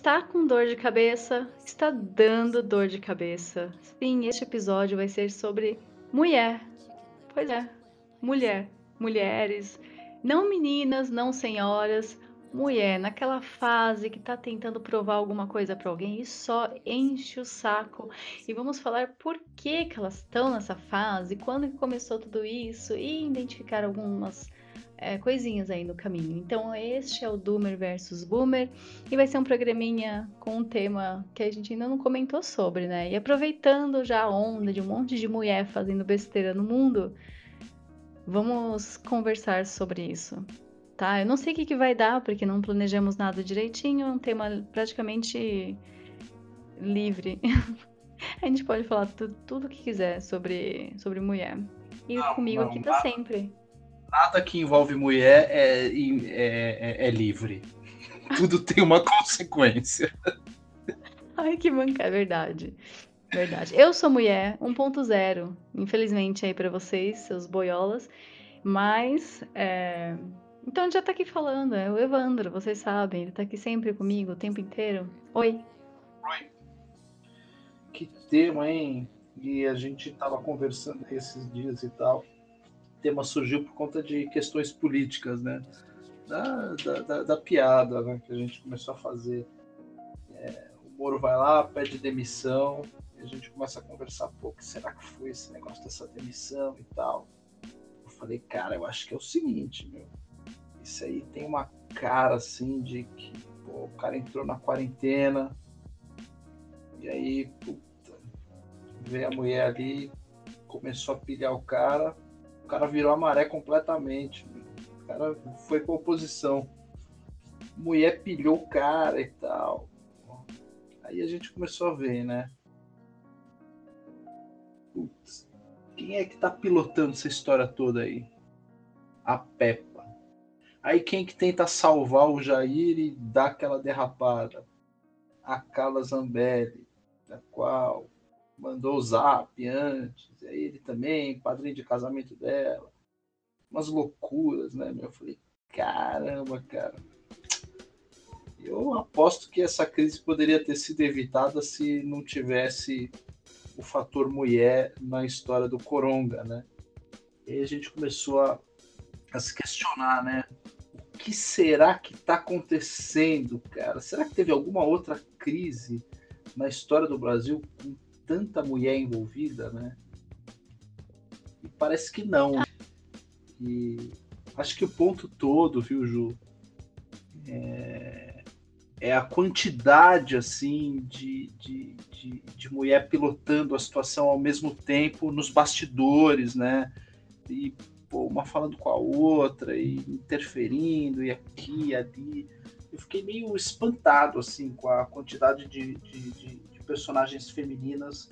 está com dor de cabeça, está dando dor de cabeça. Sim, este episódio vai ser sobre mulher. Pois é, mulher. Mulheres, não meninas, não senhoras, mulher, naquela fase que está tentando provar alguma coisa para alguém e só enche o saco. E vamos falar por que, que elas estão nessa fase, quando que começou tudo isso e identificar algumas é, coisinhas aí no caminho. Então, este é o Doomer versus Boomer e vai ser um programinha com um tema que a gente ainda não comentou sobre, né? E aproveitando já a onda de um monte de mulher fazendo besteira no mundo, vamos conversar sobre isso. Tá? Eu não sei o que, que vai dar, porque não planejamos nada direitinho, é um tema praticamente livre. a gente pode falar tudo o que quiser sobre, sobre mulher. E não, comigo não, aqui tá sempre nada que envolve mulher é, é, é, é livre. Tudo tem uma consequência. Ai, que manca, é verdade. Verdade. Eu sou mulher 1.0, infelizmente aí para vocês, seus boiolas. Mas, é... então já tá aqui falando, é o Evandro, vocês sabem, ele tá aqui sempre comigo o tempo inteiro. Oi. Oi. Que tema, hein? E a gente tava conversando esses dias e tal tema surgiu por conta de questões políticas, né? Da, da, da, da piada né? que a gente começou a fazer. É, o Moro vai lá, pede demissão, e a gente começa a conversar, que será que foi esse negócio dessa demissão e tal? Eu falei, cara, eu acho que é o seguinte, meu. Isso aí tem uma cara assim de que pô, o cara entrou na quarentena, e aí, puta, veio a mulher ali, começou a pilhar o cara, cara virou a maré completamente. O cara foi com oposição. Mulher pilhou o cara e tal. Aí a gente começou a ver, né? Putz, quem é que tá pilotando essa história toda aí? A Peppa. Aí quem que tenta salvar o Jair e dar aquela derrapada? A Carla Zambelli, da qual mandou o zap antes, ele também, padrinho de casamento dela. Umas loucuras, né? Eu falei, caramba, cara. Eu aposto que essa crise poderia ter sido evitada se não tivesse o fator mulher na história do Coronga, né? E aí a gente começou a, a se questionar, né? O que será que está acontecendo, cara? Será que teve alguma outra crise na história do Brasil com tanta mulher envolvida, né? Parece que não. E acho que o ponto todo, viu, Ju, é, é a quantidade, assim, de, de, de, de, mulher pilotando a situação ao mesmo tempo nos bastidores, né? E pô, uma falando com a outra e interferindo e aqui e ali. Eu fiquei meio espantado, assim, com a quantidade de, de, de personagens femininas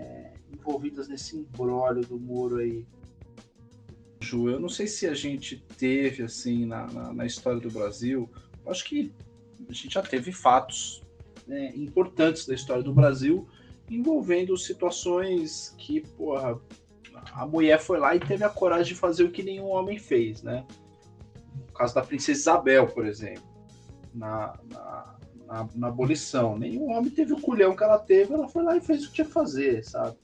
é, envolvidas nesse embrólio do Moro aí. Ju, eu não sei se a gente teve, assim, na, na, na história do Brasil, acho que a gente já teve fatos né, importantes da história do Brasil envolvendo situações que, porra, a mulher foi lá e teve a coragem de fazer o que nenhum homem fez, né? No caso da princesa Isabel, por exemplo, na, na, na, na, abolição. Nenhum homem teve o culhão que ela teve, ela foi lá e fez o que tinha que fazer, sabe?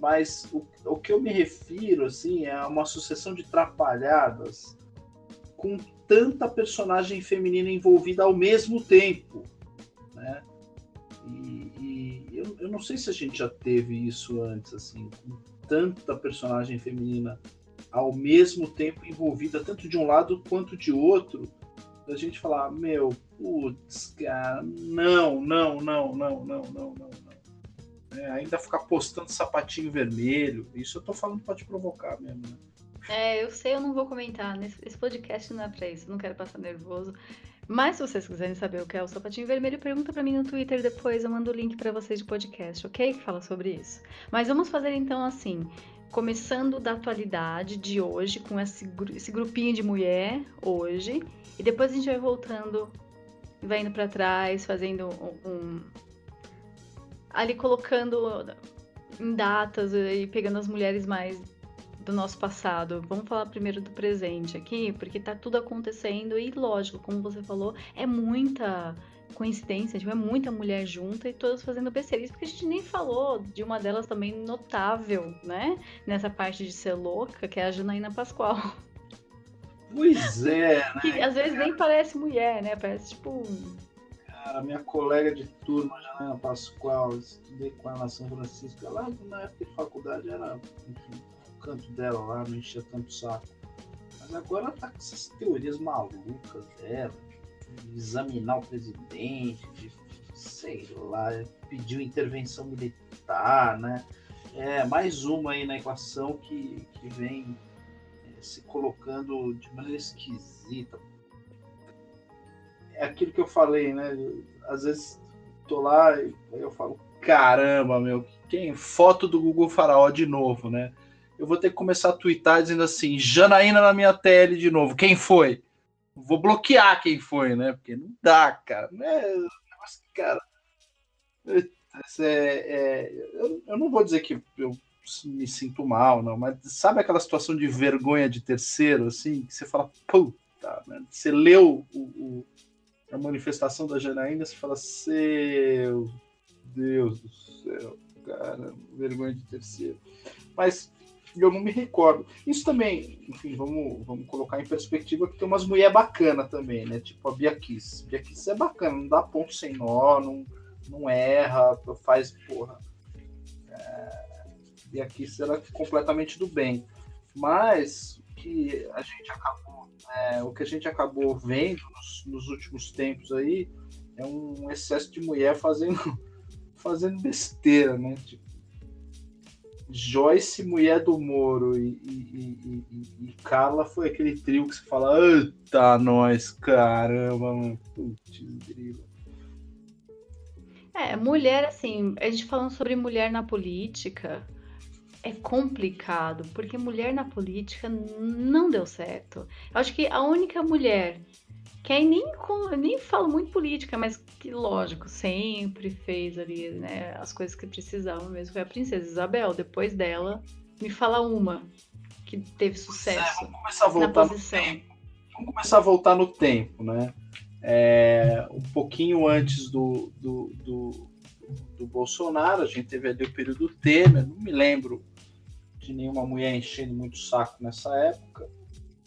Mas o, o que eu me refiro, assim, é uma sucessão de trapalhadas com tanta personagem feminina envolvida ao mesmo tempo, né? E, e eu, eu não sei se a gente já teve isso antes, assim, com tanta personagem feminina ao mesmo tempo envolvida tanto de um lado quanto de outro, a gente falar, meu, putz, cara, não, não, não, não, não, não, não, não. É, ainda ficar postando sapatinho vermelho, isso eu tô falando pra te provocar mesmo, né? É, eu sei, eu não vou comentar. Esse podcast não é pra isso, não quero passar nervoso. Mas se vocês quiserem saber o que é o sapatinho vermelho, pergunta para mim no Twitter depois, eu mando o link para vocês de podcast, ok? Que fala sobre isso. Mas vamos fazer então assim começando da atualidade de hoje, com esse, esse grupinho de mulher hoje, e depois a gente vai voltando vai indo para trás, fazendo um, um, ali colocando em datas e pegando as mulheres mais do nosso passado. Vamos falar primeiro do presente aqui, porque tá tudo acontecendo e lógico, como você falou, é muita coincidência, tipo, é muita mulher junta e todas fazendo besteira. Isso porque a gente nem falou de uma delas também notável, né? Nessa parte de ser louca, que é a Janaína Pascoal. Pois é, né? Que às vezes nem parece mulher, né? Parece tipo. Cara, minha colega de turma, Janaína Pascoal, estudei com ela na São Francisco. Ela, na época de faculdade, era, enfim, o canto dela lá, não enchia tanto saco. Mas agora ela tá com essas teorias malucas dela examinar o presidente, de, sei lá, pediu intervenção militar, né? É mais uma aí na equação que, que vem é, se colocando de maneira esquisita. É aquilo que eu falei, né? Às vezes tô lá e eu falo, caramba, meu, quem? Foto do Google Faraó de novo, né? Eu vou ter que começar a twittar dizendo assim, Janaína na minha tele de novo. Quem foi? Vou bloquear quem foi, né? Porque não dá, cara. É, cara. É, é, eu, eu, não vou dizer que eu me sinto mal, não, mas sabe aquela situação de vergonha de terceiro, assim, que você fala, puta, né? Você leu o, o, a manifestação da Janaína, você fala, seu Deus do céu, cara, vergonha de terceiro. Mas eu não me recordo. Isso também, enfim, vamos, vamos colocar em perspectiva que tem umas mulheres bacanas também, né? Tipo a Bia Kiss. Bia Kiss é bacana, não dá ponto sem nó, não, não erra, faz, porra. É, Bia Kiss era completamente do bem. Mas que a gente acabou, é, o que a gente acabou vendo nos, nos últimos tempos aí é um excesso de mulher fazendo, fazendo besteira, né? Tipo, Joyce, mulher do Moro e, e, e, e, Carla foi aquele trio que você fala, eita, nós, caramba. Putz, É, mulher, assim, a gente falando sobre mulher na política é complicado, porque mulher na política não deu certo. Eu acho que a única mulher que aí nem, nem falo muito política, mas que, lógico, sempre fez ali, né, as coisas que precisavam mesmo. Foi a Princesa Isabel. Depois dela, me fala uma que teve sucesso é, vamos começar a voltar. No tempo. Vamos começar a voltar no tempo, né? É, um pouquinho antes do, do, do, do, Bolsonaro, a gente teve ali o período Temer, não me lembro de nenhuma mulher enchendo muito saco nessa época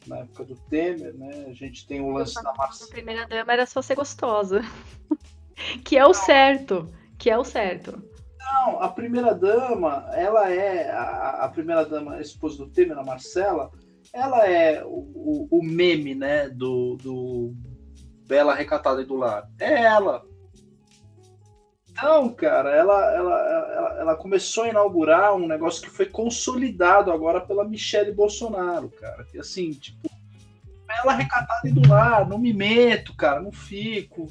na época do Temer, né? A gente tem o lance da Marcela. A primeira dama era só ser gostosa. que é o certo. Que é o certo. Não, a primeira dama, ela é. A, a primeira dama, a esposa do Temer, a Marcela, ela é o, o, o meme, né? Do, do Bela Recatada e do Lar. É ela. Então, cara, ela, ela, ela, ela, começou a inaugurar um negócio que foi consolidado agora pela Michelle Bolsonaro, cara. Que assim, tipo, ela recatada e do lar, não me meto, cara, não fico.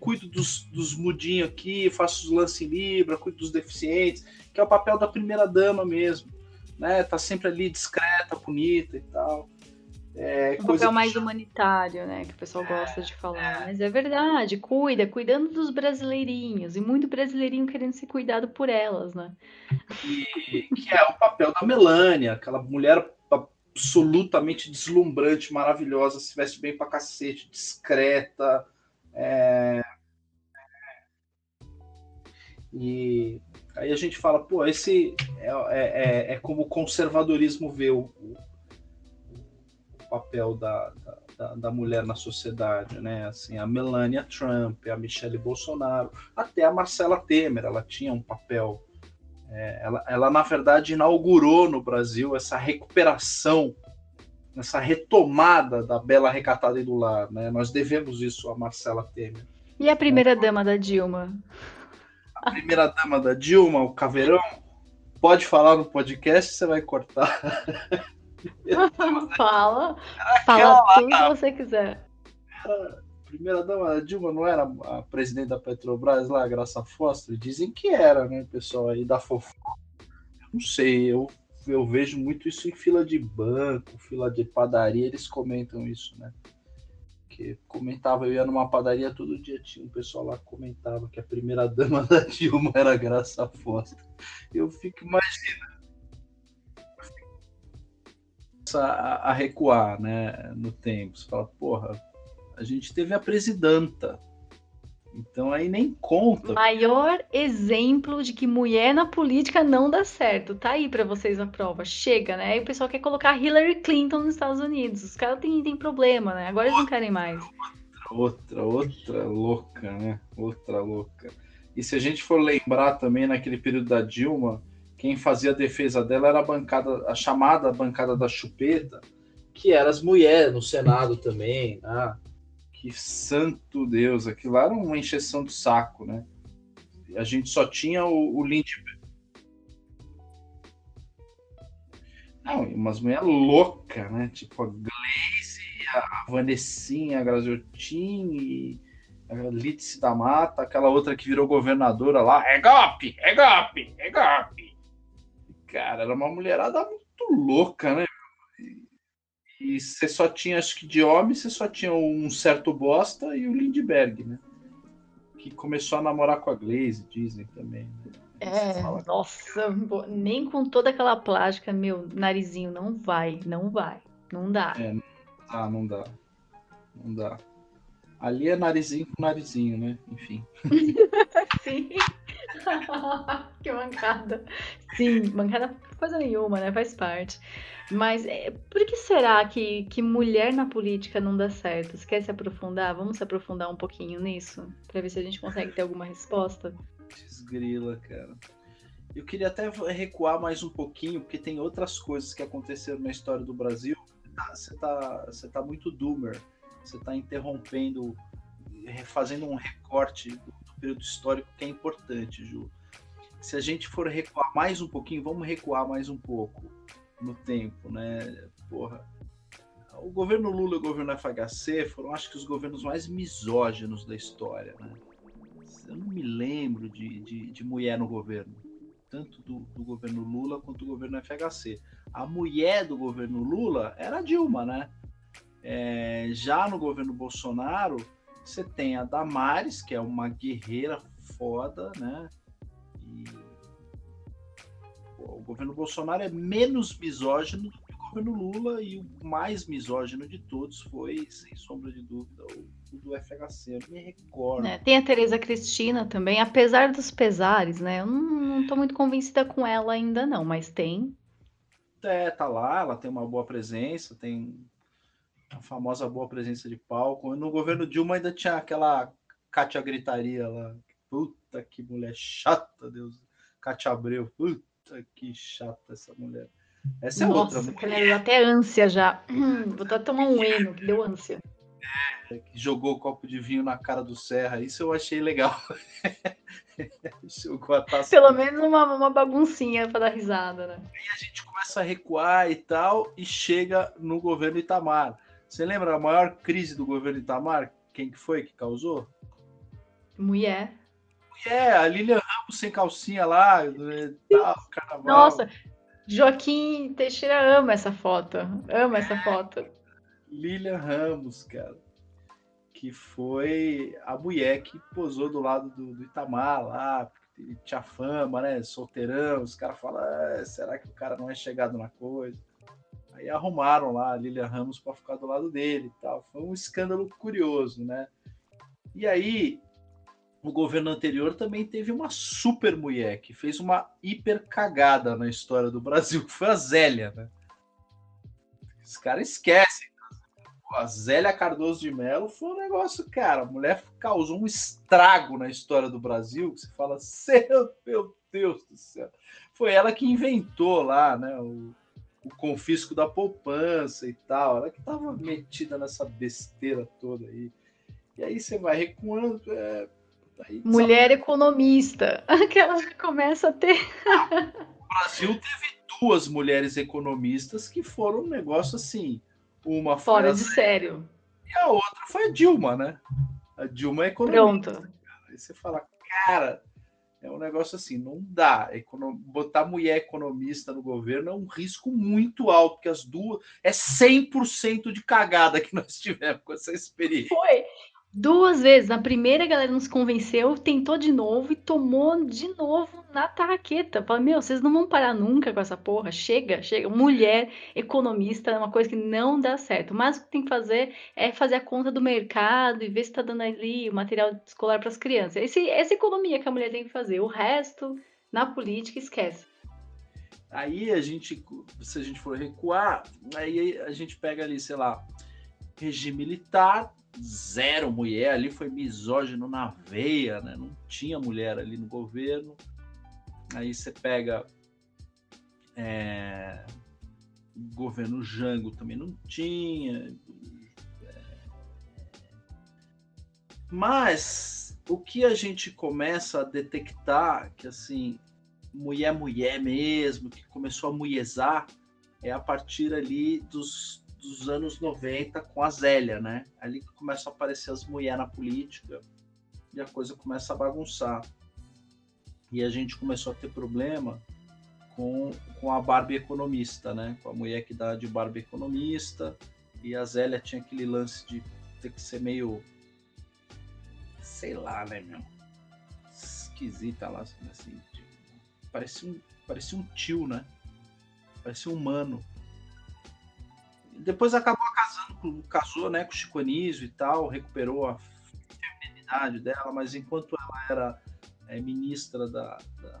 Cuido dos, dos mudinhos aqui, faço os lances Libra, cuido dos deficientes, que é o papel da primeira dama mesmo. Né? Tá sempre ali discreta, bonita e tal. É, um papel mais humanitário, né? Que o pessoal gosta de falar. É. Mas é verdade, cuida, cuidando dos brasileirinhos. E muito brasileirinho querendo ser cuidado por elas, né? E, que é o papel da Melânia, aquela mulher absolutamente deslumbrante, maravilhosa, se veste bem pra cacete, discreta. É... E aí a gente fala, pô, esse é, é, é, é como o conservadorismo vê o, papel da, da, da, mulher na sociedade, né? Assim, a Melania Trump, a Michelle Bolsonaro, até a Marcela Temer, ela tinha um papel. É, ela, ela, na verdade, inaugurou no Brasil essa recuperação, essa retomada da bela recatada e do lar, né? Nós devemos isso a Marcela Temer. E a primeira dama da Dilma? A primeira dama da Dilma, o Caveirão, pode falar no podcast, você vai cortar. fala. Fala tudo que você quiser. Era, primeira dama Dilma não era a presidente da Petrobras lá, Graça Foster? Dizem que era, né, pessoal aí da fofoca. Não sei, eu, eu vejo muito isso em fila de banco, fila de padaria, eles comentam isso, né? Que comentava, eu ia numa padaria todo dia, tinha um pessoal lá que comentava que a primeira dama da Dilma era Graça Foster. Eu fico imaginando a, a recuar né, no tempo. Você fala, porra, a gente teve a presidenta. Então aí nem conta. Maior exemplo de que mulher na política não dá certo. Tá aí para vocês a prova. Chega, né? Aí o pessoal quer colocar Hillary Clinton nos Estados Unidos. Os caras têm, têm problema, né? Agora eles não querem mais. Outra, outra louca, né? Outra louca. E se a gente for lembrar também naquele período da Dilma, quem fazia a defesa dela era a bancada, a chamada bancada da chupeta, que eram as mulheres no Senado também, né? Que santo Deus, aquilo lá era uma encheção do saco, né? A gente só tinha o, o Lindbergh. Não, umas mulheres loucas, né? Tipo a Gleice, a Vanessinha, a Graziotin, a Lídice da Mata, aquela outra que virou governadora lá. É golpe, é golpe, é golpe. Cara, era uma mulherada muito louca, né? E você só tinha, acho que de homem, você só tinha um certo bosta e o Lindbergh, né? Que começou a namorar com a Glaze, dizem também. Né? É, nossa, nem com toda aquela plástica, meu narizinho não vai, não vai, não dá. É, ah, não dá, não dá. Ali é narizinho com narizinho, né? Enfim. Sim. que mancada. Sim, mancada coisa nenhuma, né? Faz parte. Mas é, por que será que, que mulher na política não dá certo? Você quer se aprofundar? Vamos se aprofundar um pouquinho nisso? Pra ver se a gente consegue ter alguma resposta? Desgrila, cara. Eu queria até recuar mais um pouquinho, porque tem outras coisas que aconteceram na história do Brasil. Você tá, você tá muito doomer. Você tá interrompendo, fazendo um recorte do período histórico que é importante, Ju. Se a gente for recuar mais um pouquinho, vamos recuar mais um pouco no tempo, né? Porra. O governo Lula e o governo FHC foram, acho que, os governos mais misóginos da história, né? Eu não me lembro de, de, de mulher no governo, tanto do, do, governo Lula quanto do governo FHC. A mulher do governo Lula era a Dilma, né? É, já no governo Bolsonaro, você tem a Damares, que é uma guerreira foda, né? E o governo Bolsonaro é menos misógino do que o governo Lula e o mais misógino de todos foi, sem sombra de dúvida, o do FHC. Eu me recordo. É, tem a Tereza Cristina também, apesar dos pesares, né? Eu não, tô muito convencida com ela ainda não, mas tem. É, tá lá, ela tem uma boa presença, tem a famosa boa presença de palco. No governo Dilma ainda tinha aquela Cátia Gritaria lá. Puta que mulher chata, Deus. Cátia Abreu. Puta que chata essa mulher. Essa é Nossa, outra mulher. Deu até ânsia já. vou até tomar um eno, que deu ânsia. É, que jogou o copo de vinho na cara do Serra. Isso eu achei legal. Pelo menos uma, uma baguncinha para dar risada, né? Aí a gente começa a recuar e tal, e chega no governo Itamar. Você lembra a maior crise do governo Itamar? Quem que foi que causou? Mulher. Mulher, a Lilian Ramos sem calcinha lá, né, tal, carnaval. Nossa, Joaquim Teixeira ama essa foto. Ama essa foto. Lilian Ramos, cara. Que foi a mulher que posou do lado do, do Itamar lá, tinha fama, né? Solteirão. Os caras falam, ah, será que o cara não é chegado na coisa? Aí arrumaram lá a Lilian Ramos para ficar do lado dele e tal. Foi um escândalo curioso, né? E aí, o governo anterior também teve uma super mulher que fez uma hiper cagada na história do Brasil, que foi a Zélia, né? Os caras esquecem. A Zélia Cardoso de Mello foi um negócio, cara. A mulher causou um estrago na história do Brasil que você fala, meu Deus do céu. Foi ela que inventou lá, né? O, o confisco da poupança e tal. Ela que estava metida nessa besteira toda aí. E aí você vai recuando. É, aí, Mulher sabe? economista, aquela que começa a ter. o Brasil teve duas mulheres economistas que foram um negócio assim. Uma fora de sério. E a outra foi a Dilma, né? A Dilma é economista. Pronto. Aí você fala, cara, é um negócio assim, não dá. Botar mulher economista no governo é um risco muito alto, porque as duas. É 100% de cagada que nós tivemos com essa experiência. Foi. Duas vezes. Na primeira a galera nos convenceu, tentou de novo e tomou de novo na tarraqueta. Fala, meu, vocês não vão parar nunca com essa porra. Chega, chega. Mulher economista é uma coisa que não dá certo. Mas o que tem que fazer é fazer a conta do mercado e ver se tá dando ali o material escolar para as crianças. Esse, essa economia que a mulher tem que fazer. O resto, na política, esquece. Aí a gente, se a gente for recuar, aí a gente pega ali, sei lá, regime militar, zero mulher, ali foi misógino na veia, né? Não tinha mulher ali no governo. Aí você pega é, governo Jango também não tinha. Mas o que a gente começa a detectar que assim mulher mulher mesmo, que começou a mulherzar, é a partir ali dos dos anos 90 com a Zélia, né? Ali que começam a aparecer as mulheres na política e a coisa começa a bagunçar. E a gente começou a ter problema com, com a Barbie economista, né? Com a mulher que dá de Barbie economista. E a Zélia tinha aquele lance de ter que ser meio. Sei lá, né, meu? Esquisita lá, assim. Tipo, parecia, um, parecia um tio, né? Parecia um humano. Depois acabou casando, casou né, com o Chico Anísio e tal, recuperou a feminidade dela, mas enquanto ela era é, ministra da, da,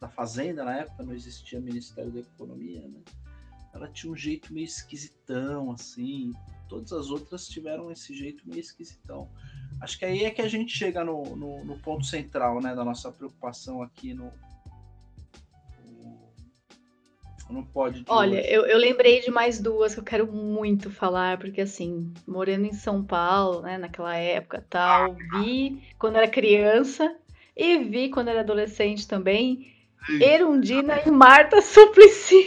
da, Fazenda, na época não existia Ministério da Economia, né? Ela tinha um jeito meio esquisitão, assim. Todas as outras tiveram esse jeito meio esquisitão. Acho que aí é que a gente chega no, no, no ponto central, né, da nossa preocupação aqui no, não pode. Olha, eu, eu, lembrei de mais duas que eu quero muito falar, porque assim, morando em São Paulo, né, naquela época tal, vi quando era criança e vi quando era adolescente também. Erundina e Marta Suplicy.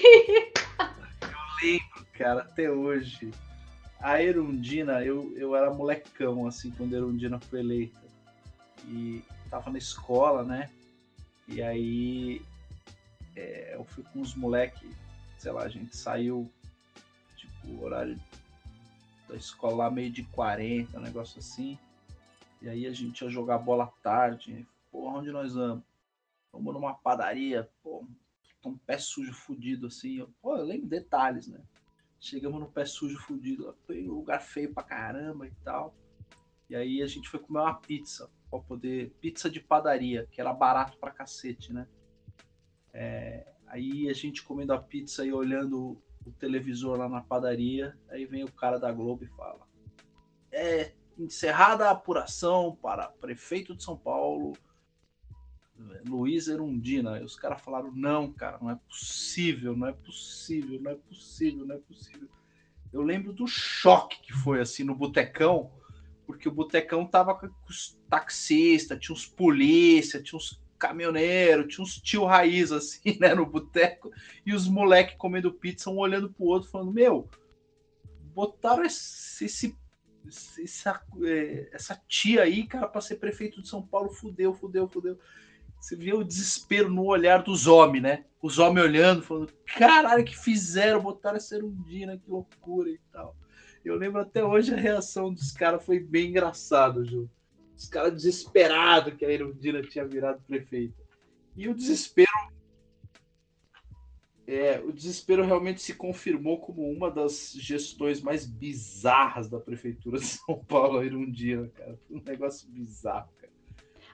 Eu lembro, cara, até hoje. A Erundina, eu, eu era molecão, assim, quando a Erundina foi eleita. E tava na escola, né? E aí é, eu fui com os moleques, sei lá, a gente saiu, tipo, horário da escola lá meio de 40, um negócio assim. E aí a gente ia jogar bola à tarde. Porra, onde nós vamos? Vamos numa padaria, pô, um pé sujo fudido assim. Eu, pô, eu lembro detalhes, né? Chegamos no pé sujo fudido, foi um lugar feio pra caramba e tal. E aí a gente foi comer uma pizza, pra poder. Pizza de padaria, que era barato pra cacete, né? É, aí a gente comendo a pizza e olhando o televisor lá na padaria, aí vem o cara da Globo e fala: É encerrada a apuração para prefeito de São Paulo, Luiz Erundina. E os caras falaram: Não, cara, não é possível, não é possível, não é possível, não é possível. Eu lembro do choque que foi assim no botecão, porque o botecão tava com os taxistas, tinha uns polícia, tinha uns caminhoneiro, tinha uns tio raiz assim, né, no boteco, e os moleques comendo pizza, um olhando pro outro, falando: Meu, botaram esse, esse essa, é, essa tia aí, cara, para ser prefeito de São Paulo, fudeu, fudeu, fudeu. Você vê o desespero no olhar dos homens, né? Os homens olhando, falando: Caralho, que fizeram? Botaram essa erundina, que loucura e tal. Eu lembro até hoje a reação dos caras foi bem engraçado, Ju os caras desesperados que a Erundina tinha virado prefeita. E o desespero. É, o desespero realmente se confirmou como uma das gestões mais bizarras da prefeitura de São Paulo, a Erundina, cara. Um negócio bizarro, cara.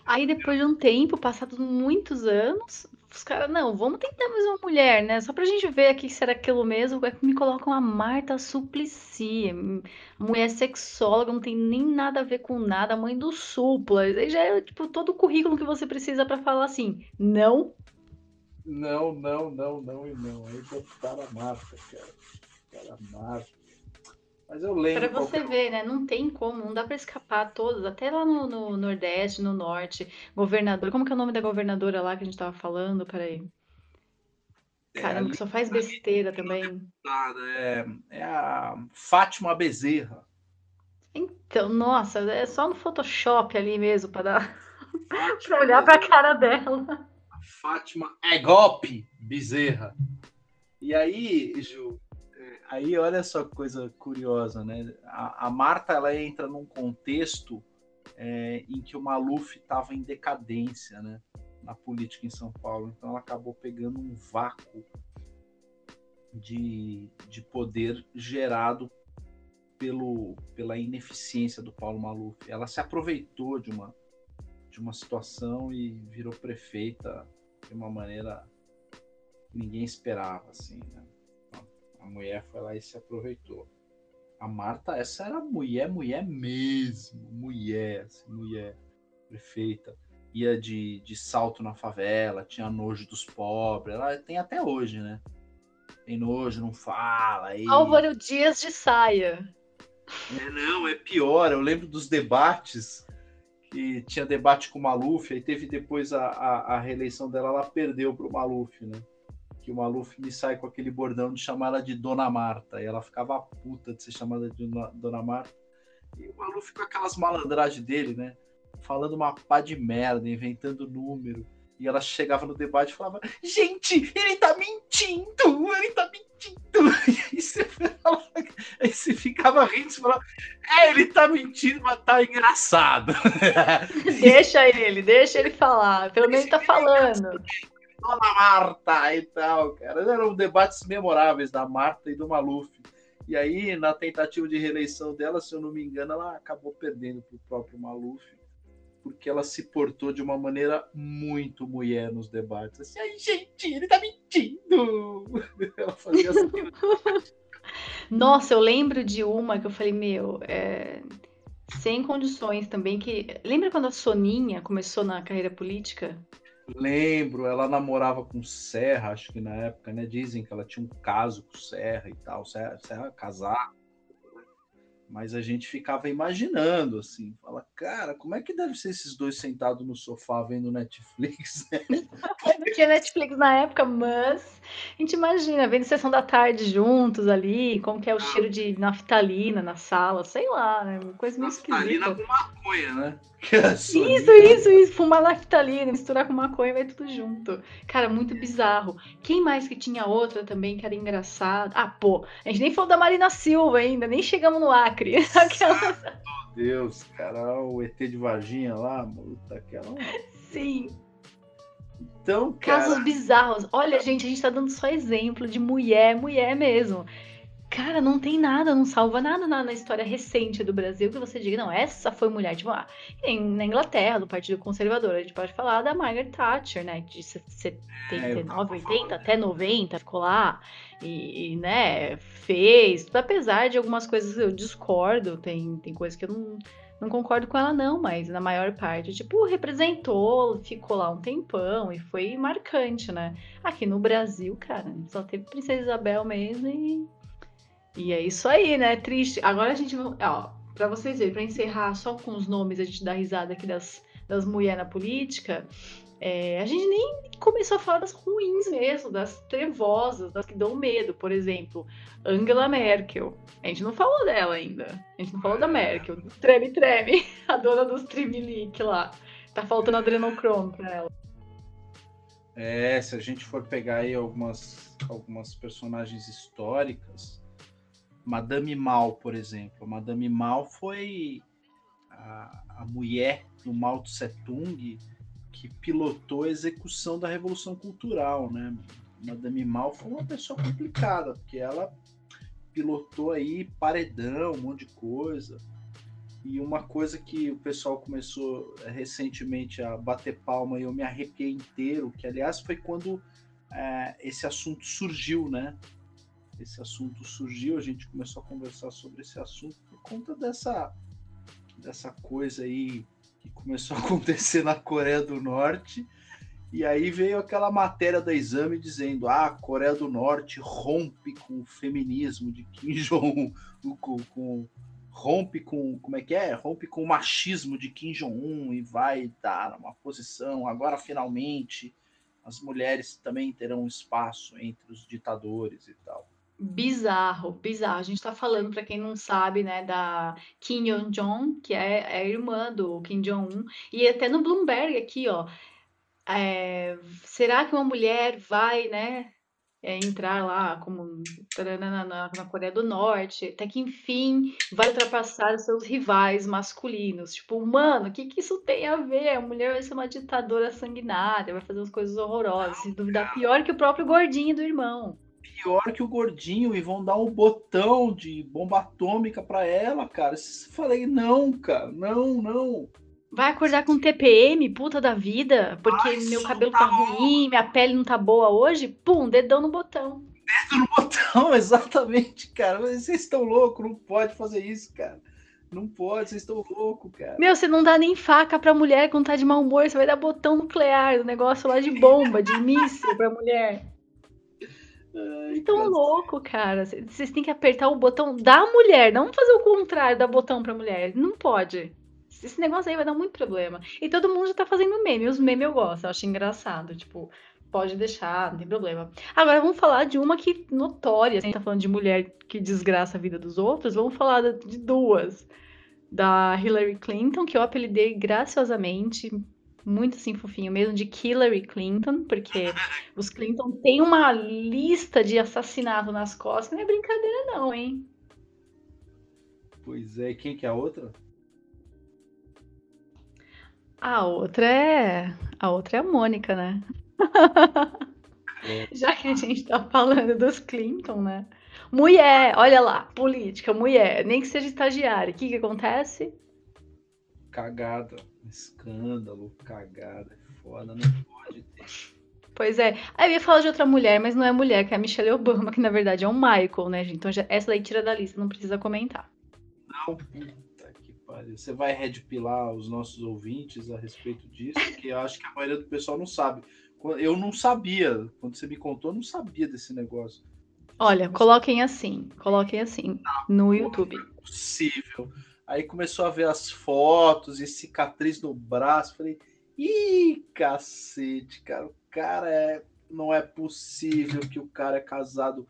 Aí depois de um tempo, passados muitos anos, os caras, não, vamos tentar mais uma mulher, né? Só pra gente ver aqui se era aquilo mesmo. É me colocam a Marta Suplicy, mulher sexóloga, não tem nem nada a ver com nada, mãe do Supla. Aí já é tipo todo o currículo que você precisa para falar assim, não. Não, não, não, não e não. Aí botaram a Marta, cara. Cara, Marta. Mas eu lembro. Para você ver, né? Não tem como, não dá para escapar todos, até lá no, no, Nordeste, no Norte, governador. Como que é o nome da governadora lá que a gente tava falando? Peraí. É, Caramba, é, que só faz besteira também. É, é a Fátima Bezerra. Então, nossa, é só no Photoshop ali mesmo para dar. pra olhar pra cara dela. A Fátima é golpe Bezerra. E aí, Ju, aí olha só que coisa curiosa, né? A, a Marta ela entra num contexto é, em que o Maluf estava em decadência, né? Na política em São Paulo. Então ela acabou pegando um vácuo de, de poder gerado pelo, pela ineficiência do Paulo Maluf. Ela se aproveitou de uma, de uma situação e virou prefeita de uma maneira que ninguém esperava, assim, né? A mulher foi lá e se aproveitou. A Marta, essa era mulher, mulher mesmo, mulher, assim, mulher, prefeita. Ia de, de salto na favela, tinha nojo dos pobres. Ela tem até hoje, né? Tem nojo, não fala. E... Álvaro Dias de saia. É, não, é pior. Eu lembro dos debates, que tinha debate com o Maluf, aí teve depois a, a, a reeleição dela, ela perdeu para o Maluf, né? Que o Maluf me sai com aquele bordão de chamar ela de Dona Marta, e ela ficava puta de ser chamada de Dona Marta. E o Maluf com aquelas malandragens dele, né? Falando uma pá de merda, inventando número. E ela chegava no debate e falava: Gente, ele tá mentindo! Ele tá mentindo! E você, falava, aí você ficava rindo e falava: É, ele tá mentindo, mas tá engraçado. Deixa ele, deixa ele falar. Pelo menos ele tá falando. Dona Marta e tal, cara. Eram debates memoráveis da Marta e do Maluf. E aí, na tentativa de reeleição dela, se eu não me engano, ela acabou perdendo pro próprio Maluf porque ela se portou de uma maneira muito mulher nos debates. Assim, ai, gente, ele tá mentindo! Ela fazia assim. Nossa, eu lembro de uma que eu falei, meu, é... sem condições também, que... Lembra quando a Soninha começou na carreira política? Lembro, ela namorava com Serra, acho que na época, né? Dizem que ela tinha um caso com Serra e tal, Serra, Serra casar mas a gente ficava imaginando, assim, fala, cara, como é que deve ser esses dois sentados no sofá vendo Netflix? Não tinha Netflix na época, mas a gente imagina, vendo sessão da tarde juntos ali, como que é o ah. cheiro de naftalina na sala, sei lá, né? Uma coisa meio esquisita. Naftalina com maconha, né? Isso, isso, isso. Fumar naftalina, misturar com maconha, vai tudo junto. Cara, muito bizarro. Quem mais que tinha outra também que era engraçado? Ah, pô, a gente nem falou da Marina Silva ainda, nem chegamos no Acre. Aquela... Meu Deus, cara, o ET de Varginha lá, puta, aquela. Sim. Então, cara... Casos bizarros. Olha, gente, a gente tá dando só exemplo de mulher, mulher mesmo. Cara, não tem nada, não salva nada na, na, história recente do Brasil que você diga, não, essa foi mulher. Tipo, ah, em, na Inglaterra, do Partido Conservador, a gente pode falar da Margaret Thatcher, né? De 79, é, 80 até 90, ficou lá e, e, né, fez. Apesar de algumas coisas eu discordo, tem, tem coisas que eu não, não concordo com ela, não, mas na maior parte, tipo, representou, ficou lá um tempão e foi marcante, né? Aqui no Brasil, cara, só teve Princesa Isabel mesmo e e é isso aí, né? Triste. Agora a gente vai. Ó, pra vocês verem, pra encerrar só com os nomes, a gente dá risada aqui das, das mulheres na política. É, a gente nem começou a falar das ruins mesmo, das trevosas, das que dão medo. Por exemplo, Angela Merkel. A gente não falou dela ainda. A gente não falou da Merkel. Treme, treme. A dona dos Tremelique lá. Tá faltando adrenocromo pra ela. É, se a gente for pegar aí algumas, algumas personagens históricas, Madame Mal, por exemplo. Madame Mal foi a, a mulher do Mao Tse Tung que pilotou a execução da Revolução Cultural, né? Madame Mal foi uma pessoa complicada, porque ela pilotou aí paredão, um monte de coisa. E uma coisa que o pessoal começou recentemente a bater palma e eu me arrepiei inteiro, que aliás foi quando é, esse assunto surgiu, né? Esse assunto surgiu, a gente começou a conversar sobre esse assunto por conta dessa, dessa coisa aí que começou a acontecer na Coreia do Norte. E aí veio aquela matéria da exame dizendo: ah, a Coreia do Norte rompe com o feminismo de Kim Jong-un, com, com, rompe com, como é que é? Rompe com o machismo de Kim Jong-un e vai dar uma posição. Agora, finalmente, as mulheres também terão espaço entre os ditadores e tal. Bizarro, bizarro. A gente tá falando, para quem não sabe, né, da Kim Jong-jong, que é, é irmã do Kim Jong-un, e até no Bloomberg aqui, ó. É, será que uma mulher vai, né, é, entrar lá como na, na, na, Coreia do Norte, até que enfim vai ultrapassar seus rivais masculinos. Tipo, mano, o que, que isso tem a ver? A mulher vai ser uma ditadora sanguinária, vai fazer umas coisas horrorosas, se duvidar, pior que o próprio gordinho do irmão. Pior que o gordinho, e vão dar um botão de bomba atômica para ela, cara. Eu falei, não, cara, não, não. Vai acordar com TPM, puta da vida, porque Ai, meu cabelo tá, tá ruim, minha pele não tá boa hoje. Pum, dedão no botão. Dedo no botão, exatamente, cara. Vocês estão loucos, não pode fazer isso, cara. Não pode, vocês estão loucos, cara. Meu, você não dá nem faca pra mulher quando tá de mau humor, você vai dar botão nuclear, o negócio lá de bomba, de míssil pra mulher. Ai, tão louco, cara. Vocês têm que apertar o botão da mulher, não fazer o contrário, dar botão pra mulher. Não pode. Esse negócio aí vai dar muito problema. E todo mundo já tá fazendo meme. Os memes eu gosto, eu acho engraçado. Tipo, pode deixar, não tem problema. Agora vamos falar de uma que notória. A gente tá falando de mulher que desgraça a vida dos outros. Vamos falar de duas. Da Hillary Clinton, que eu apelidei graciosamente, muito assim fofinho mesmo, de Hillary Clinton, porque os Clinton têm uma lista de assassinato nas costas. Não é brincadeira, não, hein? Pois é, e quem que é a outra? A outra é. A outra é a Mônica, né? É. Já que a gente tá falando dos Clinton, né? Mulher, olha lá, política, mulher, nem que seja estagiária. O que que acontece? Cagada, escândalo, cagada, é foda, não pode ter. Pois é. Aí eu ia falar de outra mulher, mas não é mulher, que é a Michelle Obama, que na verdade é o Michael, né, gente? Então já, essa daí tira da lista, não precisa comentar. Não, você vai redpilar os nossos ouvintes a respeito disso, que eu acho que a maioria do pessoal não sabe. Eu não sabia, quando você me contou, eu não sabia desse negócio. Olha, coloquem assim, coloquem assim no YouTube. Não é possível. Aí começou a ver as fotos e cicatriz no braço. Falei, ih, cacete, cara, o cara é. Não é possível que o cara é casado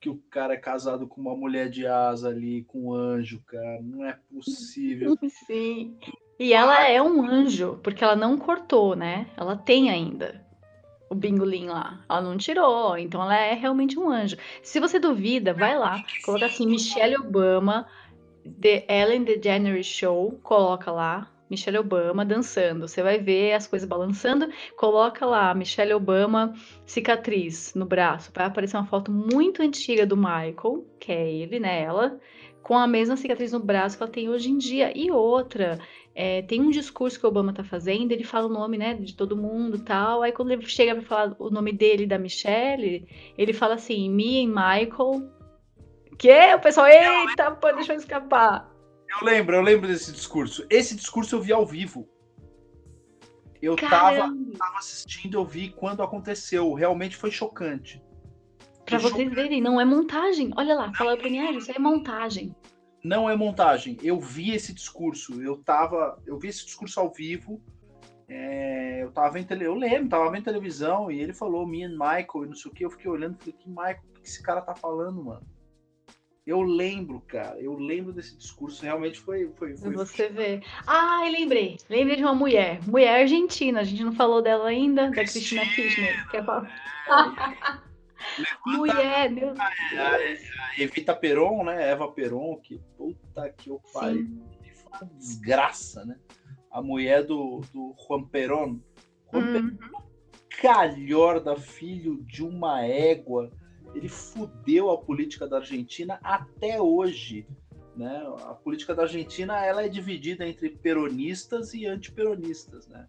que o cara é casado com uma mulher de asa ali, com um anjo, cara. Não é possível. Sim. E ela é um anjo, porque ela não cortou, né? Ela tem ainda o bingolim lá. Ela não tirou, então ela é realmente um anjo. Se você duvida, vai lá, coloca assim Michelle Obama, The Ellen DeGeneres Show, coloca lá, Michelle Obama dançando. Você vai ver as coisas balançando. Coloca lá Michelle Obama cicatriz no braço. Vai aparecer uma foto muito antiga do Michael, que é ele, né? Ela, com a mesma cicatriz no braço que ela tem hoje em dia. E outra, é, tem um discurso que o Obama tá fazendo, ele fala o nome, né, de todo mundo tal. Aí quando ele chega para falar o nome dele da Michelle, ele fala assim, me e Michael. Que? O pessoal, eita, pô, deixa eu escapar. Eu lembro, eu lembro desse discurso. Esse discurso eu vi ao vivo. Eu tava, tava, assistindo, eu vi quando aconteceu. Realmente foi chocante. Pra foi vocês chocante. verem, não é montagem. Olha lá, fala pra mim, ah, isso é montagem. Não é montagem. Eu vi esse discurso. Eu tava. Eu vi esse discurso ao vivo. É, eu tava vendo eu lembro, tava vendo televisão e ele falou me and Michael e não sei o que. Eu fiquei olhando e falei, que Michael, o que esse cara tá falando, mano? Eu lembro, cara, eu lembro desse discurso, realmente foi. foi, foi Você vê. Ah, lembrei. Lembrei de uma mulher. Mulher argentina, a gente não falou dela ainda, Cristina. da Cristina Kirchner. Quer falar? mulher, meu Deus. A Evita Peron, né? Eva Peron, que puta que o pai. Foi uma desgraça, né? A mulher do, do Juan Perón. Juan uhum. Perón, calhorda, filho de uma égua ele fudeu a política da Argentina até hoje. Né? A política da Argentina ela é dividida entre peronistas e antiperonistas. Né?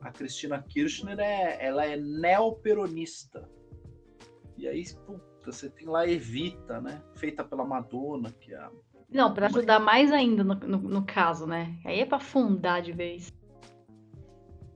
A Cristina Kirchner é, ela é neoperonista. E aí, puta, você tem lá Evita, né? feita pela Madonna, que é a... Não, para ajudar mais ainda no, no, no, caso, né? Aí é para fundar de vez.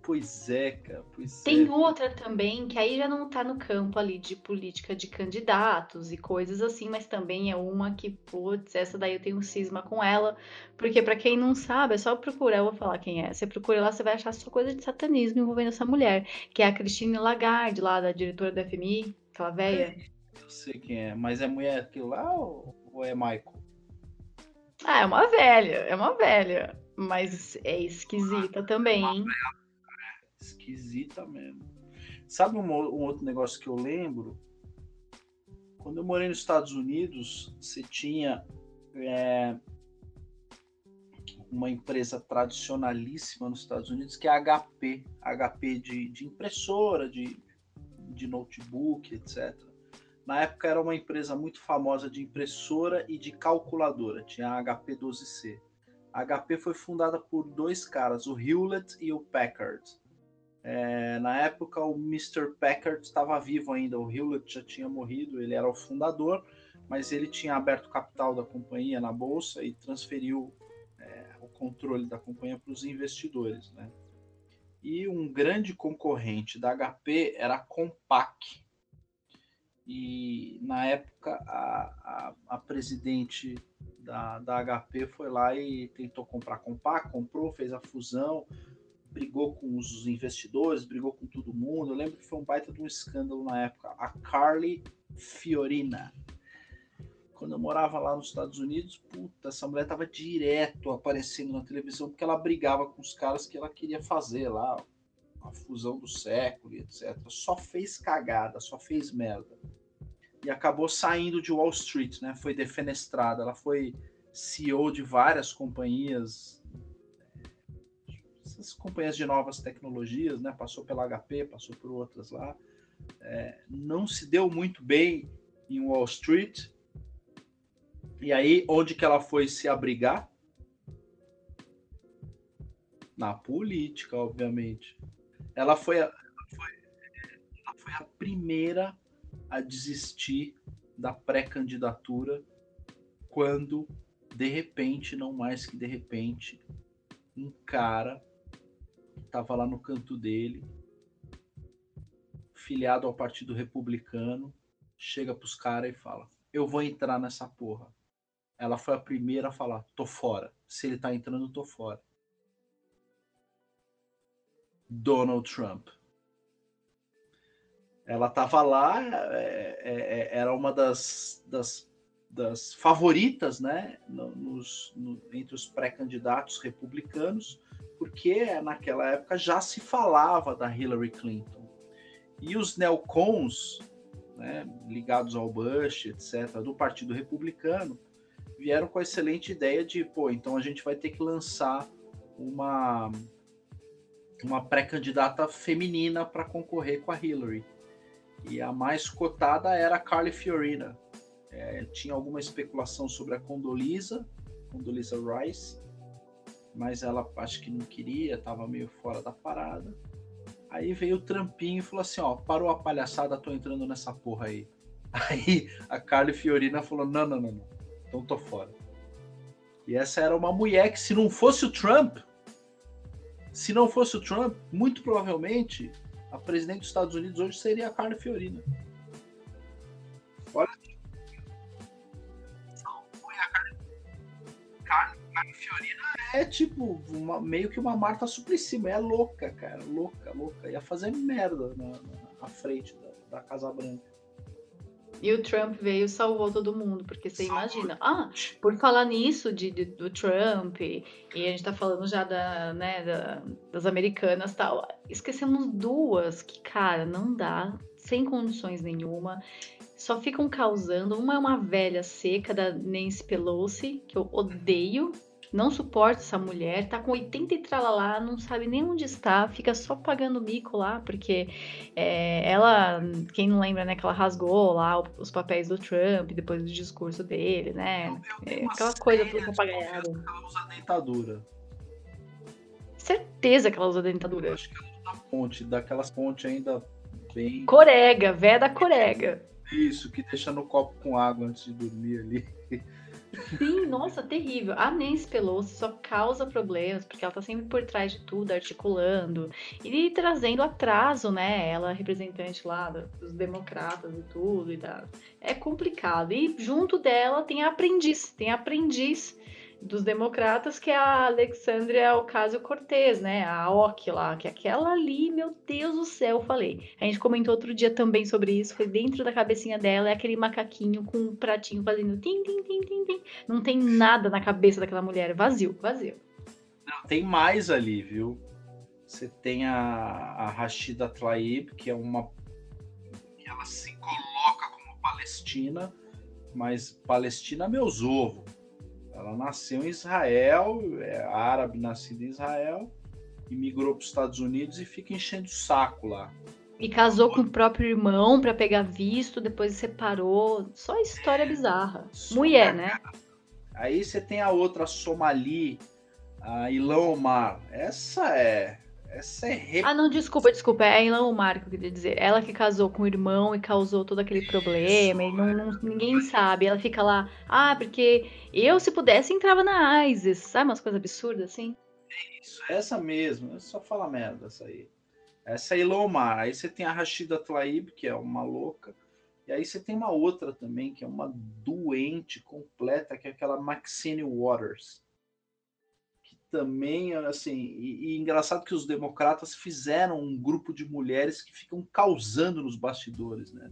Pois é, cara. Pois Tem é. outra também, que aí já não tá no campo ali de política de candidatos e coisas assim, mas também é uma que, putz, essa daí eu tenho um cisma com ela, porque para quem não sabe, é só procurar, eu vou falar quem é. Você procura lá, você vai achar só coisa de satanismo envolvendo essa mulher, que é a Christine Lagarde, lá da diretora da FMI, aquela velha. Eu sei quem é, mas é mulher aquilo lá ou, ou é Michael? Ah, é uma velha, é uma velha, mas é esquisita também, hein? Esquisita mesmo. Sabe um, um, outro negócio que eu lembro? Quando eu morei nos Estados Unidos, você tinha é, uma empresa tradicionalíssima nos Estados Unidos, que é a HP, HP de, de impressora, de, de notebook, etc. Na época era uma empresa muito famosa de impressora e de calculadora, tinha a HP 12C. A HP foi fundada por dois caras, o Hewlett e o Packard. É, na época, o Mr. Packard estava vivo ainda, o Hewlett já tinha morrido, ele era o fundador, mas ele tinha aberto capital da companhia na bolsa e transferiu é, o controle da companhia para os investidores. Né? E um grande concorrente da HP era a Compaq. E na época, a, a, a presidente da, da HP foi lá e tentou comprar a Compaq, comprou, fez a fusão brigou com os investidores, brigou com todo mundo. Eu lembro que foi um baita de um escândalo na época. A Carly Fiorina. Quando eu morava lá nos Estados Unidos, puta, essa mulher tava direto aparecendo na televisão porque ela brigava com os caras que ela queria fazer lá, a fusão do século, etc. Só fez cagada, só fez merda. E acabou saindo de Wall Street, né? Foi defenestrada. Ela foi CEO de várias companhias essas companhias de novas tecnologias, né? Passou pela HP, passou por outras lá. É, não se deu muito bem em Wall Street. E aí, onde que ela foi se abrigar? Na política, obviamente. Ela foi a, ela foi, ela foi a primeira a desistir da pré-candidatura quando, de repente, não mais que de repente, um cara estava lá no canto dele, filiado ao Partido Republicano, chega pros caras e fala: Eu vou entrar nessa porra. Ela foi a primeira a falar: Tô fora. Se ele tá entrando, tô fora. Donald Trump. Ela tava lá, é, é, é era uma das, das, das favoritas, né, nos, no, entre os pré-candidatos republicanos porque naquela época já se falava da Hillary Clinton. E os neocons, né, ligados ao Bush, etc., do Partido Republicano, vieram com a excelente ideia de, pô, então a gente vai ter que lançar uma, uma pré-candidata feminina para concorrer com a Hillary. E a mais cotada era a Carly Fiorina. É, tinha alguma especulação sobre a Condoleezza, Condoleezza Rice, mas ela acho que não queria, estava meio fora da parada. Aí veio o Trampinho e falou assim: ó, parou a palhaçada, tô entrando nessa porra aí. Aí a Carly Fiorina falou: não, não, não, não, então tô fora. E essa era uma mulher que, se não fosse o Trump, se não fosse o Trump, muito provavelmente a presidente dos Estados Unidos hoje seria a Carly Fiorina. Olha. Carly Fiorina é tipo uma, meio que uma Marta Suplicy, é louca, cara, louca, louca. Ia fazer merda na, na frente da, da, Casa Branca. E o Trump veio e salvou todo mundo, porque você imagina. Ah, por falar nisso de, de, do Trump, e a gente tá falando já da, né, da, das americanas tal, esquecemos duas que, cara, não dá, sem condições nenhuma só ficam causando. Uma é uma velha seca da Nancy Pelosi, que eu odeio, não suporta essa mulher, tá com 80 e tralalá, não sabe nem onde está, fica só pagando mico lá, porque é, ela, quem não lembra, né, que ela rasgou lá os papéis do Trump depois do discurso dele, né? É, aquela coisa toda papagaiada. Ela usa dentadura. Certeza que ela usa dentadura. Eu acho que ela usa ponte, daquelas pontes ainda bem. Corega, véia da corega. Isso, que deixa no copo com água antes de dormir ali. Sim, nossa, terrível. A Nancy Pelosi só causa problemas porque ela tá sempre por trás de tudo, articulando e trazendo atraso, né? Ela representante lá dos democratas e tudo e da... É complicado. E junto dela tem a aprendiz, tem a aprendiz dos democratas, que é a Alexandria Ocasio-Cortez, né? A OC lá, que é aquela ali, meu Deus do céu, falei. A gente comentou outro dia também sobre isso, foi dentro da cabecinha dela, é aquele macaquinho com um pratinho fazendo tim, tim, tim, tim, tim. Não tem nada na cabeça daquela mulher, é vazio, vazio. Não, tem mais ali, viu? Você tem a, a Rashida Tlaib, que é uma... Ela se coloca como Palestina, mas Palestina meus ovos. Ela nasceu em Israel, é árabe nascida em Israel, e migrou para os Estados Unidos e fica enchendo o saco lá. E casou com o próprio irmão para pegar visto, depois separou. Só história bizarra. Mulher, né? Aí você tem a outra Somali, a Ilan Omar. Essa é. Essa é. Rep... Ah, não, desculpa, desculpa. É a Ilan Omar que eu queria dizer. Ela que casou com o irmão e causou todo aquele problema. Isso, e não, não, ninguém sabe. Ela fica lá. Ah, porque eu, se pudesse, entrava na ISIS. Sabe umas coisas absurdas assim? Isso, essa mesmo. Só fala merda essa aí. Essa é Ilan Omar. Aí você tem a Rashida Tlaib, que é uma louca. E aí você tem uma outra também, que é uma doente completa, que é aquela Maxine Waters. Também, assim, e, e engraçado que os democratas fizeram um grupo de mulheres que ficam causando nos bastidores, né?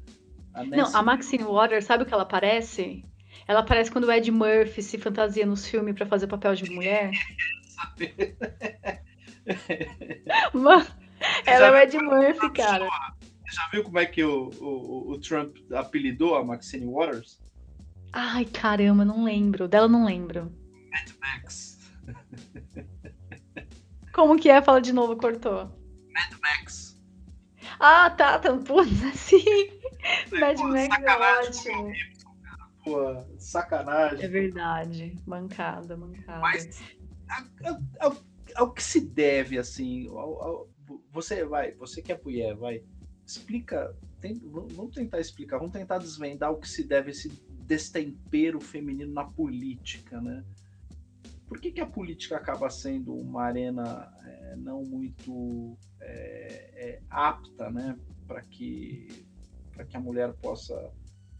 A Nancy... Não, a Maxine Waters, sabe o que ela parece? Ela parece quando o Ed Murphy se fantasia nos filmes para fazer papel de mulher. Mano, ela é o Ed Murphy, cara. Você já viu como é que o, o, o Trump apelidou a Maxine Waters? Ai, caramba, não lembro. Dela não lembro. Mad Max. Como que é? Fala de novo, cortou. Mad Max. Ah, tá, tá. Pô, assim. Mad Pô, Max é ótimo. Pô, sacanagem. É verdade. Mancada, mancada. Mas ao, ao que se deve, assim, ao, ao, você vai, você que é mulher, vai, explica, tem, vamos tentar explicar, vamos tentar desvendar o que se deve esse destempero feminino na política, né? Por que, que a política acaba sendo uma arena é, não muito é, é, apta, né, para que que a mulher possa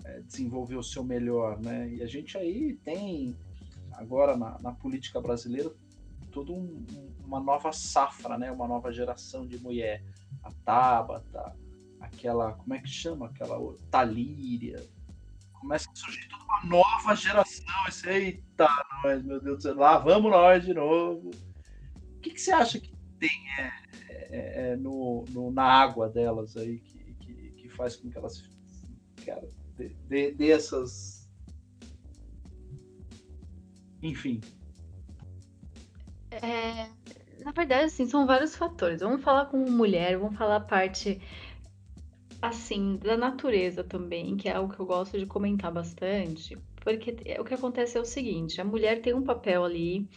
é, desenvolver o seu melhor, né? E a gente aí tem agora na, na política brasileira toda um, uma nova safra, né? Uma nova geração de mulher, a Tabata, aquela, como é que chama? Aquela Talíria. Começa a surgir toda uma nova geração. Esse, eita, nós, meu Deus do céu, lá vamos nós de novo. O que, que você acha que tem é, é, é no, no, na água delas aí que, que, que faz com que elas cara, dê, dê, dê essas. Enfim. É, na verdade, assim, são vários fatores. Vamos falar com mulher, vamos falar a parte assim, da natureza também, que é algo que eu gosto de comentar bastante, porque o que acontece é o seguinte, a mulher tem um papel ali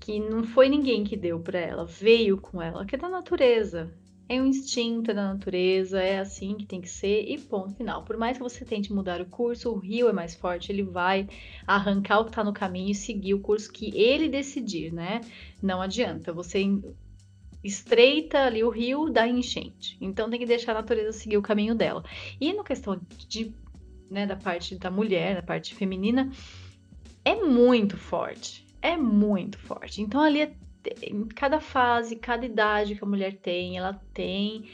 que não foi ninguém que deu para ela, veio com ela, que é da natureza. É um instinto é da natureza, é assim que tem que ser e ponto final. Por mais que você tente mudar o curso, o rio é mais forte, ele vai arrancar o que está no caminho e seguir o curso que ele decidir, né? Não adianta. Você estreita ali o rio da enchente. Então tem que deixar a natureza seguir o caminho dela. E no questão de, né, da parte da mulher, da parte feminina, é muito forte. É muito forte. Então ali é, em cada fase, cada idade que a mulher tem, ela tem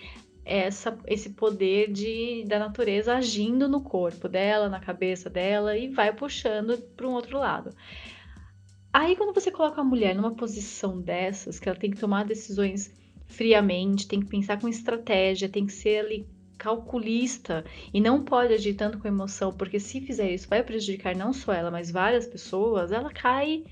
essa, esse poder de, da natureza agindo no corpo dela, na cabeça dela e vai puxando para um outro lado. Aí, quando você coloca a mulher numa posição dessas, que ela tem que tomar decisões friamente, tem que pensar com estratégia, tem que ser ali calculista e não pode agir tanto com emoção, porque se fizer isso vai prejudicar não só ela, mas várias pessoas, ela cai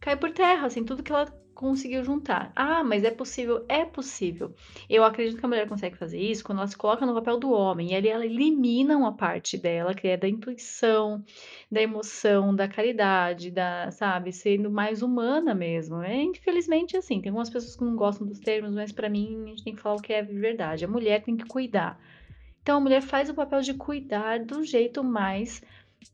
cai por terra, assim, tudo que ela conseguiu juntar. Ah, mas é possível? É possível. Eu acredito que a mulher consegue fazer isso quando ela se coloca no papel do homem e ali ela elimina uma parte dela, que é da intuição, da emoção, da caridade, da, sabe, sendo mais humana mesmo. É, infelizmente, assim, tem algumas pessoas que não gostam dos termos, mas para mim a gente tem que falar o que é verdade. A mulher tem que cuidar. Então a mulher faz o papel de cuidar do jeito mais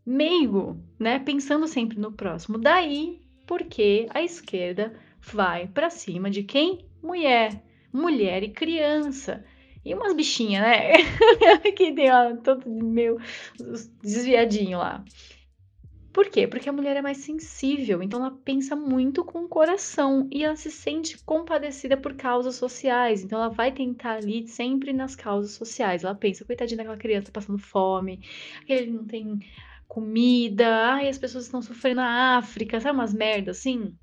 meigo, né? Pensando sempre no próximo. Daí porque a esquerda vai para cima de quem? Mulher. Mulher e criança. E umas bichinhas, né? que tem ó, todo meio desviadinho lá. Por quê? Porque a mulher é mais sensível, então ela pensa muito com o coração e ela se sente compadecida por causas sociais. Então ela vai tentar ali sempre nas causas sociais. Ela pensa, coitadinha daquela criança passando fome, aquele não tem comida, ai, as pessoas estão sofrendo na África, sabe umas merdas assim?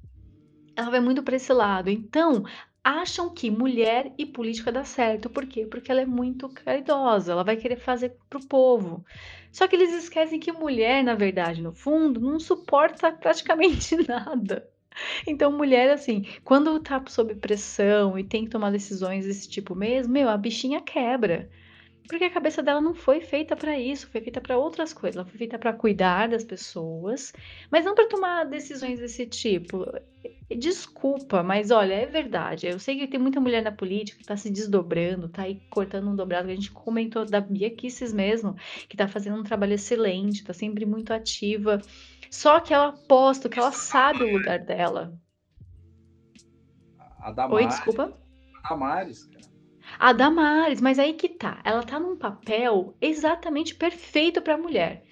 Ela vai muito para esse lado. Então, acham que mulher e política dá certo. Por quê? Porque ela é muito caridosa, ela vai querer fazer pro povo. Só que eles esquecem que mulher, na verdade, no fundo, não suporta praticamente nada. Então, mulher, assim, quando tá sob pressão e tem que tomar decisões desse tipo mesmo, meu, a bichinha quebra. Porque a cabeça dela não foi feita para isso, foi feita para outras coisas. Ela foi feita para cuidar das pessoas, mas não para tomar decisões desse tipo. Desculpa, mas olha, é verdade. Eu sei que tem muita mulher na política que está se desdobrando, tá aí cortando um dobrado. A gente comentou da Bia Kisses mesmo, que está fazendo um trabalho excelente, está sempre muito ativa. Só que ela aposta que ela sabe o lugar dela. A Damares, Oi, desculpa. A Damares, cara. A Damares, mas aí que tá. Ela tá num papel exatamente perfeito para mulher.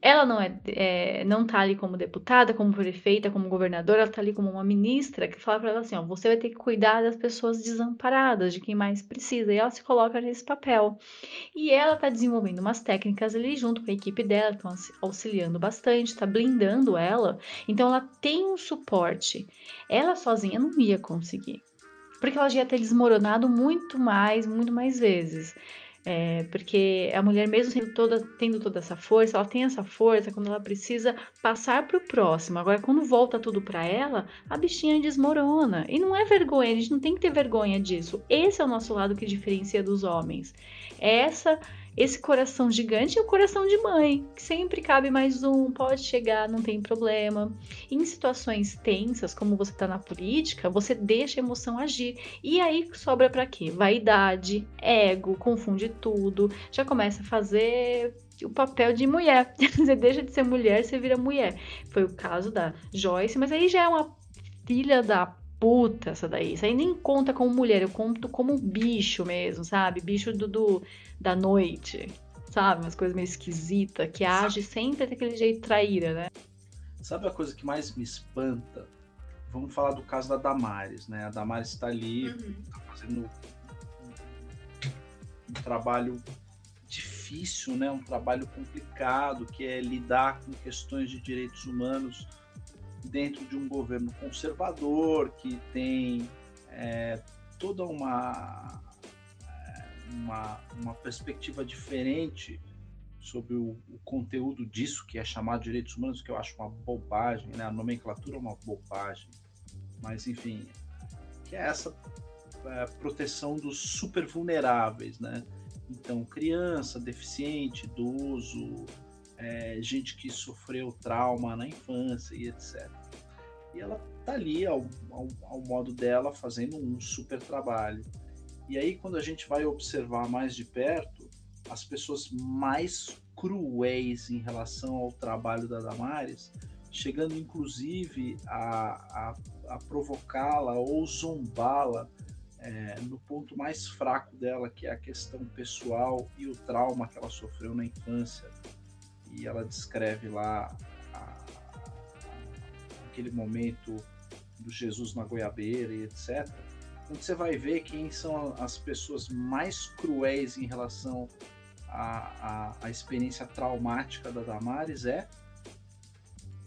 Ela não é, é, não tá ali como deputada, como prefeita, como governadora, ela tá ali como uma ministra que fala para ela assim, ó, você vai ter que cuidar das pessoas desamparadas, de quem mais precisa, e ela se coloca nesse papel. E ela tá desenvolvendo umas técnicas ali junto com a equipe dela, estão auxiliando bastante, tá blindando ela, então ela tem um suporte. Ela sozinha não ia conseguir porque ela já ia ter desmoronado muito mais, muito mais vezes. É, porque a mulher, mesmo toda, tendo toda essa força, ela tem essa força quando ela precisa passar para o próximo. Agora, quando volta tudo para ela, a bichinha desmorona. E não é vergonha, a gente não tem que ter vergonha disso. Esse é o nosso lado que diferencia dos homens. Essa esse coração gigante é o coração de mãe, que sempre cabe mais um, pode chegar, não tem problema. Em situações tensas, como você está na política, você deixa a emoção agir. E aí sobra para quê? Vaidade, ego, confunde tudo, já começa a fazer o papel de mulher. Você deixa de ser mulher, você vira mulher. Foi o caso da Joyce, mas aí já é uma filha da puta essa daí. Isso aí nem conta como mulher, eu conto como bicho mesmo, sabe? Bicho do, do da noite, sabe? Umas coisas meio esquisitas, que age sempre daquele jeito traíra, né? Sabe a coisa que mais me espanta? Vamos falar do caso da Damares, né? A Damares está ali, uhum. tá fazendo um, um trabalho difícil, né? Um trabalho complicado, que é lidar com questões de direitos humanos dentro de um governo conservador que tem é, toda uma, é, uma, uma perspectiva diferente sobre o, o, conteúdo disso que é chamado direitos humanos, que eu acho uma bobagem, né? A nomenclatura é uma bobagem, mas enfim, que é essa é, proteção dos super vulneráveis, né? Então, criança, deficiente, idoso, é, gente que sofreu trauma na infância e etc. E ela tá ali ao, ao, ao, modo dela fazendo um super trabalho. E aí quando a gente vai observar mais de perto, as pessoas mais cruéis em relação ao trabalho da Damares, chegando inclusive a, a, a provocá-la ou zombá-la é, no ponto mais fraco dela, que é a questão pessoal e o trauma que ela sofreu na infância e ela descreve lá a, aquele momento do Jesus na goiabeira e etc. Quando você vai ver quem são as pessoas mais cruéis em relação à, experiência traumática da Damares é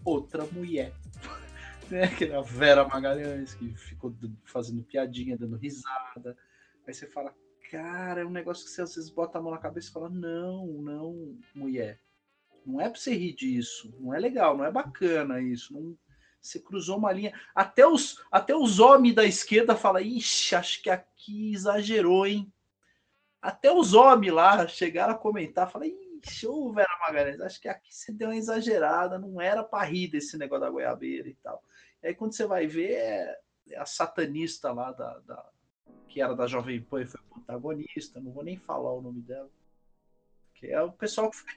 outra mulher. né? Que a Vera Magalhães, que ficou fazendo piadinha, dando risada. Aí você fala, cara, é um negócio que você às vezes bota a mão na cabeça e fala, não, não, mulher. Não é para você rir disso. Não é legal, não é bacana isso. Não, você cruzou uma linha. Até os, até os homens da esquerda falam: ixi, acho que aqui exagerou, hein? Até os homens lá chegaram a comentar, falaram: ixi, ô Vera Magalhães, acho que aqui você deu uma exagerada, não era para rir desse negócio da goiabeira e tal. E aí quando você vai ver, é, é a satanista lá da, da, que era da Jovem Pan e foi protagonista, não vou nem falar o nome dela. Que é o pessoal que fica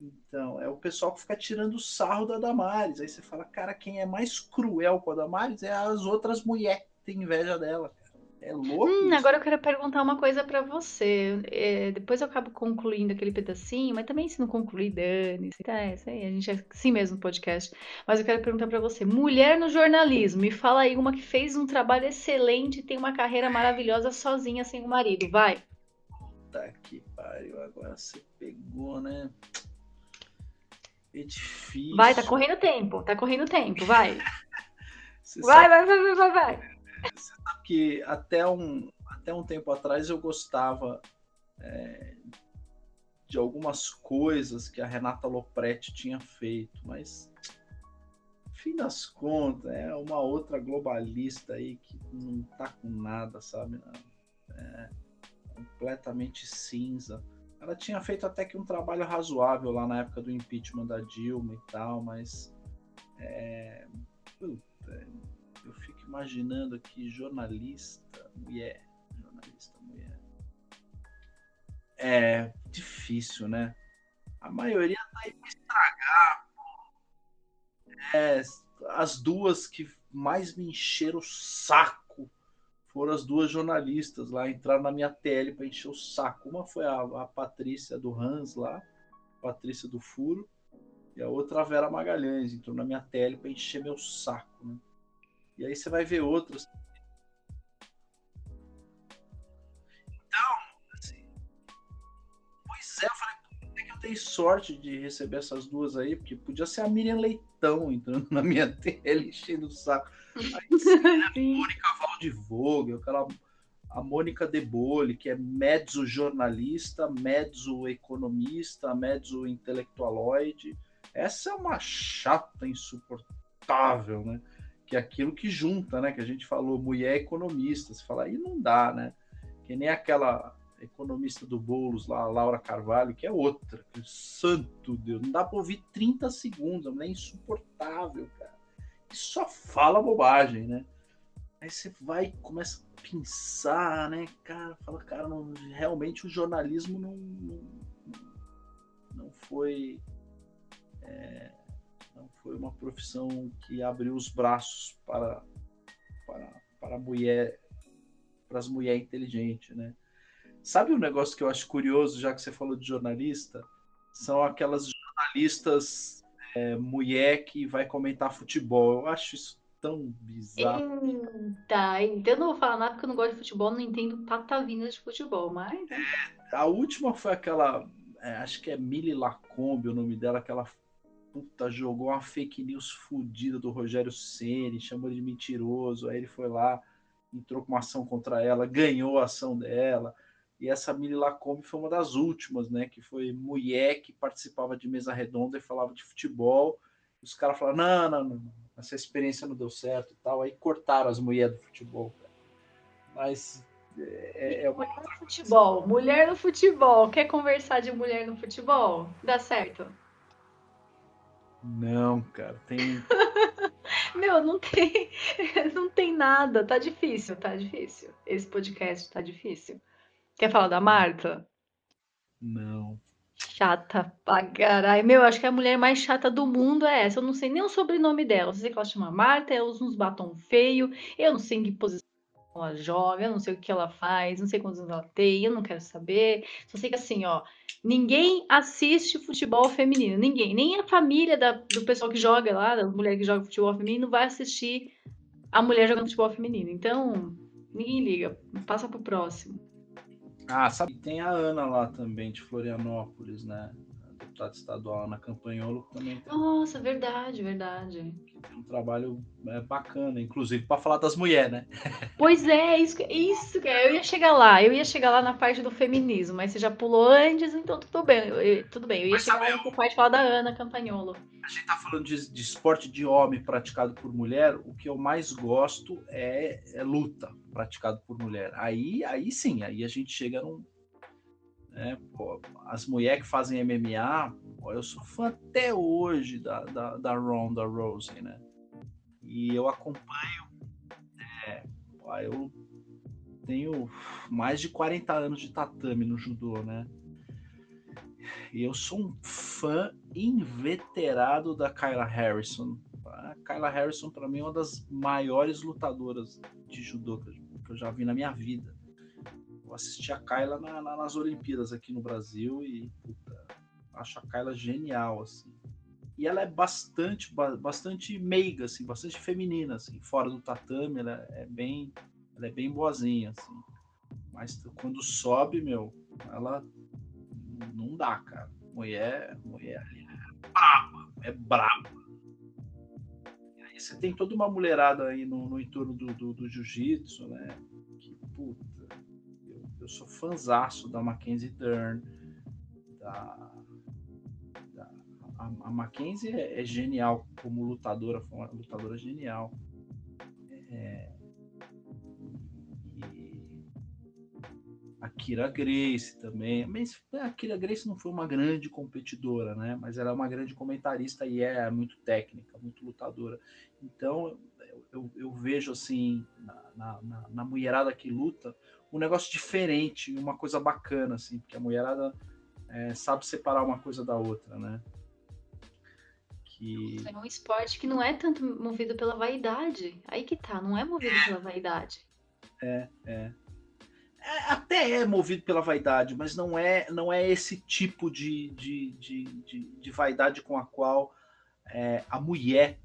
então, é o pessoal que fica tirando sarro da Damares. Aí você fala, cara, quem é mais cruel com a Damares é as outras mulheres que têm inveja dela. É louco. Hum, agora eu quero perguntar uma coisa para você. É, depois eu acabo concluindo aquele pedacinho, mas também se não concluir, dane tá, é isso aí, a gente é assim mesmo no podcast. Mas eu quero perguntar para você: mulher no jornalismo, me fala aí uma que fez um trabalho excelente e tem uma carreira maravilhosa sozinha sem o marido, vai. Puta que pariu, agora você pegou, né? É difícil. Vai, tá correndo tempo, tá correndo tempo, vai. vai, vai, vai, vai, vai, vai. Você sabe que até um, até um tempo atrás eu gostava é, de algumas coisas que a Renata Lopretti tinha feito, mas fim das contas é uma outra globalista aí que não tá com nada, sabe? É completamente cinza. Ela tinha feito até que um trabalho razoável lá na época do impeachment da Dilma e tal, mas é, puta, eu fico imaginando aqui jornalista, mulher, jornalista mulher. É difícil, né? A maioria tá aí pra estragar. É, as duas que mais me encheram o saco foram as duas jornalistas lá, entraram na minha tele para encher o saco. Uma foi a, a Patrícia do Hans lá, Patrícia do Furo, e a outra a Vera Magalhães, entrou na minha tele para encher meu saco, né? E aí você vai ver outras. Então, assim, pois é, eu falei, é que eu dei sorte de receber essas duas aí, porque podia ser a Miriam Leitão entrando na minha tele, enchendo o saco. A Mônica Valdivogue, aquela a Mônica Debole, que é mezzo jornalista, mezzo economista, mezzo intelectualoide. Essa é uma chata insuportável, né? Que é aquilo que junta, né? Que a gente falou, mulher economista. Você fala, aí não dá, né? Que nem aquela economista do Boulos lá, Laura Carvalho, que é outra. Que, santo Deus, não dá para ouvir 30 segundos, é insuportável, cara. E só fala bobagem, né? Aí você vai começa a pensar, né, cara? Fala, cara, não, realmente o jornalismo não, não, foi é, não foi uma profissão que abriu os braços para, para, para mulher, para as mulheres inteligentes, né? Sabe um negócio que eu acho curioso, já que você falou de jornalista? São aquelas jornalistas é, mulher que vai comentar futebol. Eu acho isso tão bizarro. Eita, então eu não vou falar nada porque eu não gosto de futebol, não entendo patavinas de futebol, mas. É, a última foi aquela. É, acho que é Mili Lacombe o nome dela, aquela puta, jogou uma fake news fodida do Rogério Ceni, chamou ele de mentiroso. Aí ele foi lá, entrou com uma ação contra ela, ganhou a ação dela. E essa Mili Lacombe foi uma das últimas, né? Que foi mulher que participava de mesa redonda e falava de futebol. Os caras falaram: não, não, não, essa experiência não deu certo e tal. Aí cortaram as mulheres do futebol. Mas é, é uma... Mulher no futebol, mulher no futebol. Quer conversar de mulher no futebol? Dá certo. Não, cara, tem. Meu, não tem, não tem nada. Tá difícil, tá difícil. Esse podcast tá difícil. Quer falar da Marta? Não. Chata pra caralho. Meu, acho que a mulher mais chata do mundo é essa. Eu não sei nem o sobrenome dela. Eu sei que ela chama Marta, ela usa uns batom feio. Eu não sei em que posição ela joga, eu não sei o que ela faz, não sei quantos anos ela tem, eu não quero saber. Só sei que assim, ó, ninguém assiste futebol feminino, ninguém, nem a família da, do pessoal que joga lá, da mulher que joga futebol feminino, vai assistir a mulher jogando futebol feminino. Então, ninguém liga, passa pro próximo. Ah, sabe, tem a Ana lá também, de Florianópolis, né? deputada estadual Ana Campanholo também tem. Nossa, verdade, verdade. Um trabalho é, bacana, inclusive para falar das mulheres, né? Pois é, isso, isso eu ia chegar lá, eu ia chegar lá na parte do feminismo, mas você já pulou antes, então tudo bem, eu, tudo bem, eu ia mas chegar lá na parte falar da Ana Campanholo. A gente tá falando de, de, esporte de homem praticado por mulher, o que eu mais gosto é, é luta praticado por mulher. Aí, aí sim, aí a gente chega num, né? Pô, as mulheres que fazem MMA, pô, eu sou fã até hoje da, da, da Ronda Rousey, né? E eu acompanho. É, pô, eu tenho mais de 40 anos de tatame no judô, né? E eu sou um fã inveterado da Kyla Harrison. A Kyla Harrison, para mim, é uma das maiores lutadoras de judô que eu já vi na minha vida. Eu assisti a Kyla na, na, nas Olimpíadas aqui no Brasil e puta, acho a Kyla genial, assim. E ela é bastante, bastante meiga, assim, bastante feminina, assim, fora do tatame, ela é bem, ela é bem boazinha, assim. Mas quando sobe, meu, ela não dá, cara. Mulher, mulher é braba, é braba. você tem toda uma mulherada aí no, no entorno do, do, do jiu-jitsu, né? Que, puta, eu, sou fanzaço da Mackenzie Dern, da, da a, a Mackenzie é, é, genial como lutadora, foi uma lutadora genial. É, a Kira Grace também. Mas a Kira Grace não foi uma grande competidora, né? Mas ela é uma grande comentarista e é muito técnica, muito lutadora. Então eu, eu, eu vejo assim na, na, na, mulherada que luta um negócio diferente, uma coisa bacana, assim, porque a mulherada é, sabe separar uma coisa da outra, né? Que... É um esporte que não é tanto movido pela vaidade. Aí que tá, não é movido pela vaidade. É, é. É, até é movido pela vaidade, mas não é, não é esse tipo de, de, de, de, de vaidade com a qual é, a mulher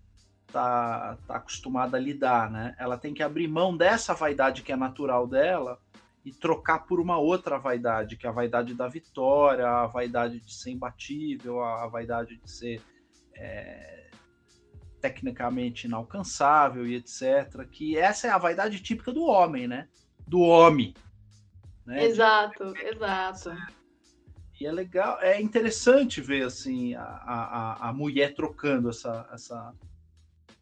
tá, tá acostumada a lidar, né? Ela tem que abrir mão dessa vaidade que é natural dela e trocar por uma outra vaidade, que é a vaidade da vitória, a vaidade de ser imbatível, a, vaidade de ser é, tecnicamente inalcançável e etc. Que essa é a vaidade típica do homem, né? Do homem. Né? Exato, de... exato. E é legal, é interessante ver assim a, a, a mulher trocando essa, essa,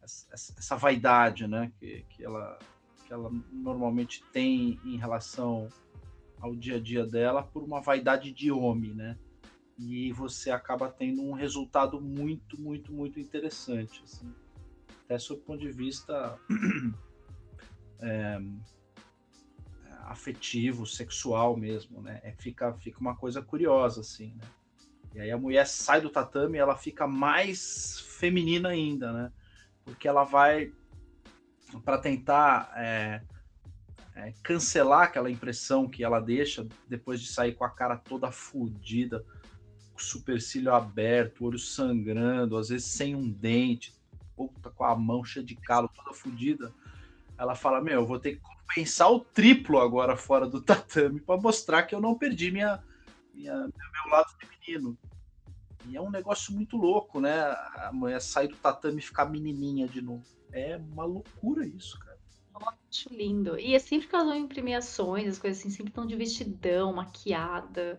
essa, essa vaidade, né? Que, que, ela, ela normalmente tem em relação ao dia a dia dela por uma vaidade de homem, né? E você acaba tendo um resultado muito, muito, muito interessante, assim. Até sob o ponto de vista é, afetivo, sexual mesmo, né? É, fica, fica uma coisa curiosa, assim, né? E aí a mulher sai do tatame e ela fica mais feminina ainda, né? Porque ela vai para tentar é, é, cancelar aquela impressão que ela deixa depois de sair com a cara toda fodida, supercílio aberto, olho sangrando, às vezes sem um dente, puta, com a mão cheia de calo, toda fodida. Ela fala: Meu, eu vou ter que pensar o triplo agora fora do tatame para mostrar que eu não perdi minha, minha, meu lado feminino. E é um negócio muito louco, né? A mulher sair do tatame e ficar menininha de novo. É uma loucura isso, cara. Acho lindo. E é sempre que elas vão as coisas assim, sempre estão de vestidão, maquiada.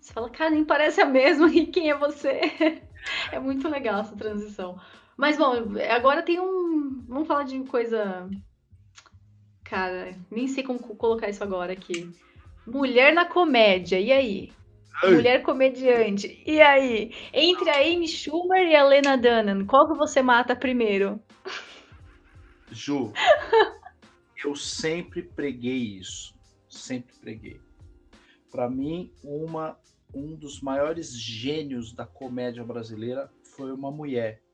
Você fala, cara, nem parece a mesma, e quem é você? É muito legal essa transição. Mas, bom, agora tem um. Vamos falar de coisa Cara, nem sei como colocar isso agora aqui. Mulher na comédia, e aí? Mulher comediante, e aí? Entre a Amy Schumer e a Lena Dunham, qual que você mata primeiro? Ju, eu sempre preguei isso. Sempre preguei. Para mim, uma, um dos maiores gênios da comédia brasileira foi uma mulher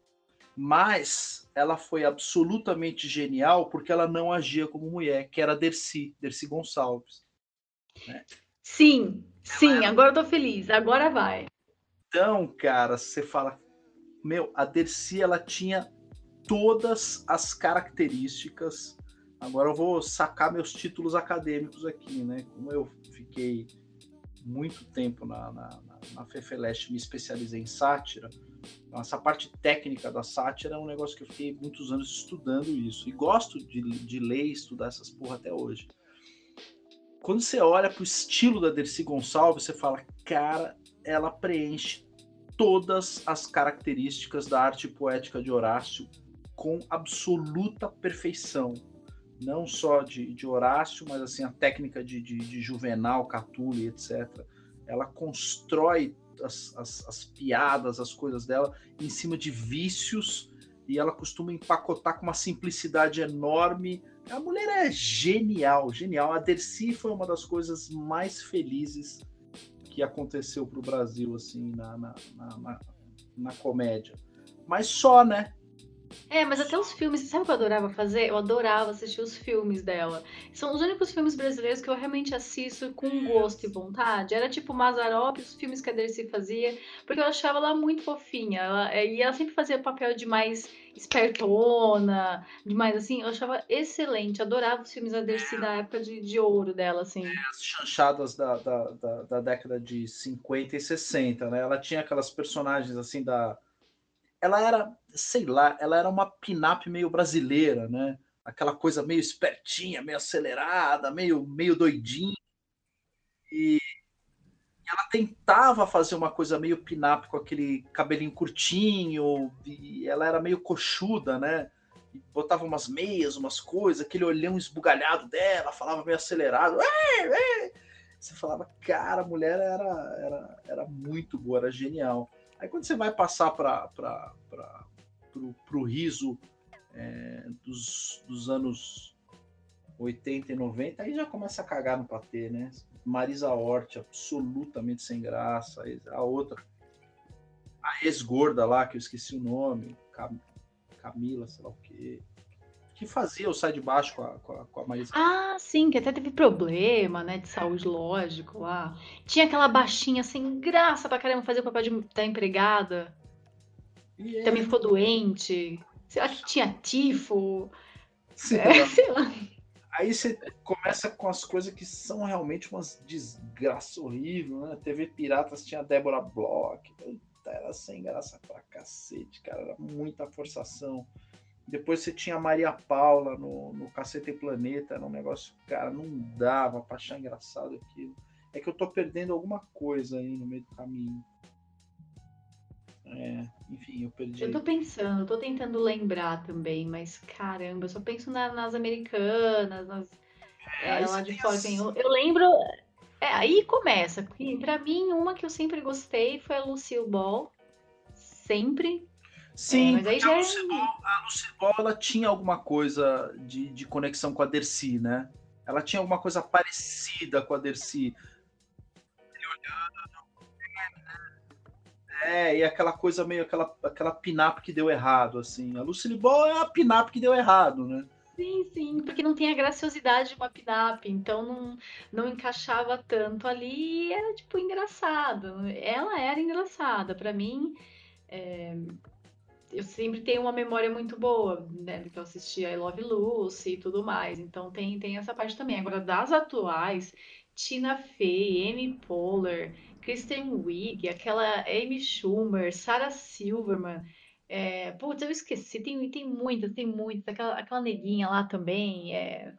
mas ela foi absolutamente genial porque ela não agia como mulher, que era Dercy, Dercy Gonçalves. Né? Sim, sim, era... agora eu tô feliz, agora vai. Então, cara, você fala, meu, a Dercy ela tinha todas as características. Agora eu vou sacar meus títulos acadêmicos aqui, né? Como eu fiquei muito tempo na, na, na, na Fefeleste, me especializei em sátira então, essa parte técnica da sátira é um negócio que eu fiquei muitos anos estudando isso. E gosto de, de ler e estudar essas porra até hoje. Quando você olha pro estilo da Dercy Gonçalves, você fala, cara, ela preenche todas as características da arte poética de Horácio com absoluta perfeição. Não só de, de Horácio, mas assim, a técnica de, de, de Juvenal, Catulo etc. Ela constrói as, as, as piadas, as coisas dela em cima de vícios e ela costuma empacotar com uma simplicidade enorme. A mulher é genial, genial. A Dercy foi uma das coisas mais felizes que aconteceu para o Brasil, assim, na, na, na, na, comédia. Mas só, né? É, mas até os filmes, sabe o que eu adorava fazer? Eu adorava assistir os filmes dela. São os únicos filmes brasileiros que eu realmente assisto com gosto e vontade. Era tipo Mazarop, os filmes que a Dercy fazia, porque eu achava ela muito fofinha. Ela, é, e ela sempre fazia papel de mais espertona, de mais assim. Eu achava excelente. Adorava os filmes da Dercy da época de, de ouro dela, assim. É, as chanchadas da, da, da, da década de 50 e 60, né? Ela tinha aquelas personagens assim da ela era, sei lá, ela era uma pinap meio brasileira, né? Aquela coisa meio espertinha, meio acelerada, meio, meio doidinha. E ela tentava fazer uma coisa meio pinap com aquele cabelinho curtinho, e ela era meio coxuda, né? E botava umas meias, umas coisas, aquele olhão esbugalhado dela, falava meio acelerado. Você falava, cara, a mulher era, era, era muito boa, era genial. Aí quando você vai passar para o riso é, dos, dos anos 80 e 90, aí já começa a cagar no patê, né? Marisa Hort, absolutamente sem graça. A outra, a ex-gorda lá, que eu esqueci o nome, Camila, sei lá o quê. Que fazia o Sai de Baixo com a, com a, com a Marisa. Ah, sim, que até teve problema, né, de saúde, lógico, lá. Tinha aquela baixinha sem graça pra caramba fazer o papel de, da empregada. É... Também ficou doente. Sei lá que tinha tifo. Sei, é, sei lá. Aí você começa com as coisas que são realmente umas desgraças horríveis, né? TV Piratas tinha Débora Bloch, era sem graça pra cacete, cara, era muita forçação. Depois você tinha a Maria Paula no, no Cacete Planeta, era um negócio, cara, não dava pra achar engraçado aquilo. É que eu tô perdendo alguma coisa aí no meio do caminho. É, enfim, eu perdi. Eu tô pensando, tô tentando lembrar também, mas caramba, eu só penso na, nas americanas, nas. É, é lá de fora. Assim, eu, eu, lembro. É, aí começa. Porque pra mim, uma que eu sempre gostei foi a Lucille Ball. Sempre. Sim, é, mas aí já... a, Lucille Ball, a Lucille Ball ela tinha alguma coisa de, de conexão com a Dercy, né? Ela tinha alguma coisa parecida com a Dercy. Ele olhando é, e aquela coisa meio aquela, aquela pinap que deu errado, assim. A Lucille Ball é a pinap que deu errado, né? Sim, sim, porque não tem a graciosidade de uma pinap, então não, não encaixava tanto ali e era, tipo, engraçado. Ela era engraçada, para mim. É, eu sempre tenho uma memória muito boa, né, que eu assisti I Love Lucy e tudo mais, então tem, tem essa parte também. Agora, das atuais, Tina Fey, Amy Poehler, Kristen Wiig, aquela Amy Schumer, Sarah Silverman. É, putz, eu esqueci, tem, tem muitas, tem muitas. Aquela, aquela neguinha lá também. É...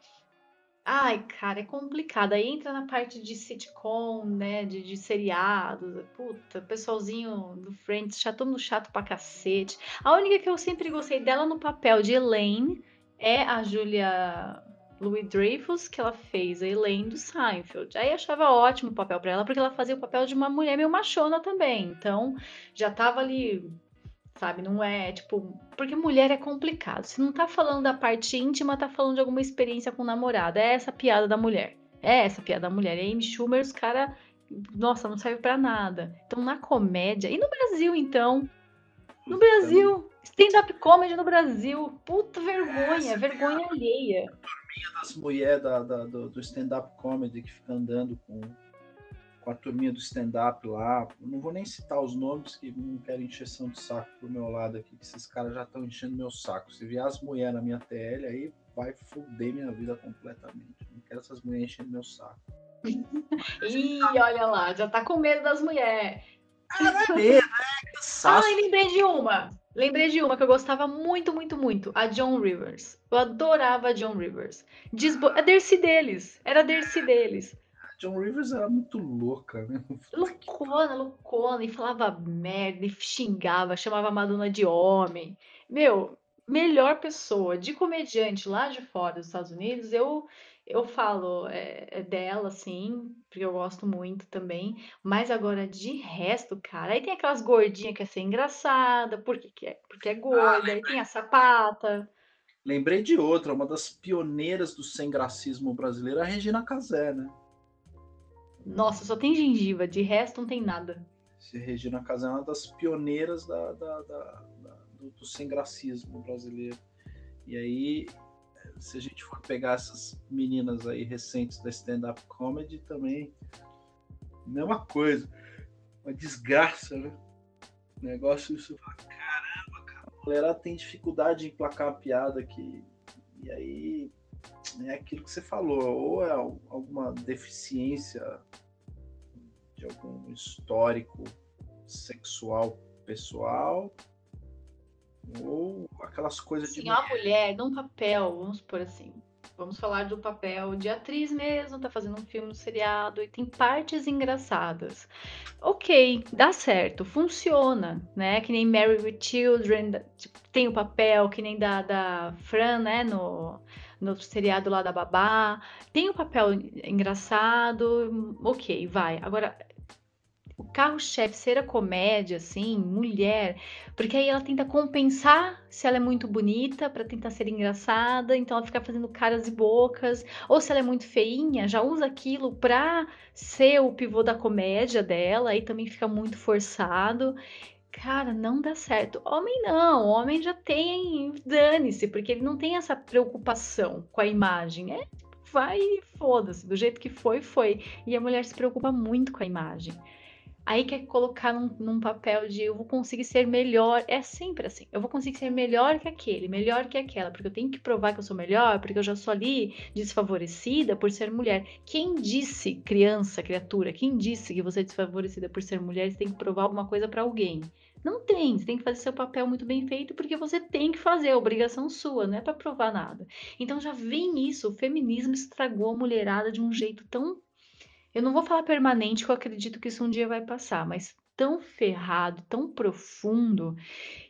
Ai, cara, é complicado. Aí entra na parte de sitcom, né? De, de seriados. Puta, pessoalzinho do Friends, chato no chato pra cacete. A única que eu sempre gostei dela no papel de Elaine é a Julia Louis Dreyfus, que ela fez a Elaine do Seinfeld. Aí achava ótimo o papel para ela, porque ela fazia o papel de uma mulher meio machona também. Então, já tava ali, sabe? Não é tipo. Porque mulher é complicado. Se não tá falando da parte íntima, tá falando de alguma experiência com o namorado. É essa piada da mulher. É essa piada da mulher. E Amy Schumer, os caras. Nossa, não serve para nada. Então, na comédia. E no Brasil, então? No Brasil. Stand-up comedy no Brasil. Puta vergonha. Vergonha alheia turminha das mulheres da, da, do, do stand-up comedy que fica andando com, com a turminha do stand-up lá. não vou nem citar os nomes, que não quero encheção de saco pro meu lado aqui, que esses caras já estão enchendo meu saco. Se vier as mulheres na minha TL, aí vai foder minha vida completamente. Não quero essas mulheres enchendo meu saco. Ih, olha lá, já tá com medo das mulheres. Ah, é medo, é Ai, lembrei de uma. Lembrei de uma que eu gostava muito, muito, muito. A John Rivers. Eu adorava a John Rivers. Desbo... A Dercy deles. Era a Dercy deles. A John Rivers era muito louca, né? Loucona, loucona. E falava merda, e xingava, chamava a Madonna de homem. Meu, melhor pessoa de comediante lá de fora dos Estados Unidos, eu eu falo é, é dela, assim, porque eu gosto muito também. Mas agora, de resto, cara, aí tem aquelas gordinhas que é ser engraçada, porque, que é, porque é ah, gorda, aí tem a sapata. Lembrei de outra, uma das pioneiras do sem gracismo brasileiro, a Regina Casé, né? Nossa, só tem gengiva, de resto não tem nada. Esse Regina Casé é uma das pioneiras da, da, da do, do sem gracismo brasileiro. E aí se a gente for pegar essas meninas aí recentes da stand-up comedy, também mesma coisa. Uma desgraça, né? Negócio isso. Caramba, cara. A galera tem dificuldade em placar a piada aqui. E aí é aquilo que você falou, ou é alguma deficiência de algum histórico sexual pessoal, Ou aquelas coisas Sim, de. uma mulher num papel, vamos por assim. Vamos falar do papel de atriz mesmo, tá fazendo um filme, um seriado e tem partes engraçadas. Ok, dá certo, funciona, né? Que nem Mary with Children, tipo, tem o papel, que nem da, da Fran, né? No, no seriado lá da Babá. Tem o papel engraçado, ok, vai. Agora, o carro-chefe ser a comédia, assim, mulher, porque aí ela tenta compensar se ela é muito bonita para tentar ser engraçada, então ela fica fazendo caras e bocas, ou se ela é muito feinha, já usa aquilo pra ser o pivô da comédia dela, aí também fica muito forçado. Cara, não dá certo. Homem não, homem já tem, dane-se, porque ele não tem essa preocupação com a imagem. É, vai e foda-se, do jeito que foi, foi. E a mulher se preocupa muito com a imagem. Aí quer colocar num, num, papel de eu vou conseguir ser melhor. É sempre assim. Eu vou conseguir ser melhor que aquele, melhor que aquela, porque eu tenho que provar que eu sou melhor, porque eu já sou ali desfavorecida por ser mulher. Quem disse, criança, criatura, quem disse que você é desfavorecida por ser mulher, você tem que provar alguma coisa para alguém? Não tem, você tem que fazer seu papel muito bem feito porque você tem que fazer, é obrigação sua, não é para provar nada. Então já vem isso, o feminismo estragou a mulherada de um jeito tão eu não vou falar permanente, que eu acredito que isso um dia vai passar, mas tão ferrado, tão profundo,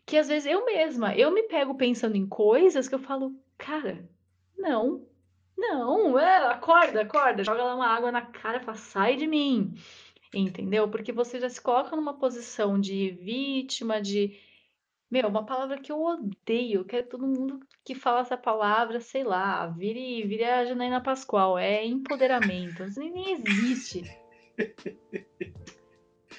que às vezes eu mesma, eu me pego pensando em coisas que eu falo, cara, não, não, é, acorda, acorda, joga lá uma água na cara fala, sai de mim, entendeu? Porque você já se coloca numa posição de vítima, de meu, uma palavra que eu odeio, quero todo mundo que fala essa palavra, sei lá, vire, vire a Janaína Pascoal, é empoderamento, isso nem, nem existe.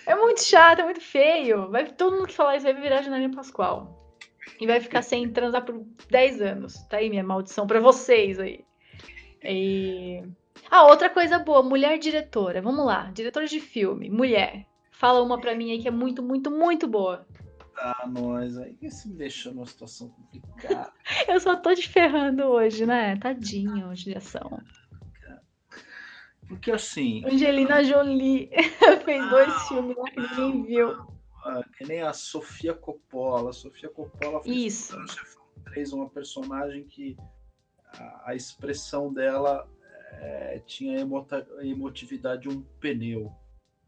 É muito chato, é muito feio. Vai, todo mundo que falar isso vai virar a Janaína Pascoal. E vai ficar sem transar por 10 anos. Tá aí minha maldição pra vocês aí. E... Ah, outra coisa boa, mulher diretora. Vamos lá, diretora de filme, mulher. Fala uma pra mim aí que é muito, muito, muito boa. Ah, nós aí se me deixou numa situação complicada. Eu só tô te ferrando hoje, né? Tadinho, judiação. Porque assim. Angelina Jolie fez dois ah, filmes lá que ninguém viu. Ah, que nem a Sofia Coppola. A Sofia Coppola fez Isso. uma personagem que a, a expressão dela é, tinha emota, emotividade de um pneu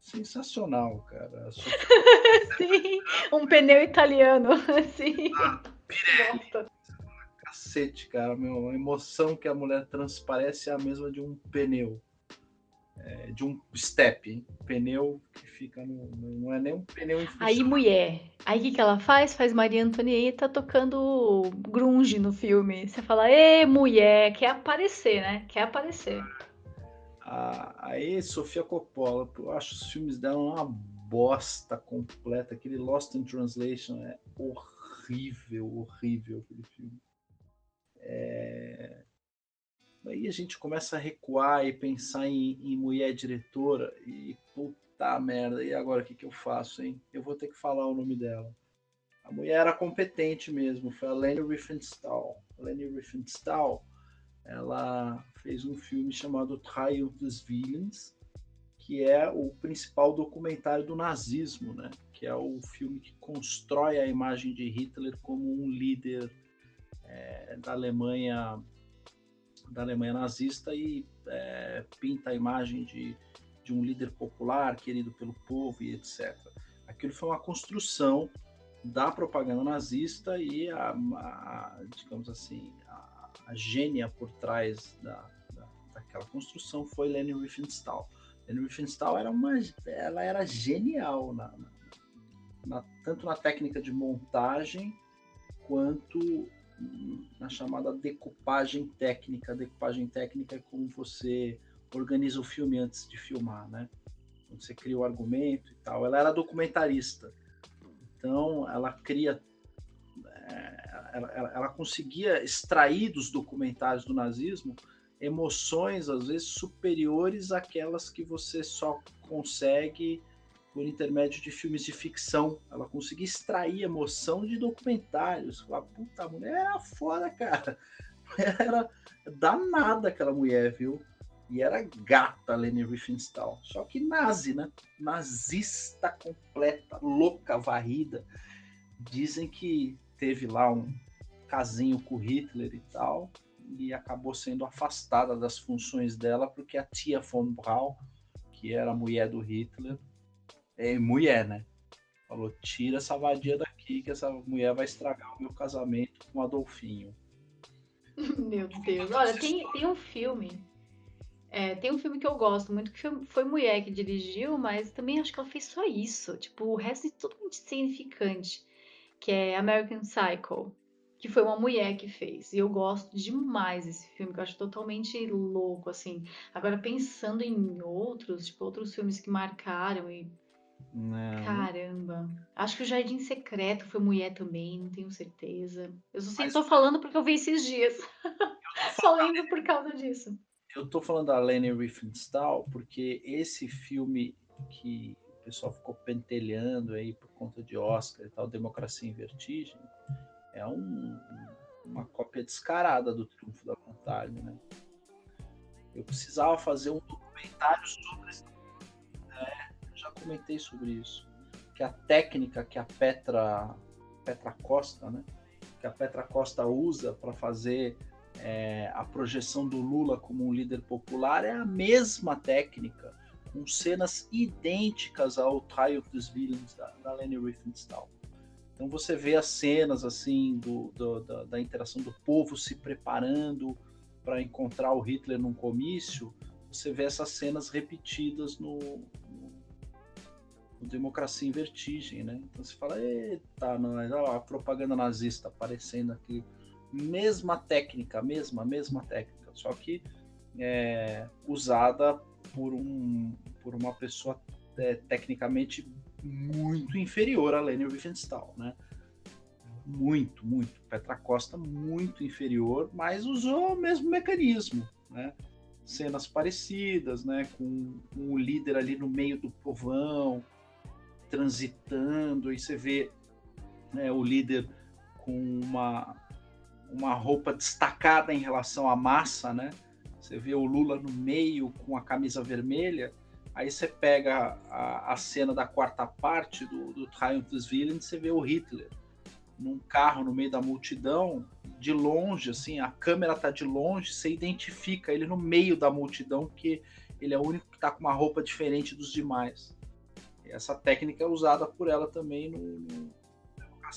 sensacional, cara. Sim, um pneu italiano. Sim. Ah, Pirelli. Cacete, cara. Meu, a emoção que a mulher transparece é a mesma de um pneu. É, de um step, hein? pneu que fica no. Não é nem um pneu Aí, mulher. Aí o que, que ela faz? Faz Maria Antonieta tocando grunge no filme. Você fala, ê, mulher, quer aparecer, né? Quer aparecer. A, aí, Sofia Coppola, eu acho os filmes dela uma bosta completa. Aquele Lost in Translation é horrível, horrível aquele filme. É... Aí a gente começa a recuar e pensar em, em mulher diretora e puta merda, e agora o que, que eu faço, hein? Eu vou ter que falar o nome dela. A mulher era competente mesmo, foi a Leni Riefenstahl. Leni Riefenstahl, ela fez um filme chamado Triumph dos Villains, que é o principal documentário do nazismo, né? que é o filme que constrói a imagem de Hitler como um líder é, da Alemanha da Alemanha nazista e é, pinta a imagem de, de um líder popular querido pelo povo e etc. Aquilo foi uma construção da propaganda nazista e a, a digamos assim a, a gênia por trás da, aquela construção foi Leni Riefenstahl. Leni Riefenstahl era uma, ela era genial na, na, na, tanto na técnica de montagem quanto na chamada decupagem técnica. Decupagem técnica é como você organiza o filme antes de filmar, né? Quando você cria o argumento e tal. Ela era documentarista, então ela cria, é, ela, ela, ela conseguia extrair dos documentários do nazismo emoções, às vezes, superiores àquelas que você só consegue por intermédio de filmes de ficção. Ela conseguia extrair emoção de documentários. Falar, puta, a mulher era foda, cara. Era danada aquela mulher, viu? E era gata, Leni Riefenstahl. Só que nazi, né? Nazista completa, louca, varrida. Dizem que teve lá um casinho com Hitler e tal, e acabou sendo afastada das funções dela porque a tia von Braun, que era a mulher do Hitler, é mulher, né? Falou: tira essa vadia daqui, que essa mulher vai estragar o meu casamento com o Adolfinho. Meu Deus. Olha, tem, tem um filme. É, tem um filme que eu gosto muito, que foi mulher que dirigiu, mas também acho que ela fez só isso. Tipo, o resto é totalmente insignificante. Que é American Psycho. Que foi uma mulher que fez. E eu gosto demais desse filme, que eu acho totalmente louco, assim. Agora, pensando em outros, tipo, outros filmes que marcaram e não. Caramba. Acho que o Jardim Secreto foi mulher também, não tenho certeza. Eu só sei, Mas... tô falando porque eu vi esses dias. só lembro por causa disso. Eu tô falando da Leni Riefenstahl porque esse filme que pessoal ficou pentelhando aí por conta de Oscar e tal, Democracia em Vertigem, é um, uma cópia descarada do Triunfo da Vontade, né? Eu precisava fazer um documentário sobre esse já comentei sobre isso, que a técnica que a Petra, Petra Costa, né, que a Petra Costa usa para fazer é, a projeção do Lula como um líder popular é a mesma técnica, com cenas idênticas ao Trial dos Villains da, da Leni Riefenstahl. Então você vê as cenas assim do, do da, da, interação do povo se preparando para encontrar o Hitler num comício. Você vê essas cenas repetidas no, Democracia em Vertigem, né? Então você fala, eita, ó, a propaganda nazista aparecendo aqui. Mesma técnica, mesma, mesma técnica, só que é, usada por, um, por uma pessoa é, tecnicamente muito inferior a Leni Riefenstahl, né? Muito, muito. Petra Costa muito inferior, mas usou o mesmo mecanismo, né? Cenas parecidas, né? Com, com o líder ali no meio do povão, transitando, e você vê né, o líder com uma, uma roupa destacada em relação à massa, né? Você vê o Lula no meio com a camisa vermelha, aí você pega a, a cena da quarta parte do, do Triumph dos Villains, você vê o Hitler num carro no meio da multidão, de longe, assim, a câmera tá de longe, você identifica ele no meio da multidão, porque ele é o único que tá com uma roupa diferente dos demais. Essa técnica é usada por ela também no, no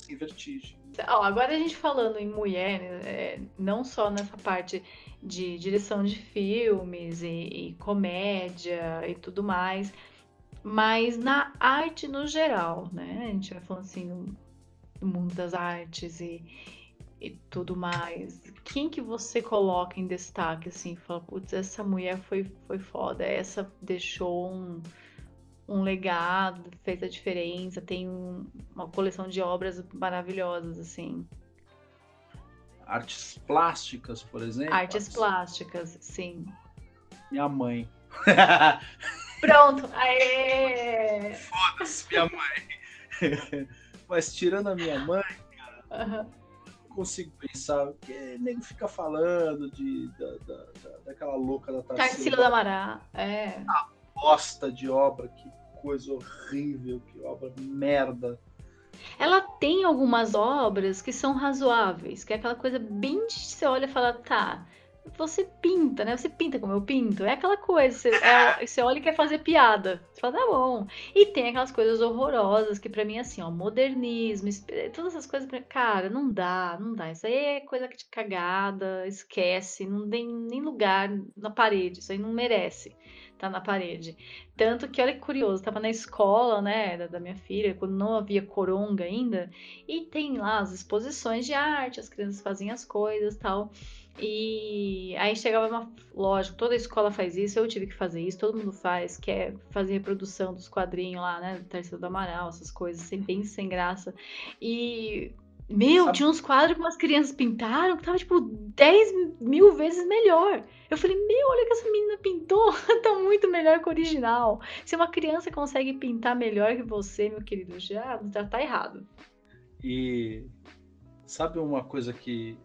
Em Vertigem. agora a gente falando em mulher, é, não só nessa parte de direção de filmes e, e comédia e tudo mais, mas na arte no geral, né? A gente vai falando assim do mundo das artes e, e tudo mais. Quem que você coloca em destaque assim, fala, putz, essa mulher foi, foi foda, essa deixou um um legado, fez a diferença, tem um, uma coleção de obras maravilhosas, assim. Artes plásticas, por exemplo? Artes, plásticas, sim. Minha mãe. Pronto, aê! Foda-se, minha mãe. Mas tirando a minha mãe, cara, uhum. não consigo pensar, porque nego fica falando de, da, da, da daquela louca da Tarsila. Tarsila da Mará, é. A bosta de obra que coisa horrível, que obra merda. Ela tem algumas obras que são razoáveis, que é aquela coisa bem de você olha e fala, tá, você pinta, né? Você pinta como eu pinto. É aquela coisa, você, é, você olha e quer fazer piada. Você fala, tá bom. E tem aquelas coisas horrorosas que para mim, assim, ó, modernismo, todas essas coisas, pra... cara, não dá, não dá. Isso aí é coisa de cagada, esquece, não tem nem lugar na parede, isso aí não merece tá na parede. Tanto que, olha que curioso, tava na escola, né, da, da, minha filha, quando não havia coronga ainda, e tem lá as exposições de arte, as crianças fazem as coisas tal. E aí chegava uma. Lógico, toda escola faz isso, eu tive que fazer isso, todo mundo faz, que é fazer reprodução dos quadrinhos lá, né? Do Terceiro do Amaral, essas coisas, sem, bem sem graça. E meu, Sabe? tinha uns quadros que umas crianças pintaram que tava, tipo, 10 mil vezes melhor. Eu falei, meu, olha que essa menina pintou, tá muito melhor que o original. Se uma criança consegue pintar melhor que você, meu querido, já, já tá errado. E sabe uma coisa que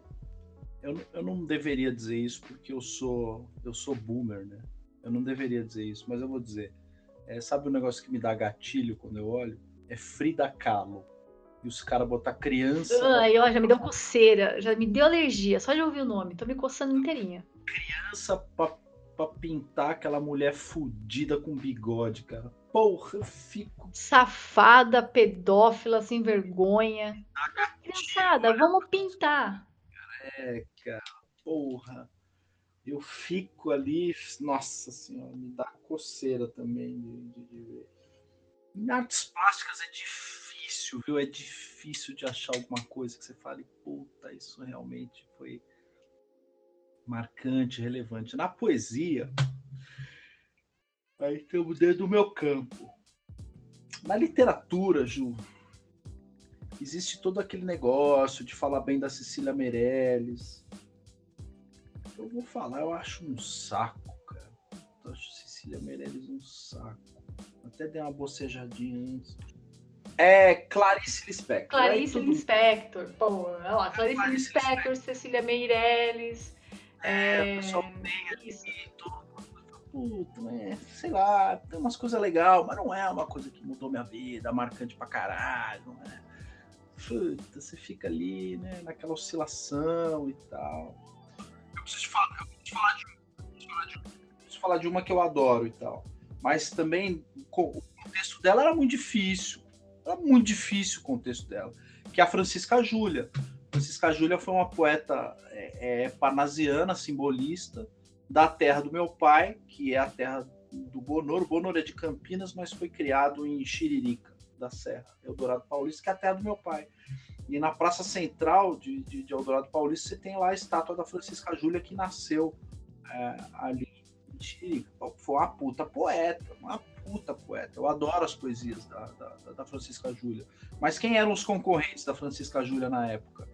eu, eu não deveria dizer isso porque eu sou eu sou boomer, né? Eu não deveria dizer isso, mas eu vou dizer. É, sabe o um negócio que me dá gatilho quando eu olho? É Frida Kahlo e os caras botar criança. Ai, ó, já me deu coceira, já me deu alergia, só de ouvir o nome, tô me coçando inteirinha. Criança pra, pra pintar aquela mulher fudida com bigode, cara. Porra, eu fico. Safada, pedófila, sem vergonha. Ah, criançada, vamos pintar. É, cara, porra. Eu fico ali, nossa senhora, me dá coceira também de, de, de ver. Em artes plásticas é difícil, viu? É difícil de achar alguma coisa que você fale, puta, isso realmente foi marcante, relevante. Na poesia, aí estamos dentro do meu campo. Na literatura, Ju, existe todo aquele negócio de falar bem da Cecília Meirelles. Eu vou falar, eu acho um saco, cara. Eu acho Cecília Meirelles um saco. Até dei uma bocejadinha antes. É Clarice Lispector. Clarice tudo... Lispector, pô, olha lá, Clarice, Clarice Lispector, Lispector, Cecília Meirelles. É, é... o pessoal tem aqui tudo. Puta, né? Sei lá, tem umas coisas legais, mas não é uma coisa que mudou minha vida, marcante pra caralho, não é? Puta, você fica ali, né, naquela oscilação e tal. Eu preciso te falar, eu preciso falar de, preciso falar de, preciso falar de uma que eu adoro e tal mas também o contexto dela era muito difícil. Era muito difícil o contexto dela. Que é a Francisca Júlia. Francisca Júlia foi uma poeta é, é, parnasiana, simbolista, da terra do meu pai, que é a terra do Bonoro. O Bonoro é de Campinas, mas foi criado em Xiririca, da Serra, Eldorado Paulista, que é a terra do meu pai. E na Praça Central de, de, de Eldorado Paulista, você tem lá a estátua da Francisca Júlia, que nasceu é, ali foi uma puta poeta, uma puta poeta. Eu adoro as poesias da, da, da Francisca Júlia. Mas quem eram os concorrentes da Francisca Júlia na época?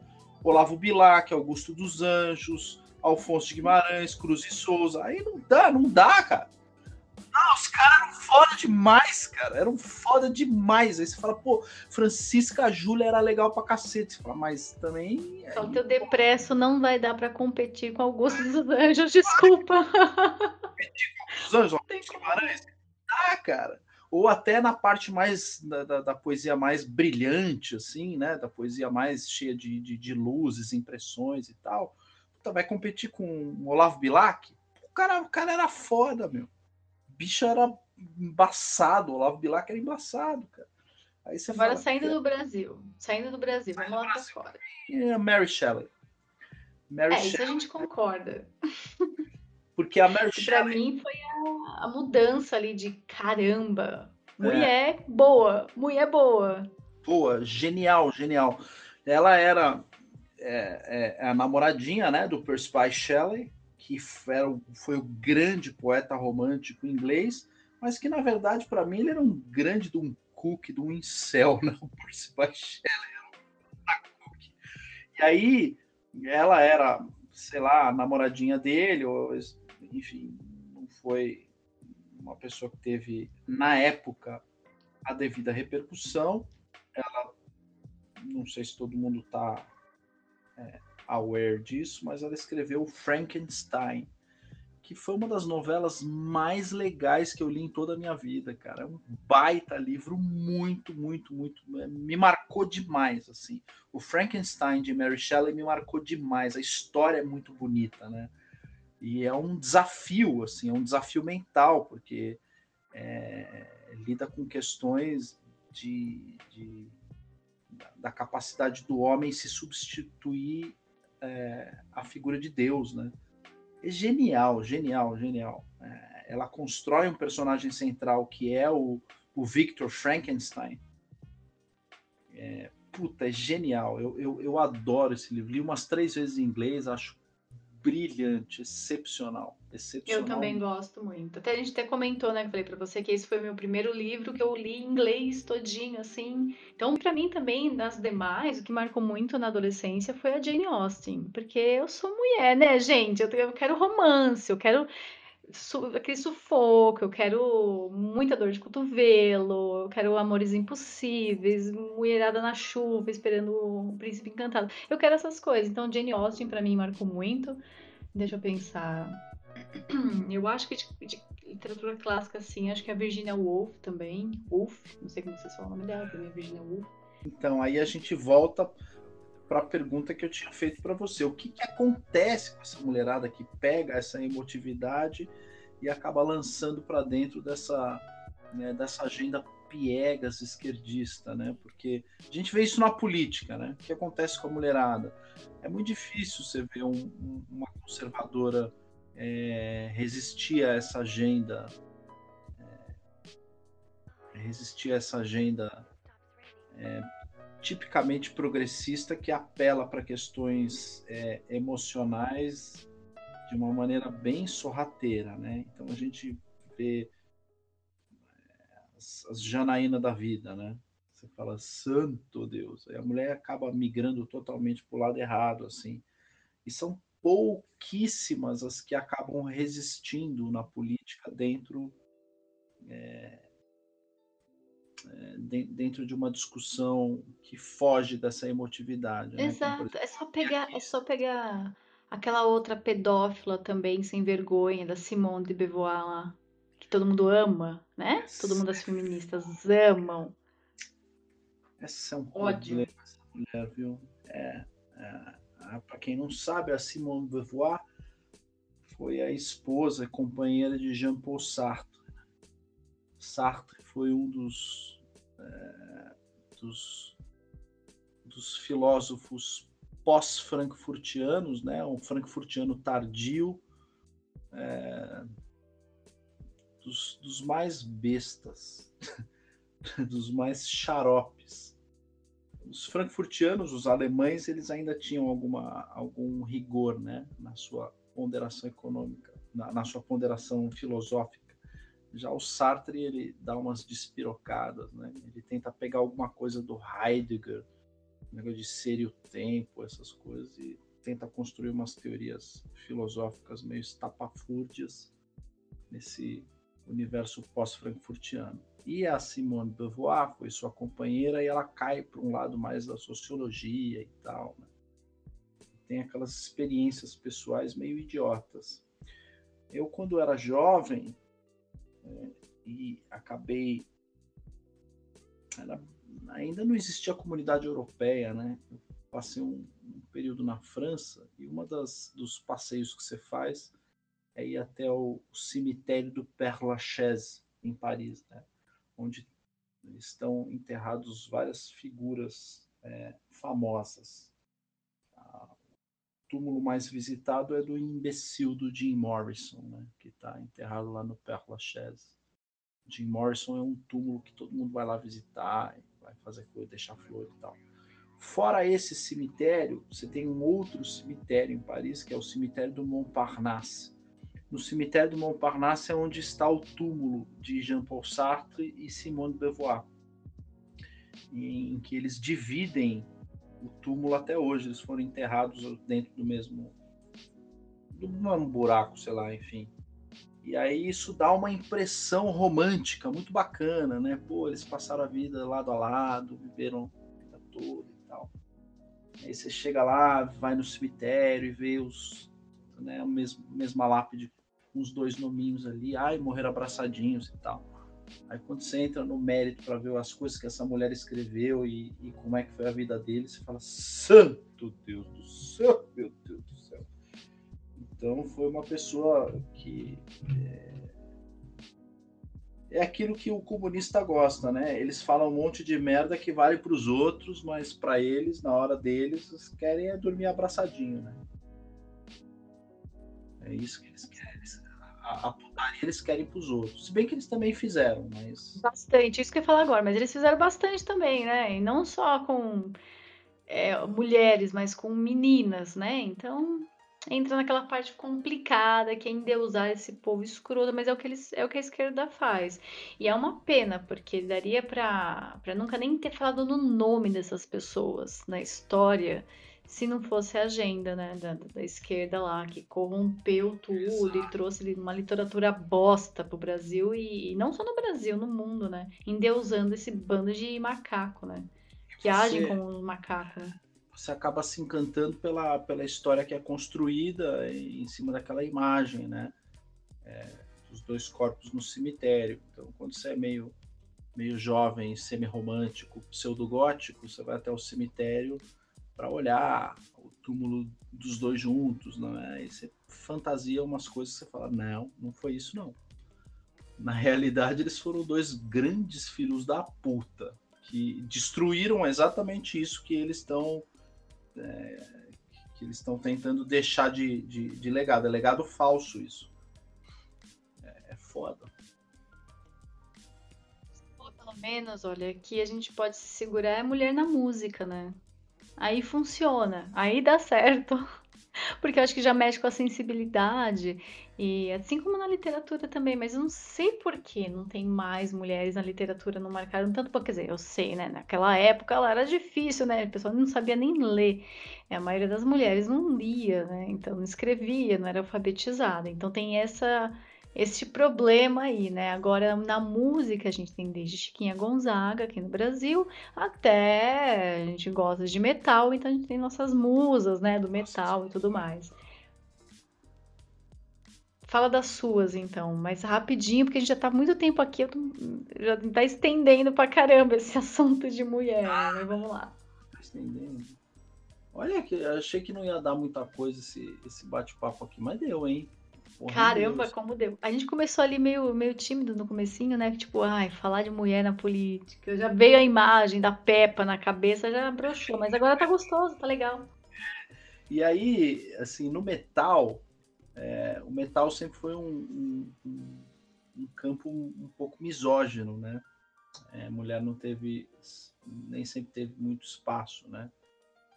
Olavo Bilac, Augusto dos Anjos, Alfonso de Guimarães, Cruz e Souza. Aí não dá, não dá, cara. Não, os caras eram foda demais, cara. Eram foda demais. Aí você fala, pô, Francisca Júlia era legal pra cacete. Você fala, mas também. Então, aí, teu depresso não vai dar pra competir com Augusto dos Anjos, desculpa. Competir com os Anjos, Augusto Guimarães? Dá, cara. Ou até na parte mais da, da, da, poesia mais brilhante, assim, né? Da poesia mais cheia de, de, de luzes, impressões e tal. Puta, vai competir com o Olavo Bilac? O cara, o cara era foda, meu bicho era embaçado, o Olavo Bilac era embaçado, cara. Aí você Agora fala, saindo do Brasil, saindo do Brasil, vamos lá para fora. É Mary Shelley. Mary é, Shelley. isso a gente concorda. Porque a Mary Shelley... Pra mim foi a, a, mudança ali de caramba, mulher é. boa, mulher boa. Boa, genial, genial. Ela era é, é, a namoradinha, né, do Percy Shelley, que era, foi o grande poeta romântico inglês, mas que na verdade para mim ele era um grande de um cook, de um incel, né? O Percy Shelley era um cook. E aí ela era, sei lá, a namoradinha dele, ou enfim, foi uma pessoa que teve na época a devida repercussão. Ela, não sei se todo mundo está é, aware disso, mas ela escreveu Frankenstein, que foi uma das novelas mais legais que eu li em toda a minha vida, cara. É um baita livro, muito, muito, muito. Me marcou demais, assim. O Frankenstein de Mary Shelley me marcou demais. A história é muito bonita, né? E é um desafio, assim, é um desafio mental, porque é, lida com questões de, de da capacidade do homem se substituir é, a figura de Deus, né? É genial, genial, genial. É, ela constrói um personagem central que é o, o Victor Frankenstein. É, puta, é genial. Eu, eu, eu adoro esse livro. Li umas três vezes em inglês, acho brilhante, excepcional, excepcional. Eu também gosto muito. Até a gente até comentou, né, que eu falei para você que esse foi o meu primeiro livro que eu li em inglês todinho, assim. Então, para mim também, nas demais, o que marcou muito na adolescência foi a Jane Austen, porque eu sou mulher, né, gente? Eu, eu quero romance, eu quero su aquele sufoco, eu quero muita dor de cotovelo, eu quero amores impossíveis, mulherada na chuva esperando o príncipe encantado. Eu quero essas coisas. Então, Jane Austen para mim marcou muito. Deixa eu pensar. Eu acho que de, de literatura clássica, assim, acho que a Virginia Woolf também. Woolf, não sei como vocês falam o nome dela, também a Virginia Woolf. Então, aí a gente volta para a pergunta que eu tinha feito para você. O que, que acontece com essa mulherada que pega essa emotividade e acaba lançando para dentro dessa, né, dessa agenda piegas esquerdista, né? Porque a gente vê isso na política, né? O que acontece com a mulherada? É muito difícil você ver um, um, uma conservadora é, resistir a essa agenda, é, resistir a essa agenda é, tipicamente progressista que apela para questões é, emocionais de uma maneira bem sorrateira, né? Então a gente vê é, as, as Janaína da vida, né? Você fala, santo Deus. Aí a mulher acaba migrando totalmente para o lado errado, assim. E são pouquíssimas as que acabam resistindo na política dentro dentro de uma discussão que foge dessa emotividade. Né? Exato. Exemplo, é só pegar, é só pegar aquela outra pedófila também sem vergonha da Simone de Beauvoir lá, que todo mundo ama, né? Todo mundo as feministas amam. Essa é um Ódio. mulher, viu? É, é, para quem não sabe, a Simone de Beauvoir foi a esposa, companheira de Jean-Paul Sartre. Sartre foi um dos, é, dos, dos filósofos pós-frankfurtianos, né? um frankfurtiano tardio, é, dos, dos mais bestas, dos mais xaropes os frankfurtianos, os alemães, eles ainda tinham alguma, algum rigor né, na sua ponderação econômica, na, na, sua ponderação filosófica. Já o Sartre, ele dá umas despirocadas, né? ele tenta pegar alguma coisa do Heidegger, negócio de ser e o tempo, essas coisas, e tenta construir umas teorias filosóficas meio estapafúrdias nesse universo pós-frankfurtiano. E a Simone Beauvoir foi sua companheira e ela cai para um lado mais da sociologia e tal. Né? Tem aquelas experiências pessoais meio idiotas. Eu, quando era jovem é, e acabei. Era, ainda não existia a comunidade europeia, né? Eu passei um, um período na França e uma das dos passeios que você faz é ir até o, o cemitério do Père Lachaise em Paris, né? onde estão enterrados várias figuras é, famosas. Túmulo mais visitado é do imbecil do Jim Morrison, né, que está enterrado lá no Père Lachaise. Jim Morrison é um túmulo que todo mundo vai lá visitar, vai fazer coisa, deixar flor e tal. Fora esse cemitério, você tem um outro cemitério em Paris, que é o cemitério do Montparnasse, no cemitério do Montparnasse é onde está o túmulo de Jean-Paul Sartre e Simone de Beauvoir, em que eles dividem o túmulo até hoje. Eles foram enterrados dentro do mesmo, do mesmo buraco, sei lá, enfim. E aí isso dá uma impressão romântica muito bacana, né? Pô, eles passaram a vida lado a lado, viveram a vida toda e tal. Aí você chega lá, vai no cemitério e vê os, né, a mesma, lápide uns dois nominhos ali, ai, morreram abraçadinhos e tal. Aí quando você entra no mérito para ver as coisas que essa mulher escreveu e, e, como é que foi a vida dele, você fala, santo Deus do céu, meu Deus do céu. Então foi uma pessoa que é, é aquilo que o comunista gosta, né? Eles falam um monte de merda que vale para os outros, mas para eles, na hora deles, eles querem é dormir abraçadinho, né? É isso que eles querem a, putaria eles querem para os outros. Se bem que eles também fizeram, mas. Bastante, isso que eu ia falar agora, mas eles fizeram bastante também, né? E não só com é, mulheres, mas com meninas, né? Então entra naquela parte complicada que é endeusar esse povo escroto, mas é o que eles é o que a esquerda faz. E é uma pena, porque daria para nunca nem ter falado no nome dessas pessoas na história se não fosse a agenda né, da, da esquerda lá, que corrompeu tudo Exato. e trouxe uma literatura bosta pro Brasil e, e, não só no Brasil, no mundo, né? Endeusando esse bando de macaco, né? Que Você... agem como um macaco. Né? Você acaba se encantando pela, pela história que é construída em cima daquela imagem, né? É, os dois corpos no cemitério. Então, quando você é meio meio jovem, semi-romântico, pseudo-gótico, você vai até o cemitério para olhar o túmulo dos dois juntos, não é? E você fantasia umas coisas que você fala, não, não foi isso não. Na realidade, eles foram dois grandes filhos da puta que destruíram exatamente isso que eles estão é, que eles estão tentando deixar de, de, de, legado. É legado falso isso. É, é foda. Pelo menos, olha, aqui a gente pode se segurar é mulher na música, né? Aí funciona, aí dá certo. Porque eu acho que já mexe com a sensibilidade. E assim como na literatura também, mas eu não sei por que não tem mais mulheres na literatura, não marcaram tanto, quer dizer, eu sei, né? Naquela época ela era difícil, né? O pessoal não sabia nem ler. A maioria das mulheres não lia, né? Então não escrevia, não era alfabetizada. Então tem essa esse problema aí, né? Agora, na música, a gente tem desde Chiquinha Gonzaga aqui no Brasil, até a gente gosta de metal, então a gente tem nossas musas, né, do metal e tudo mais. Fala das suas, então, mas rapidinho, porque a gente já tá muito tempo aqui, tô, já tá estendendo pra caramba esse assunto de mulher, mas vamos lá. Estendendo. Olha, que achei que não ia dar muita coisa esse, esse bate-papo aqui, mas deu, hein? Porra Caramba, Deus. como deu. A gente começou ali meio, meio tímido no comecinho, né? Tipo, ai, falar de mulher na política. Já veio a imagem da Peppa na cabeça, já broxou. Mas agora tá gostoso, tá legal. E aí, assim, no metal, é, o metal sempre foi um, um, um campo um, pouco misógino, né? É, mulher não teve, nem sempre teve muito espaço, né?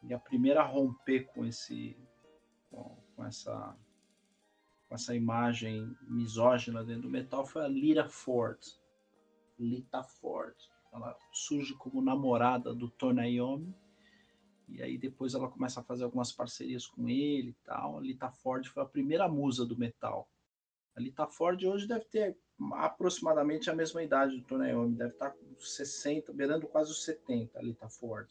E a primeira a romper com esse, com, com essa com essa imagem misógina dentro do metal foi a Lita Ford. Lita Ford. Ela surge como namorada do Tony Iommi e aí depois ela começa a fazer algumas parcerias com ele e tal. A Lita Ford foi a primeira musa do metal. A Lita Ford hoje deve ter aproximadamente a mesma idade do Tony Iommi, deve estar com 60, beirando quase os 70, a Lita Ford.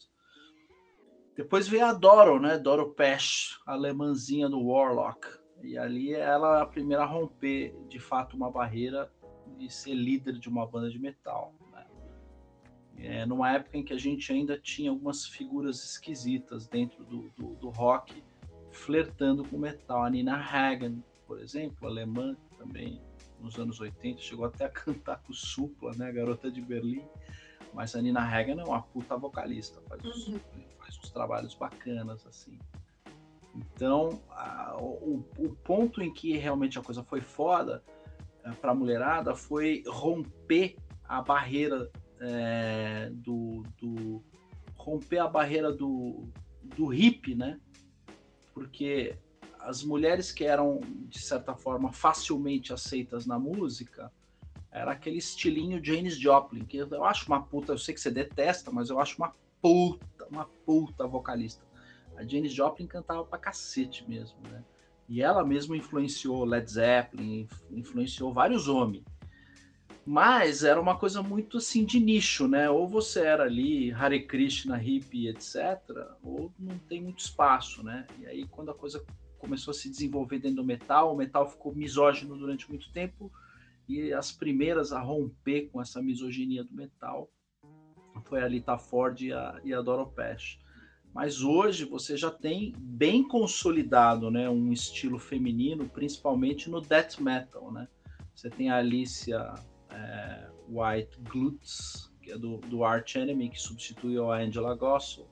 Depois veio a Doro, né? Doro Pesch, alemãzinha do Warlock. E ali ela é a primeira a romper, de fato, uma barreira e ser líder de uma banda de metal. Né? É, numa época em que a gente ainda tinha algumas figuras esquisitas dentro do, do, do rock, flertando com metal. A Nina Hagen, por exemplo, alemã, também nos anos 80, chegou até a cantar com o Supla, né, Garota de Berlim. Mas a Nina Hagen é uma puta vocalista, faz, uhum. faz uns trabalhos bacanas, assim. Então, a, o, o, ponto em que realmente a coisa foi foda é, para a mulherada foi romper a barreira é, do, do, romper a barreira do, do hip, né? Porque as mulheres que eram de certa forma facilmente aceitas na música era aquele estilinho Janis Joplin, que eu acho uma puta, eu sei que você detesta, mas eu acho uma puta, uma puta vocalista. A Janis Joplin cantava pra cacete mesmo, né? E ela mesma influenciou Led Zeppelin, influenciou vários homens. Mas era uma coisa muito assim de nicho, né? Ou você era ali Hare Krishna, hippie, etc., ou não tem muito espaço, né? E aí quando a coisa começou a se desenvolver dentro do metal, o metal ficou misógino durante muito tempo e as primeiras a romper com essa misoginia do metal foi a Lita Ford e a, e a Doro. Mas hoje você já tem bem consolidado né, um estilo feminino, principalmente no death metal. Né? Você tem a Alicia é, White Glutz, que é do, do Arch Enemy, que substituiu a Angela Gossel.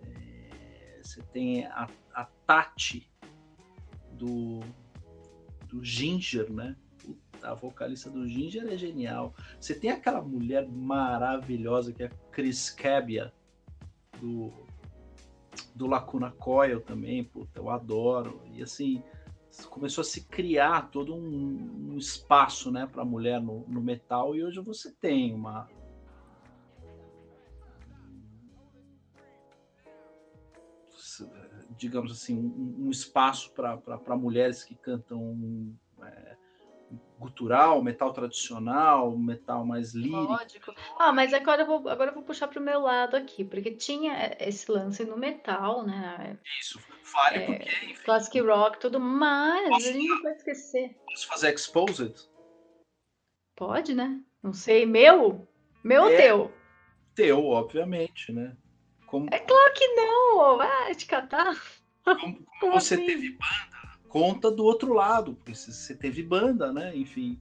É, você tem a, a Tati do, do Ginger, né? a vocalista do Ginger é genial. Você tem aquela mulher maravilhosa que é a Chris Cabia, do do Lacuna Coil também, puta, eu adoro. E assim, começou a se criar todo um, um espaço né, para mulher no, no, metal, e hoje você tem uma. Digamos assim, um, um espaço para mulheres que cantam gutural, metal tradicional, metal mais lírico. Lógico. Ah, mas agora eu vou, agora eu vou puxar para o meu lado aqui, porque tinha esse lance no metal, né? Isso, fale é, porque, enfim. Classic rock, tudo, mas posso, a gente não pode esquecer. Posso fazer exposed? Pode, né? Não sei, meu? Meu É. teu. Teu, obviamente, né? Como, É claro que não, vai te catar. como- como Como você assim? teve banda, conta do outro lado, porque você- teve banda, né? Enfim,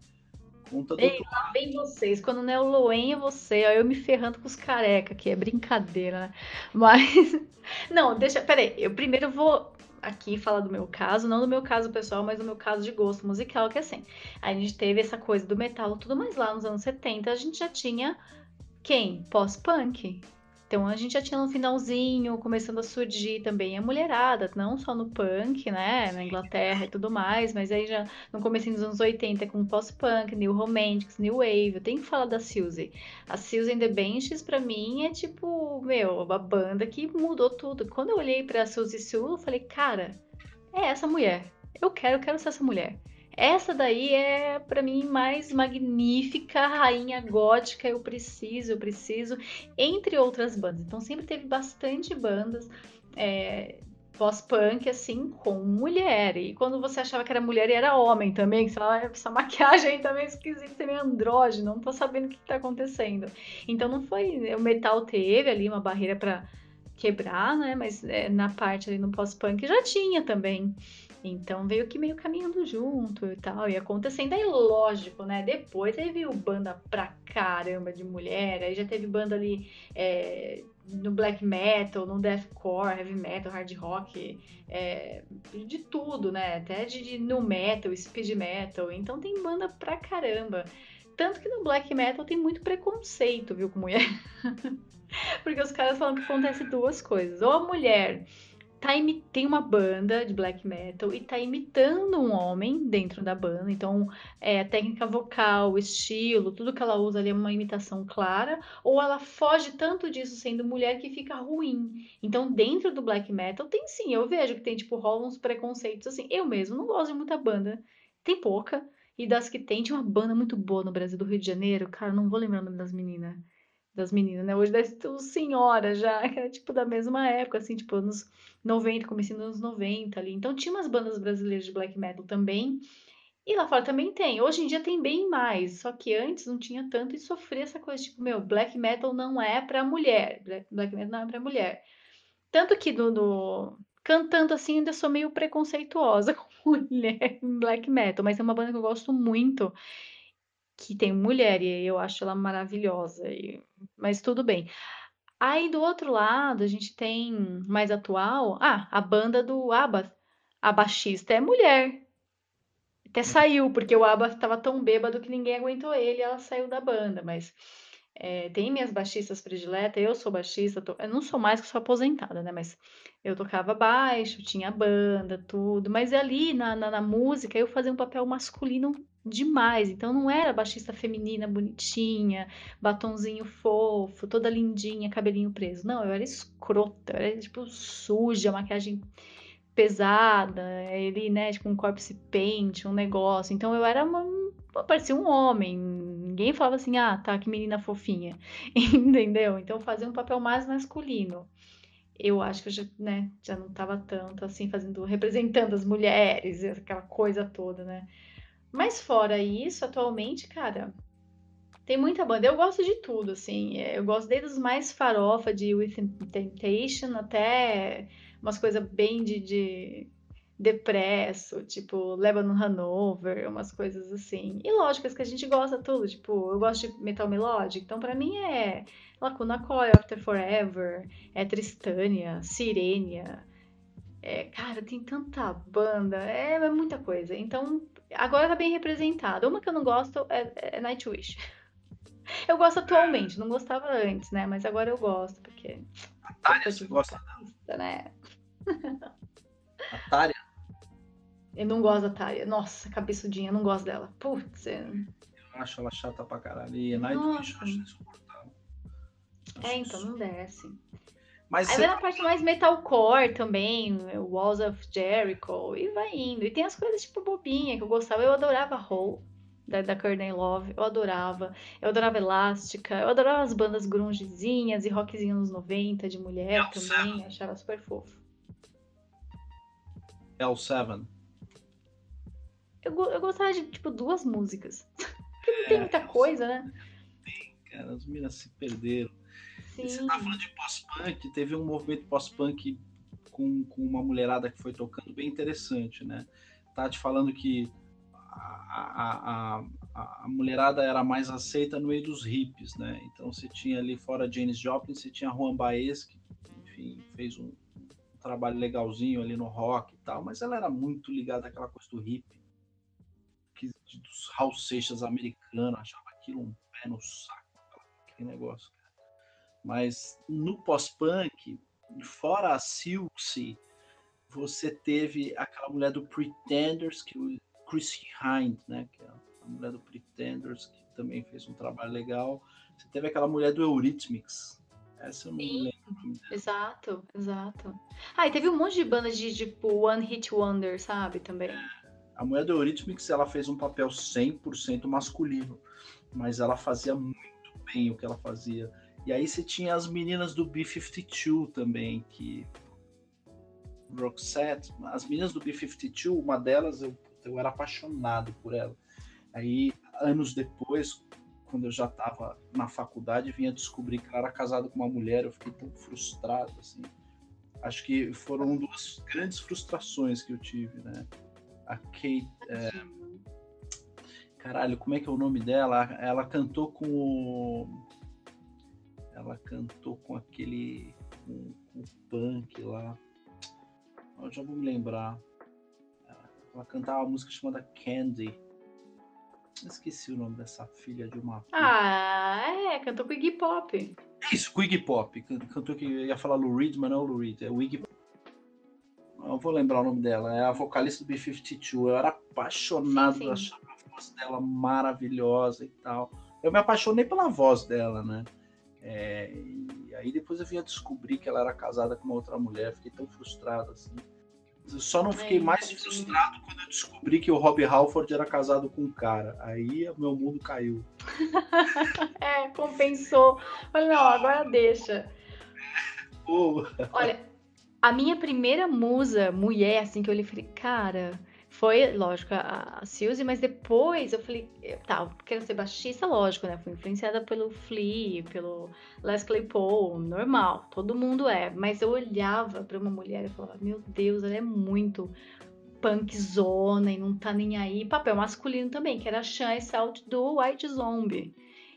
conta do Ei, outro lá vem vocês. Quando não é o Loen, é você. Ó, eu me ferrando com os careca, que é brincadeira, né? Mas. Não, deixa. Peraí, eu primeiro vou aqui falar do meu caso, não do meu caso pessoal, mas do meu caso de gosto musical, que é assim. A gente teve essa coisa do metal, tudo mais lá nos anos 70, a gente já tinha quem? Pós-punk. Então a gente já tinha no finalzinho, começando a surgir também a mulherada, não só no punk, né, na Inglaterra e tudo mais, mas aí já no começo dos anos 80 com pós-punk, New Romantics, New Wave. Eu tenho que falar da Suzy. A Suzy and the Benches pra mim é tipo, meu, uma banda que mudou tudo. Quando eu olhei pra Suzy Sue, eu falei, cara, é essa mulher. Eu quero, eu quero ser essa mulher. Essa daí é pra mim mais magnífica, rainha gótica, eu preciso, eu preciso, entre outras bandas. Então sempre teve bastante bandas é, pós-punk, assim, com mulher. E quando você achava que era mulher e era homem também, que você falava, "Ah, essa maquiagem aí também é esquisita, é meio andrógeno, não tô sabendo o que tá acontecendo. Então não foi. O metal teve ali uma barreira pra quebrar, né? Mas é, na parte ali no pós-punk já tinha também. Então veio que meio caminhando junto e tal, e acontecendo. Aí, lógico, né? Depois aí veio banda pra caramba de mulher, aí já teve banda ali é, no black metal, no deathcore, heavy metal, hard rock, é, de tudo, né? Até de, de nu metal, speed metal. Então tem banda pra caramba. Tanto que no black metal tem muito preconceito, viu, com mulher. Porque os caras falam que acontece duas coisas. Ou a mulher tá tem uma banda de black metal e tá imitando um homem dentro da banda. Então, é, a técnica vocal, o estilo, tudo que ela usa ali é uma imitação clara. Ou ela foge tanto disso sendo mulher que fica ruim. Então, dentro do black metal, tem sim. Eu vejo que tem, tipo, rolam uns preconceitos assim. Eu mesmo não gosto de muita banda. Tem pouca. E das que tem, tinha uma banda muito boa no Brasil do Rio de Janeiro. Cara, não vou lembrar o nome das meninas. Das meninas, né? Hoje deve ter uns senhora já, que era tipo da mesma época, assim, tipo anos 90, comecinho dos anos 90 ali. Então tinha umas bandas brasileiras de black metal também. E lá fora também tem. Hoje em dia tem bem mais. Só que antes não tinha tanto e sofria essa coisa, tipo, meu, black metal não é pra mulher. Black, metal não é pra mulher. Tanto que no- cantando assim, ainda sou meio preconceituosa com mulher em black metal. Mas é uma banda que eu gosto muito que tem mulher e eu acho ela maravilhosa. e- Mas tudo bem. Aí do outro lado, a gente tem mais atual, ah, a banda do ABBA. A baixista é mulher. Até saiu, porque o ABBA estava tão bêbado que ninguém aguentou ele, ela saiu da banda, mas é, tem minhas baixistas prediletas, eu sou baixista, tô- eu não sou mais que sou aposentada, né? Mas eu tocava baixo, tinha banda, tudo, mas ali na, na, na música eu fazia um papel masculino demais, então não era baixista feminina bonitinha, batonzinho fofo, toda lindinha, cabelinho preso. Não, eu era escrota, eu era tipo suja, maquiagem pesada, ele, né, tipo um corpse paint, um negócio. Então eu era uma, parecia um homem. Ninguém falava assim, ah, tá, que menina fofinha. Entendeu? Então fazia um papel mais masculino. Eu acho que eu já, né, já não tava tanto assim fazendo, representando as mulheres, aquela coisa toda, né? Mas fora isso, atualmente, cara, tem muita banda. Eu gosto de tudo, assim. É, Eu gosto desde os mais farofa de Within Temptation até umas coisas bem de, de depresso, tipo Lebanon Hanover, umas coisas assim. E lógico, as que a gente gosta tudo, tipo, eu gosto de metal melódico, então pra mim é Lacuna Coil, After Forever, é Tristânia, Sirenia. É, cara, tem tanta banda, é, é muita coisa. Então, agora tá bem representado. Uma que eu não gosto é, é Nightwish. Eu gosto atualmente, não gostava antes, né? Mas agora eu gosto, porque. Atária, você gosta né? da Atária? Eu não gosto da Tária. Nossa, cabeçudinha, eu não gosto dela. Putz, é... Eu acho ela chata pra caralho. E Nightwish eu acho insuportável. É, então não desce. Mas Aí você- vai na parte mais metalcore também, Walls of Jericho, e vai indo. E tem as coisas tipo bobinha que eu gostava. Eu adorava Hole, da, da Courtney Love, eu adorava. Eu adorava Elástica, eu adorava as bandas grungezinhas e rockzinho nos 90 de mulher É, também, achava super fofo. L7. Eu, eu gostava de tipo duas músicas. Porque não tem muita coisa, né? cara. As meninas se perderam. Sim. E você tá falando de pós-punk, teve um movimento pós-punk com, com uma mulherada que foi tocando bem interessante, né? Tá te falando que a, a, a, mulherada era mais aceita no meio dos hippies, né? Então você tinha ali fora Janis Joplin, você tinha Juan Baez, que enfim, fez um, um, trabalho legalzinho ali no rock e tal, mas ela era muito ligada àquela coisa do hippie, que, dos Seixas americanos, achava aquilo um pé no saco, aquele negócio. Mas no pós-punk, fora a Silksy, você teve aquela mulher do Pretenders, que o Chrissy Hind, né, que é a mulher do Pretenders, que também fez um trabalho legal. Você teve aquela mulher do Eurythmics. Essa eu não Sim, lembro. Exato, exato. Ah, e teve um monte de bandas de tipo One Hit Wonder, sabe, também. É, a mulher do Eurythmics, ela fez um papel 100% masculino, mas ela fazia muito bem o que ela fazia. E aí você tinha as meninas do B-52 também, que Roxette, as meninas do B-52, uma delas eu eu era apaixonado por ela. Aí, anos depois, quando eu já estava na faculdade, vinha descobrir que ela era casada com uma mulher, eu fiquei tão frustrado, assim. Acho que foram duas grandes frustrações que eu tive, né? A Kate... É... Caralho, como é que é o nome dela? Ela cantou com o... Ela cantou com aquele... com, com o punk lá. Eu já vou me lembrar. Ela cantava uma música chamada Candy. Esqueci o nome dessa filha de uma. Ah, é, cantou com Iggy Pop. Isso, com Iggy Pop. Cantou que ia falar Lou Reed, mas não é o Lou Reed, é o Iggy Pop. Eu vou lembrar o nome dela. É a vocalista do B-52. Eu era apaixonado, sim, sim. achava a voz dela maravilhosa e tal. Eu me apaixonei pela voz dela, né? É, e aí depois eu vinha descobrir que ela era casada com uma outra mulher. Fiquei tão frustrado assim. Eu só não fiquei mais frustrado quando eu descobri que o Rob Halford era casado com um cara. Aí o meu mundo caiu. é, compensou. Falei, não, agora deixa. Olha, a minha primeira musa, mulher, assim, que eu olhei e falei, cara, foi, lógico, a, a Suzy, mas depois eu falei, tá, quero ser baixista, lógico, né? Fui influenciada pelo Flea, pelo Les Claypool, normal, todo mundo é. Mas eu olhava para uma mulher e falava, meu Deus, ela é muito punkzona e não tá nem aí. Papel masculino também, que era a Sean Salt do White Zombie.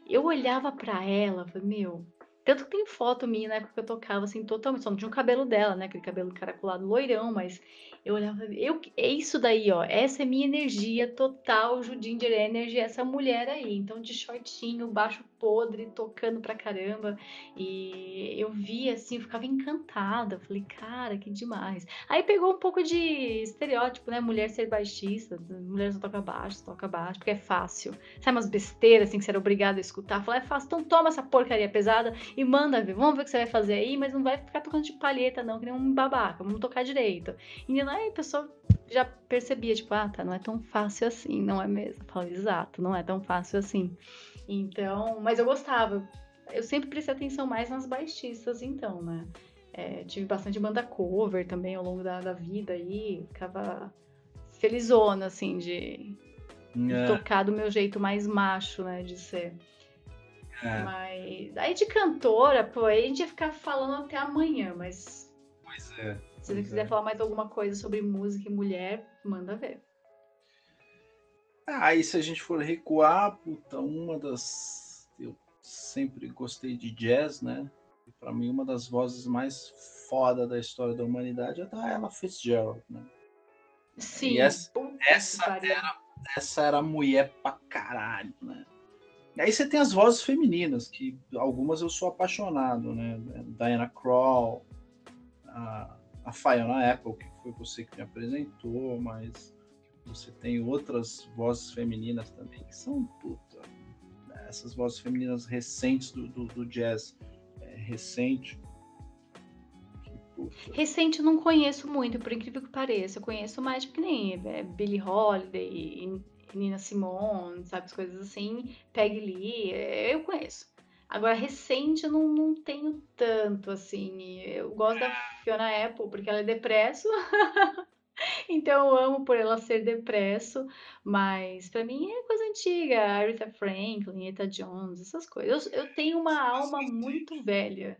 Eu olhava para ela, falei, meu, tanto que tem foto minha na época que eu tocava, assim, totalmente. Só não tinha o cabelo dela, né? Aquele cabelo caracolado loirão, mas eu olhava, eu, é isso daí, ó. Essa é minha energia total, Judinger Energy, essa mulher aí. Então, de shortinho, baixo podre, tocando pra caramba. E eu via assim, eu ficava encantada. Falei, cara, que demais. Aí pegou um pouco de estereótipo, né? Mulher ser baixista, mulher só toca baixo, toca baixo, porque é fácil. Sabe umas besteiras assim que você era obrigado a escutar? Falei, é fácil, então toma essa porcaria pesada e manda ver. Vamos ver o que você vai fazer aí, mas não vai ficar tocando de palheta, não, que nem um babaca. Vamos tocar direito. E aí a pessoa já percebia, tipo, ah, tá, não é tão fácil assim, não é mesmo? Falei, exato, não é tão fácil assim. Então, mas eu gostava. Eu sempre prestei atenção mais nas baixistas, então, né? É, tive bastante banda cover também ao longo da, da vida aí. Ficava felizona, assim, de, é. tocar do meu jeito mais macho, né? De ser. É. Mas aí de cantora, pô, aí a gente ia ficar falando até amanhã, mas. Pois é. Se você quiser é. falar mais alguma coisa sobre música e mulher, manda ver. Aí se a gente for recuar, puta, uma das. Eu sempre gostei de jazz, né? Para mim, uma das vozes mais foda da história da humanidade é da Ella Fitzgerald, né? Sim. E essa, essa, era, essa era mulher pra caralho, né? E aí você tem as vozes femininas, que algumas eu sou apaixonado, né? Diana Krall, a, a Fiona Apple, que foi você que me apresentou, mas você tem outras vozes femininas também que são puta. Né? Essas vozes femininas recentes do, do, do jazz é, recente. Recente eu não conheço muito, por incrível que pareça. Eu conheço mais, porque nem é, Billie Holiday, Nina Simone, sabe, as coisas assim. Peggy Lee, é, eu conheço. Agora, recente eu não, não tenho tanto, assim. Eu gosto da Fiona Apple, porque ela é depresso. então eu amo por ela ser depresso, mas para mim é coisa antiga, Aretha Franklin, Eta Jones, essas coisas. Eu, eu tenho uma alma muito velha.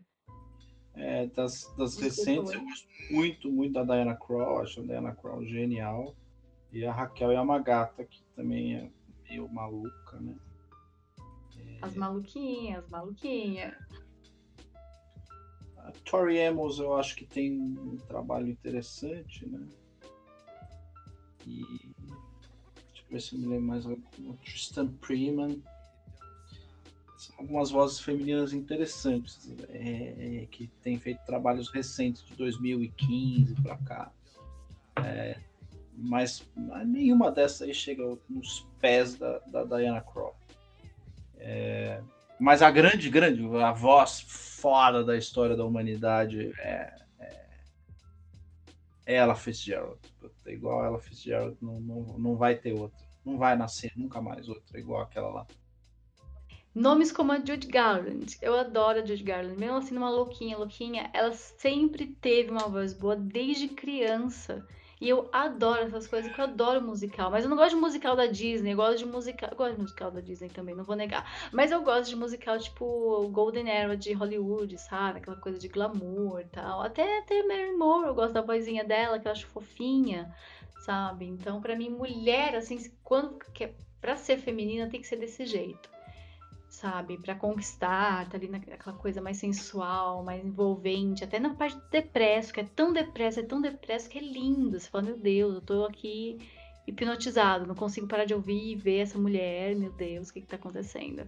É, das, das recentes eu gosto muito, muito da Diana Krall, acho a Diana Krall genial. E a Raquel Yamagata, que também é meio maluca, né? As maluquinhas, maluquinha. A Tori Amos eu acho que tem um trabalho interessante, né? E deixa eu ver se eu me lembro mais alguma. Tristan Freeman. São algumas vozes femininas interessantes é, é, que têm feito trabalhos recentes de 2015 para cá. É, mas nenhuma dessas aí chega nos pés da, da Diana Croft. É, mas a grande, grande, a voz fora da história da humanidade é ela Fitzgerald. Igual ela Fitzgerald, não, não, não vai ter outra. Não vai nascer nunca mais outra igual aquela lá. Nomes como a Judy Garland. Eu adoro a Judy Garland. Mesmo assim, uma louquinha, louquinha, ela sempre teve uma voz boa desde criança. E eu adoro essas coisas, porque eu adoro musical. Mas eu não gosto de musical da Disney, eu gosto de musical. Eu gosto de musical da Disney também, não vou negar. Mas eu gosto de musical tipo Golden Era de Hollywood, sabe? Aquela coisa de glamour e tal. Até, até Mary Moore, eu gosto da vozinha dela, que eu acho fofinha, sabe? Então, para mim, mulher, assim, quando. Que, pra ser feminina tem que ser desse jeito sabe? Para conquistar, tá ali naquela coisa mais sensual, mais envolvente, até na parte do depresso, que é tão depresso, é tão depresso que é lindo. Você fala, meu Deus, eu tô aqui hipnotizado, não consigo parar de ouvir e ver essa mulher, meu Deus, o que que tá acontecendo?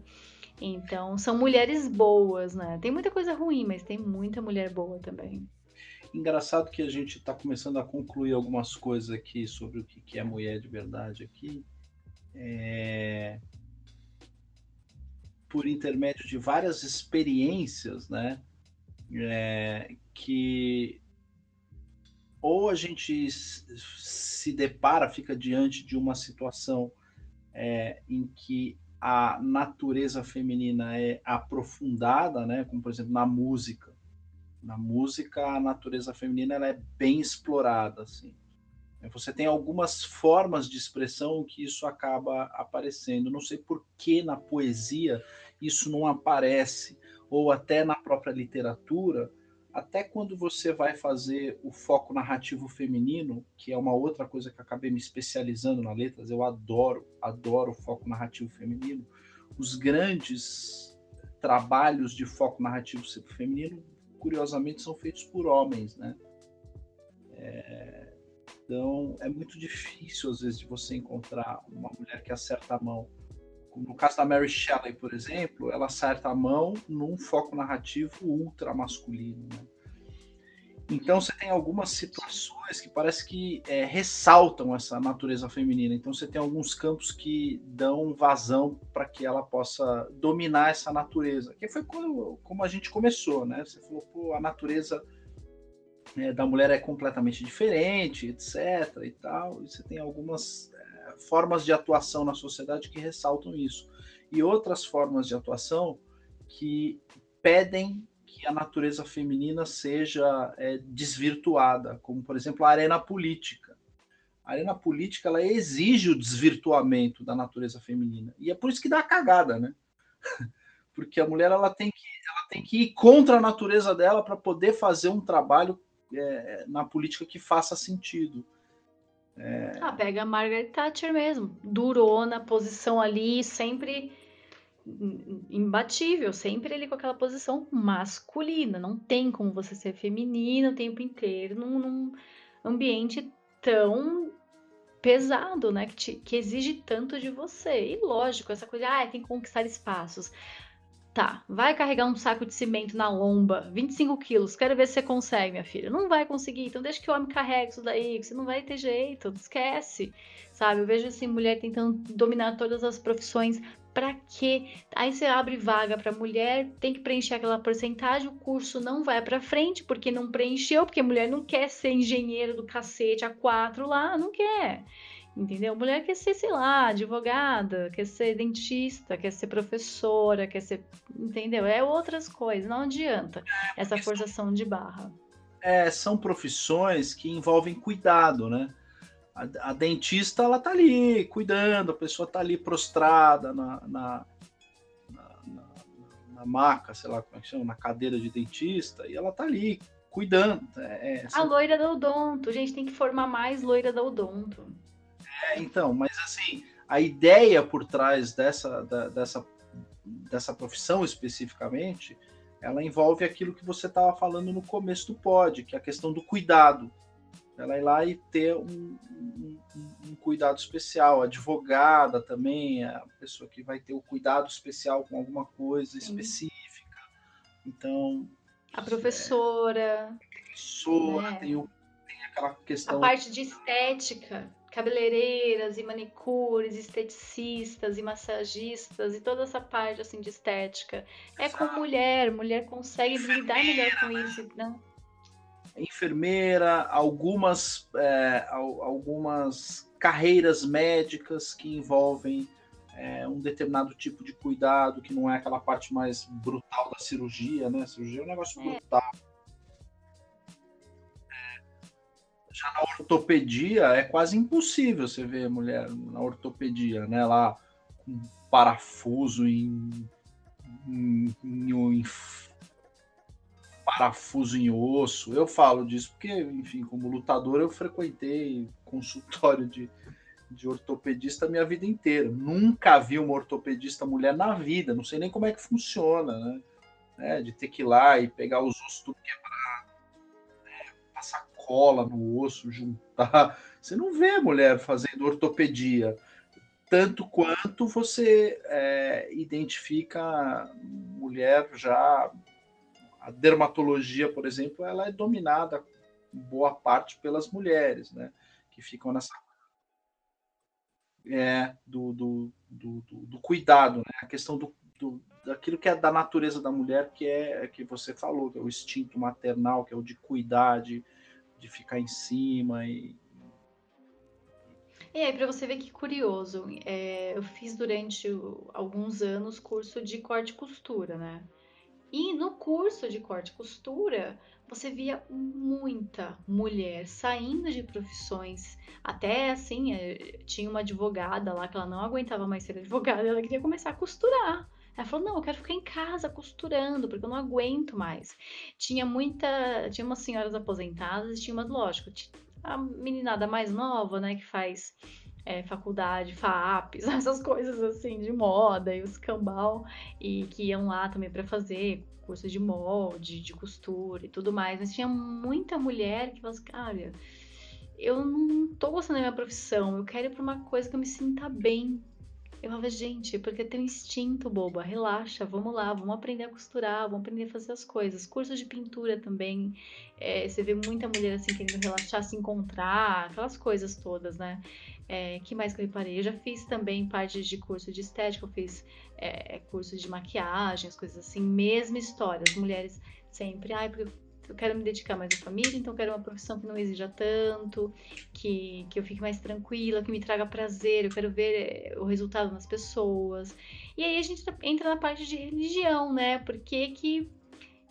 Então, são mulheres boas, né? Tem muita coisa ruim, mas tem muita mulher boa também. Engraçado que a gente está começando a concluir algumas coisas aqui sobre o que é mulher de verdade aqui. É por intermédio de várias experiências, né? É, que ou a gente se depara, fica diante de uma situação é, em que a natureza feminina é aprofundada, né? Como por exemplo na música. Na música a natureza feminina ela é bem explorada, assim. Você tem algumas formas de expressão que isso acaba aparecendo. Não sei por que na poesia isso não aparece, ou até na própria literatura, até quando você vai fazer o foco narrativo feminino, que é uma outra coisa que acabei me especializando na letras, eu adoro, adoro o foco narrativo feminino. Os grandes trabalhos de foco narrativo feminino, curiosamente, são feitos por homens, né? É então é muito difícil, às vezes, de você encontrar uma mulher que acerta a mão. No caso da Mary Shelley, por exemplo, ela acerta a mão num foco narrativo ultra masculino. Né? Então você tem algumas situações que parece que é, ressaltam essa natureza feminina. Então você tem alguns campos que dão vazão para que ela possa dominar essa natureza. Que foi como, como a gente começou, né? Você falou, pô, a natureza né, da mulher é completamente diferente, etc. e tal. E você tem algumas é, formas de atuação na sociedade que ressaltam isso. E outras formas de atuação que pedem que a natureza feminina seja é, desvirtuada, como por exemplo a arena política. A arena política ela exige o desvirtuamento da natureza feminina e é por isso que dá a cagada, né? Porque a mulher ela tem que ela tem que ir contra a natureza dela para poder fazer um trabalho é, na política que faça sentido. É... Ah, pega a Margaret Thatcher mesmo, durou na posição ali, sempre imbatível, sempre ele com aquela posição masculina. Não tem como você ser feminina o tempo inteiro num, num ambiente tão pesado, né? Que, te, que, exige tanto de você. E lógico, essa coisa, ah, tem que conquistar espaços. Tá, vai carregar um saco de cimento na lomba, 25 quilos, quero ver se você consegue, minha filha. Não vai conseguir, então deixa que o homem carregue isso daí, você não vai ter jeito, esquece, sabe? Eu vejo assim, mulher tentando dominar todas as profissões, pra quê? Aí você abre vaga pra mulher, tem que preencher aquela porcentagem, o curso não vai pra frente, porque não preencheu, porque mulher não quer ser engenheiro do cacete a quatro lá, não quer. Entendeu? Mulher quer ser, sei lá, advogada, quer ser dentista, quer ser professora, quer ser. Entendeu? É outras coisas, não adianta é, essa forçação de barra. É, são profissões que envolvem cuidado, né? A, a, dentista, ela tá ali cuidando, a pessoa tá ali prostrada na, na, na, na, na maca, sei lá como é que chama, na cadeira de dentista, e ela tá ali cuidando. É, é A loira da odonto, gente, tem que formar mais loira da odonto. É, então, mas assim, a ideia por trás dessa, da, dessa, dessa profissão especificamente, ela envolve aquilo que você estava falando no começo do pod, que é a questão do cuidado ela ir lá e ter um, um, um, cuidado especial. A advogada também, a pessoa que vai ter o cuidado especial com alguma coisa Sim. específica. Então. A professora. É, a professora, né? tem, o, tem aquela questão. A parte de estética. Cabeleireiras e manicures, esteticistas e massagistas e toda essa parte assim de estética. É com mulher, mulher consegue lidar melhor com isso, né? enfermeira, algumas, é, algumas carreiras médicas que envolvem é, um determinado tipo de cuidado, que não é aquela parte mais brutal da cirurgia, né? A cirurgia é um negócio é. brutal. Já na ortopedia é quase impossível você ver mulher na ortopedia, né? Lá com parafuso em, em, em, em parafuso em osso. Eu falo disso porque, enfim, como lutador, eu frequentei consultório de, de ortopedista minha vida inteira. Nunca vi uma ortopedista mulher na vida, não sei nem como é que funciona, né? É, de ter que ir lá e pegar os ossos tudo quebrado, passar cola no osso, juntar. Você não vê mulher fazendo ortopedia. Tanto quanto você é, identifica mulher já a dermatologia, por exemplo, ela é dominada boa parte pelas mulheres, né? Que ficam nessa é, do, do, do, do, cuidado, né? A questão do, do, daquilo que é da natureza da mulher, que é que você falou, que é o instinto maternal, que é o de cuidar, de, de ficar em cima e e aí, para você ver que curioso, é, eu fiz durante alguns anos curso de corte e costura, né? E no curso de corte e costura, você via muita mulher saindo de profissões. Até assim, eh, tinha uma advogada lá que ela não aguentava mais ser advogada, ela queria começar a costurar. Ela falou: "Não, eu quero ficar em casa costurando, porque eu não aguento mais". Tinha muita, tinha umas senhoras aposentadas, tinha uma, lógico, a meninada mais nova, né, que faz é, faculdade, FAPs, essas coisas assim de moda e os cambal, e que iam lá também para fazer curso de molde, de costura e tudo mais. Mas tinha muita mulher que falava assim, cara, eu não tô gostando da minha profissão, eu quero ir pra uma coisa que eu me sinta bem. Eu falava, gente, porque tem um instinto, boba, relaxa, vamos lá, vamos aprender a costurar, vamos aprender a fazer as coisas. Cursos de pintura também, é, você vê muita mulher assim querendo relaxar, se encontrar, aquelas coisas todas, né? É, que mais que eu reparei? Eu já fiz também parte de curso de estética, eu fiz é, cursos de maquiagem, as coisas assim, mesma história. As mulheres sempre, ai, porque eu quero me dedicar mais à família, então quero uma profissão que não exija tanto, que, que eu fique mais tranquila, que me traga prazer, eu quero ver eh, o resultado nas pessoas. E aí a gente entra na parte de religião, né? Por que, que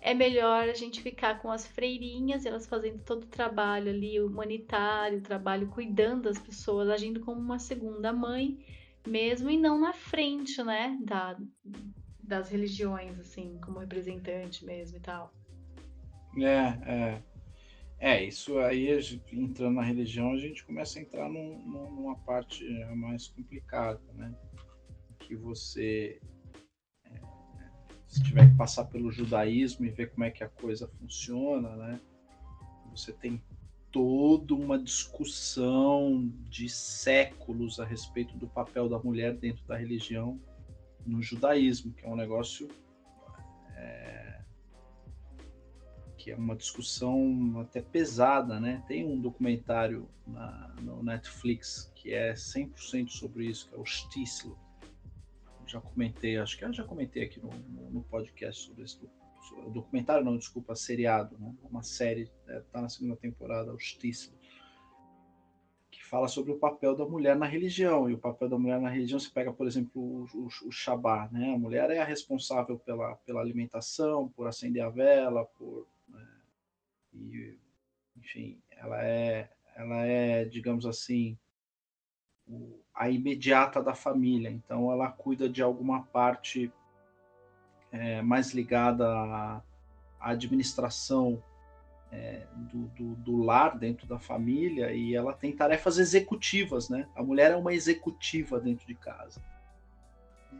é melhor a gente ficar com as freirinhas, elas fazendo todo o trabalho ali humanitário, o trabalho cuidando das pessoas, agindo como uma segunda mãe mesmo, e não na frente, né? Da, das religiões, assim, como representante mesmo e tal. É, é. É, isso aí, entrando na religião, a gente começa a entrar num, numa parte mais complicada, né? Que você, é, se tiver que passar pelo judaísmo e ver como é que a coisa funciona, né? Você tem toda uma discussão de séculos a respeito do papel da mulher dentro da religião no judaísmo, que é um negócio é, que é uma discussão até pesada, né? Tem um documentário na, no Netflix que é 100% sobre isso, que é o Stislo. Já comentei, acho que eu já comentei aqui no, no, no podcast sobre esse sobre, documentário, não, desculpa, seriado, né? Uma série, é, na segunda temporada, o que fala sobre o papel da mulher na religião. E o papel da mulher na religião, se pega, por exemplo, o, o, o né? A mulher é a responsável pela, pela alimentação, por acender a vela, por e, enfim, ela é, ela é, digamos assim, a imediata da família. Então, ela cuida de alguma parte é, mais ligada à, à administração é, do, do, do, lar dentro da família e ela tem tarefas executivas, né? A mulher é uma executiva dentro de casa.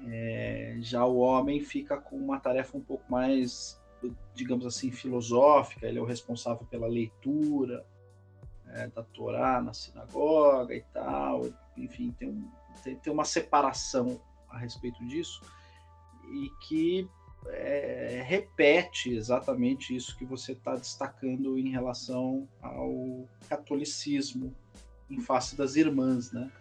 É, já o homem fica com uma tarefa um pouco mais, digamos assim, filosófica. Ele é o responsável pela leitura é, da Torá na sinagoga e tal. Enfim, tem, um, tem, tem uma separação a respeito disso e que é, repete exatamente isso que você está destacando em relação ao catolicismo em face das irmãs, né?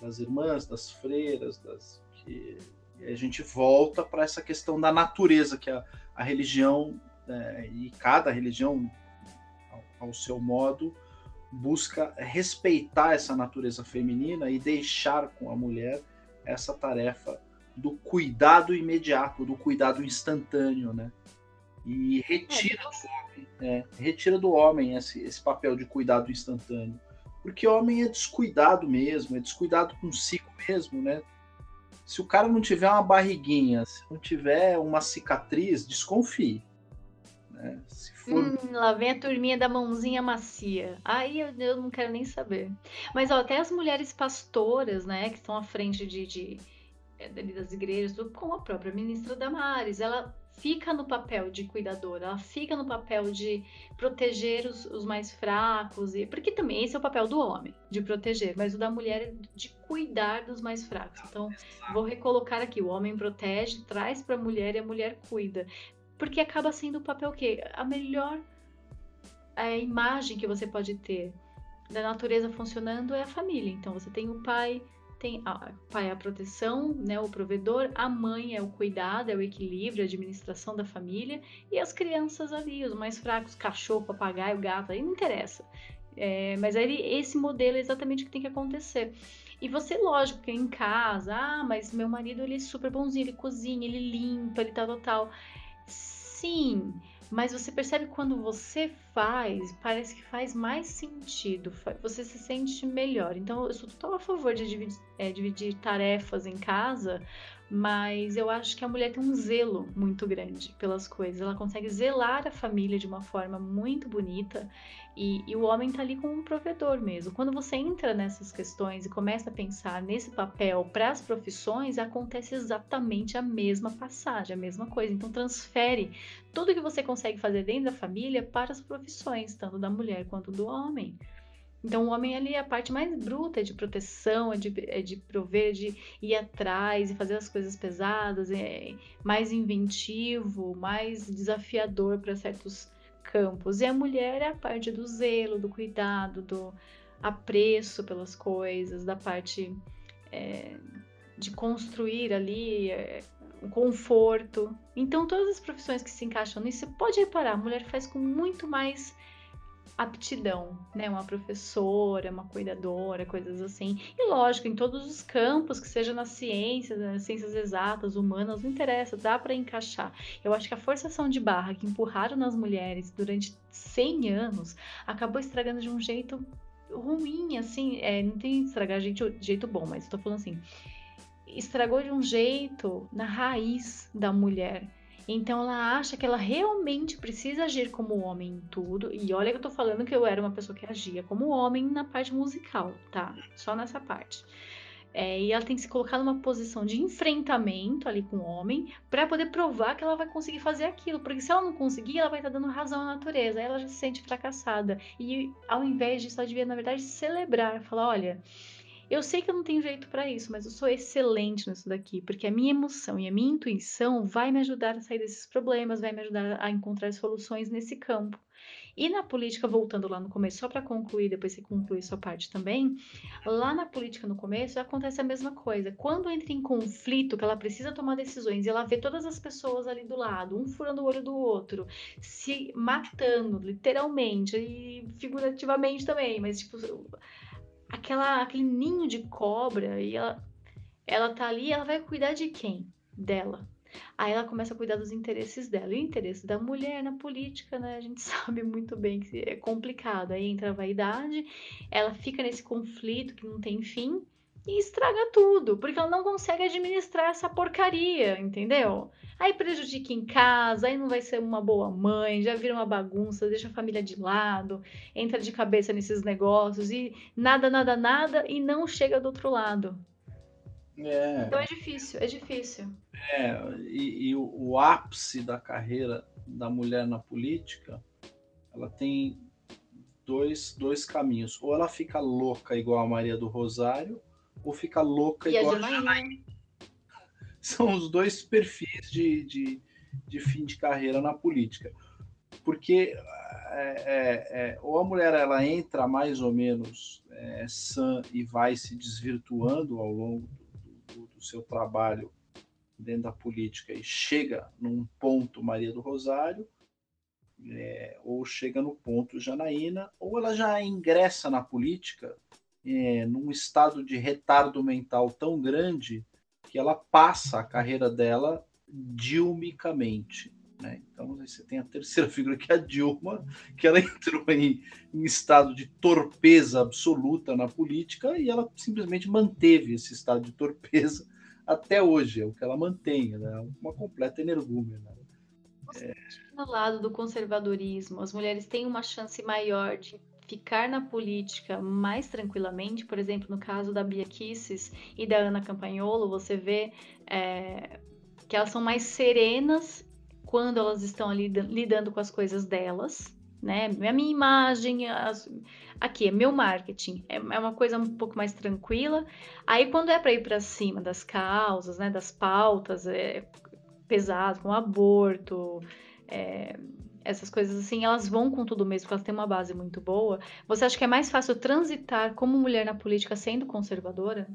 Das irmãs, das freiras, das que a gente volta para essa questão da natureza que a, a religião é, e cada religião ao, ao seu modo busca respeitar essa natureza feminina e deixar com a mulher essa tarefa do cuidado imediato, do cuidado instantâneo, né? E retira do homem, é, retira do homem esse, esse papel de cuidado instantâneo. Porque o homem é descuidado mesmo, é descuidado consigo mesmo, né? Se o cara não tiver uma barriguinha, se não tiver uma cicatriz, desconfie. Né? Se for... Hum, lá vem a turminha da mãozinha macia. Aí eu, eu não quero nem saber. Mas ó, até as mulheres pastoras, né, que estão à frente de, de é, das igrejas, como a própria ministra Damares, ela fica no papel de cuidadora, ela fica no papel de proteger os, os, mais fracos, e porque também esse é o papel do homem, de proteger, mas o da mulher é de cuidar dos mais fracos. Então, vou recolocar aqui: o homem protege, traz para a mulher e a mulher cuida, porque acaba sendo o papel que a melhor a imagem que você pode ter da natureza funcionando é a família. Então, você tem o pai tem a, pai é a proteção, né, o provedor, a mãe é o cuidado, é o equilíbrio, a administração da família, e as crianças ali, os mais fracos, cachorro, papagaio, gato, aí não interessa. É, mas aí esse modelo é exatamente o que tem que acontecer. E você, lógico, que em casa, ah, mas meu marido ele é super bonzinho, ele cozinha, ele limpa, ele tal, tal, tal. Sim, mas você percebe quando você faz, parece que faz mais sentido, você se sente melhor. Então, eu sou total a favor de dividir, é, dividir tarefas em casa, mas eu acho que a mulher tem um zelo muito grande pelas coisas. Ela consegue zelar a família de uma forma muito bonita e, e, o homem tá ali como um provedor mesmo. Quando você entra nessas questões e começa a pensar nesse papel para as profissões, acontece exatamente a mesma passagem, a mesma coisa. Então transfere tudo que você consegue fazer dentro da família para as profissões, tanto da mulher quanto do homem. Então, o homem ali, a parte mais bruta é de proteção, é de, é de prover, de ir atrás e fazer as coisas pesadas, é mais inventivo, mais desafiador para certos campos. E a mulher é a parte do zelo, do cuidado, do apreço pelas coisas, da parte é, de construir ali é, o conforto. Então, todas as profissões que se encaixam nisso, você pode reparar, a mulher faz com muito mais aptidão, né? Uma professora, uma cuidadora, coisas assim. E lógico, em todos os campos, que seja nas ciências, nas ciências exatas, humanas, não interessa, dá para encaixar. Eu acho que a forçação de barra que empurraram nas mulheres durante 100 anos acabou estragando de um jeito ruim, assim, é, não tem estragar jeito, de jeito bom, mas estou falando assim, estragou de um jeito na raiz da mulher então ela acha que ela realmente precisa agir como homem em tudo. E olha que eu tô falando que eu era uma pessoa que agia como homem na parte musical, tá? Só nessa parte. É, e ela tem que se colocar numa posição de enfrentamento ali com o homem para poder provar que ela vai conseguir fazer aquilo. Porque se ela não conseguir, ela vai estar tá dando razão à natureza. Aí ela já se sente fracassada. E ao invés disso, ela devia, na verdade, celebrar. Falar: olha, eu sei que eu não tenho jeito para isso, mas eu sou excelente nisso daqui, porque a minha emoção e a minha intuição vai me ajudar a sair desses problemas, vai me ajudar a encontrar soluções nesse campo. E na política, voltando lá no começo, só para concluir, depois você concluir sua parte também, lá na política no começo acontece a mesma coisa. Quando entra em conflito, que ela precisa tomar decisões e ela vê todas as pessoas ali do lado, um furando o olho do outro, se matando, literalmente e figurativamente também, mas tipo aquela, aquele ninho de cobra e ela, ela tá ali, ela vai cuidar de quem? Dela. Aí ela começa a cuidar dos interesses dela. E o interesse da mulher na política, né? A gente sabe muito bem que é complicado. Aí entra a vaidade, ela fica nesse conflito que não tem fim e estraga tudo, porque ela não consegue administrar essa porcaria, entendeu? Aí prejudica em casa, aí não vai ser uma boa mãe, já vira uma bagunça, deixa a família de lado, entra de cabeça nesses negócios e nada, nada, nada e não chega do outro lado. É. Então é difícil, é difícil. É, e, e o, o ápice da carreira da mulher na política, ela tem dois, dois caminhos. Ou ela fica louca igual a Maria do Rosário, ou fica louca e igual a Janaína. São os dois perfis de, de, de fim de carreira na política. Porque é, é, é, ou a mulher ela entra mais ou menos é, sã e vai se desvirtuando ao longo do, do, do, seu trabalho dentro da política e chega num ponto Maria do Rosário, é, ou chega no ponto Janaína, ou ela já ingressa na política é, num estado de retardo mental tão grande que ela passa a carreira dela dilmicamente. Né? Então você tem a terceira figura que é a Dilma, que ela entrou em, em, estado de torpeza absoluta na política e ela simplesmente manteve esse estado de torpeza até hoje, é o que ela mantém, né? uma completa energúmena. É... No lado do conservadorismo, as mulheres têm uma chance maior de ficar na política mais tranquilamente, por exemplo, no caso da Bia Kisses e da Ana Campagnolo, você vê é, que elas são mais serenas quando elas estão ali lidando com as coisas delas, né? A minha imagem, as, aqui é meu marketing, é, é, uma coisa um pouco mais tranquila. Aí quando é para ir para cima das causas, né, das pautas é, pesadas, como aborto, é, essas coisas assim, elas vão com tudo mesmo, porque elas têm uma base muito boa. Você acha que é mais fácil transitar como mulher na política sendo conservadora?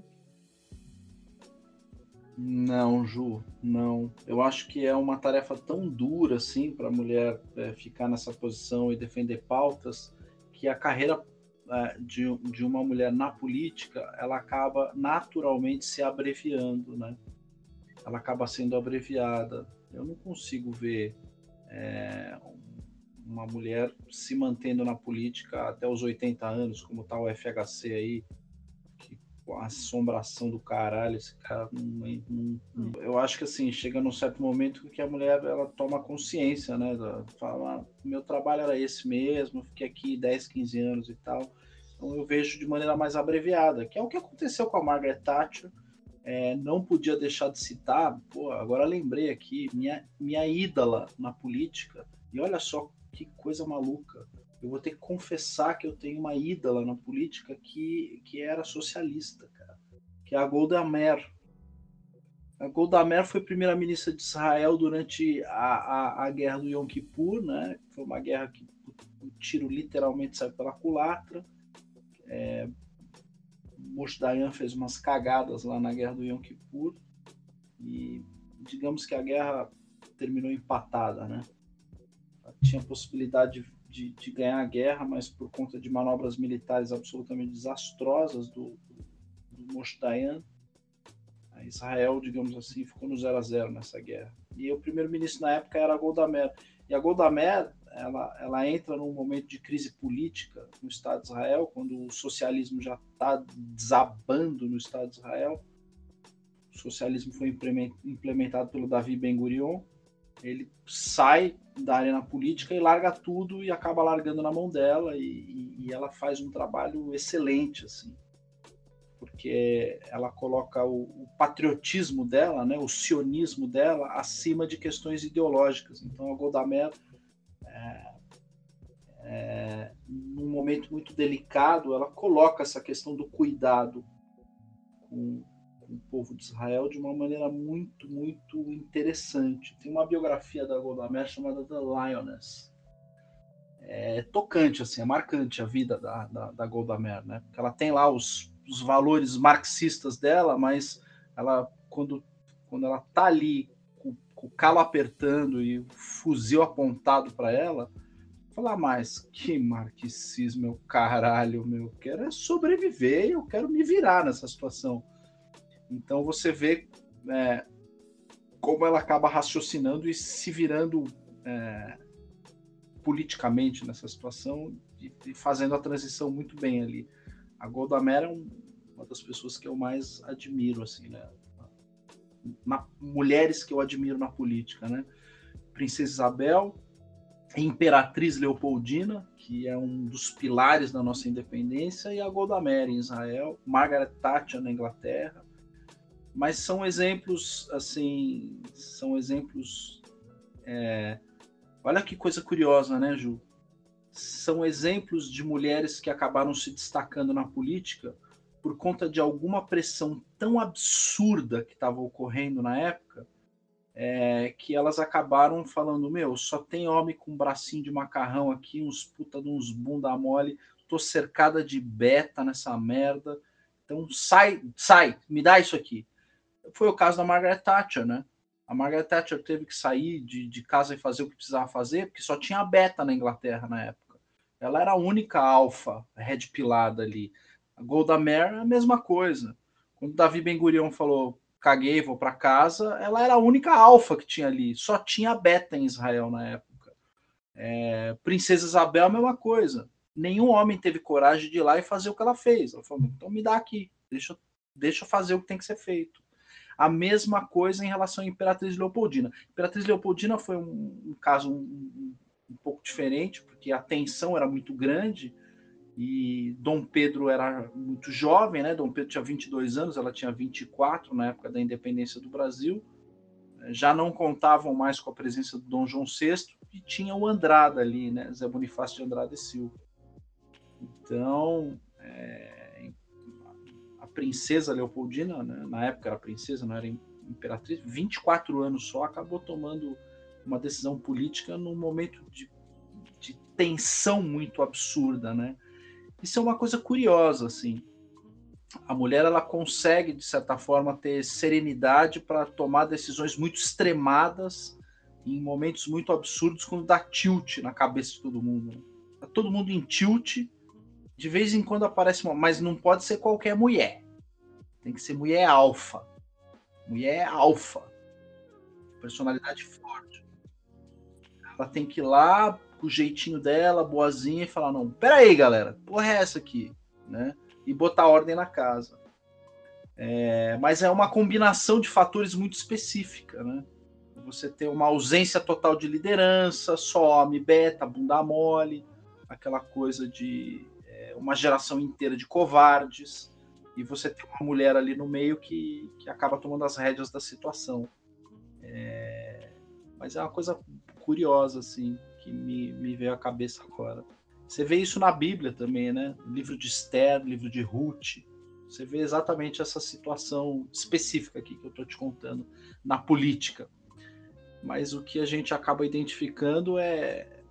Não, Ju, não. Eu acho que é uma tarefa tão dura assim para a mulher é, ficar nessa posição e defender pautas que a carreira é, de, de uma mulher na política ela acaba naturalmente se abreviando, né? Ela acaba sendo abreviada. Eu não consigo ver é, uma mulher se mantendo na política até os 80 anos, como tá o FHC aí, que a assombração do caralho, esse cara não, não, não, eu acho que assim, chega num certo momento que a mulher ela toma consciência, né? Fala, ah, meu trabalho era esse mesmo, fiquei aqui 10, 15 anos e tal. Então eu vejo de maneira mais abreviada, que é o que aconteceu com a Margaret Thatcher. É, não podia deixar de citar, pô, agora lembrei aqui, minha, minha ídola na política, e olha só que coisa maluca. Eu vou ter que confessar que eu tenho uma ídola na política que, que era socialista, cara. Que é a Golda Meir. A Golda Meir foi primeira-ministra de Israel durante a, a, a, guerra do Yom Kippur, né? Foi uma guerra que o tiro literalmente saiu pela culatra. É, Moshe Dayan fez umas cagadas lá na guerra do Yom Kippur. E digamos que a guerra terminou empatada, né? Tinha possibilidade de, de, ganhar a guerra, mas por conta de manobras militares absolutamente desastrosas do, do, do Moshe Dayan, Israel, digamos assim, ficou no 0 a 0 nessa guerra. E o primeiro-ministro na época era a Golda Meir. E a Golda Meir, ela, ela entra num momento de crise política no Estado de Israel, quando o socialismo já está desabando no Estado de Israel. O socialismo foi implementado pelo Davi Ben-Gurion. Ele sai da arena política e larga tudo e acaba largando na mão dela e, e, ela faz um trabalho excelente assim. Porque ela coloca o, o, patriotismo dela né o sionismo dela acima de questões ideológicas. Então a Golda Meir é, é, num momento muito delicado ela coloca essa questão do cuidado com, o povo de Israel de uma maneira muito, muito interessante. Tem uma biografia da Golda Meir chamada The Lioness. É tocante, assim, é marcante a vida da, da, da Golda Meir, né? Porque ela tem lá os, os valores marxistas dela, mas ela, quando, quando ela tá ali com, com o calo apertando e o fuzil apontado para ela, falar mais que marxismo, meu caralho, meu, eu quero é sobreviver, eu quero me virar nessa situação. Então você vê é, como ela acaba raciocinando e se virando é, politicamente nessa situação e, e, fazendo a transição muito bem ali. A Golda Meir é um, uma das pessoas que eu mais admiro, assim, né? Na, mulheres que eu admiro na política, né? Princesa Isabel, Imperatriz Leopoldina, que é um dos pilares da nossa independência, e a Golda Meir em Israel, Margaret Thatcher na Inglaterra, mas são exemplos assim, são exemplos. É... Olha que coisa curiosa, né, Ju? São exemplos de mulheres que acabaram se destacando na política por conta de alguma pressão tão absurda que estava ocorrendo na época, é, que elas acabaram falando: Meu, só tem homem com um bracinho de macarrão aqui, uns puta de uns bunda mole, tô cercada de beta nessa merda. Então sai, sai, me dá isso aqui. Foi o caso da Margaret Thatcher, né? A Margaret Thatcher teve que sair de, de casa e fazer o que precisava fazer, porque só tinha a beta na Inglaterra na época. Ela era a única alfa, red pilada ali. A Golda Meir, a mesma coisa. Quando Davi Ben Gurion falou, caguei, vou para casa, ela era a única alfa que tinha ali. Só tinha a beta em Israel na época. É, Princesa Isabel, a mesma coisa. Nenhum homem teve coragem de ir lá e fazer o que ela fez. Ela falou, então me dá aqui, deixa, deixa eu fazer o que tem que ser feito. A mesma coisa em relação à Imperatriz Leopoldina. Imperatriz Leopoldina foi um, um caso um, um, pouco diferente, porque a tensão era muito grande e Dom Pedro era muito jovem, né? Dom Pedro tinha 22 anos, ela tinha 24 na época da independência do Brasil. Já não contavam mais com a presença do Dom João VI e tinha o Andrada ali, né? Zé Bonifácio de Andrade Silva. Então, é, princesa Leopoldina, né? na época era princesa, não era imperatriz, 24 anos só, acabou tomando uma decisão política num momento de, de tensão muito absurda, né? Isso é uma coisa curiosa, assim. A mulher ela consegue de certa forma ter serenidade para tomar decisões muito extremadas em momentos muito absurdos quando dá tilt na cabeça de todo mundo. Né? Tá todo mundo em tilt. De vez em quando aparece uma, mas não pode ser qualquer mulher. Tem que ser mulher alfa. Mulher alfa. Personalidade forte. Ela tem que ir lá com o jeitinho dela, boazinha, e falar: não, peraí, galera, porra é essa aqui? Né? E botar ordem na casa. É, mas é uma combinação de fatores muito específica, né? Você tem uma ausência total de liderança, só homem beta, bunda mole, aquela coisa de é, uma geração inteira de covardes e você tem uma mulher ali no meio que, que acaba tomando as rédeas da situação. É... Mas é uma coisa curiosa, assim, que me, me veio à cabeça agora. Você vê isso na Bíblia também, né? Livro de Esther, livro de Ruth. Você vê exatamente essa situação específica aqui que eu estou te contando na política. Mas o que a gente acaba identificando é,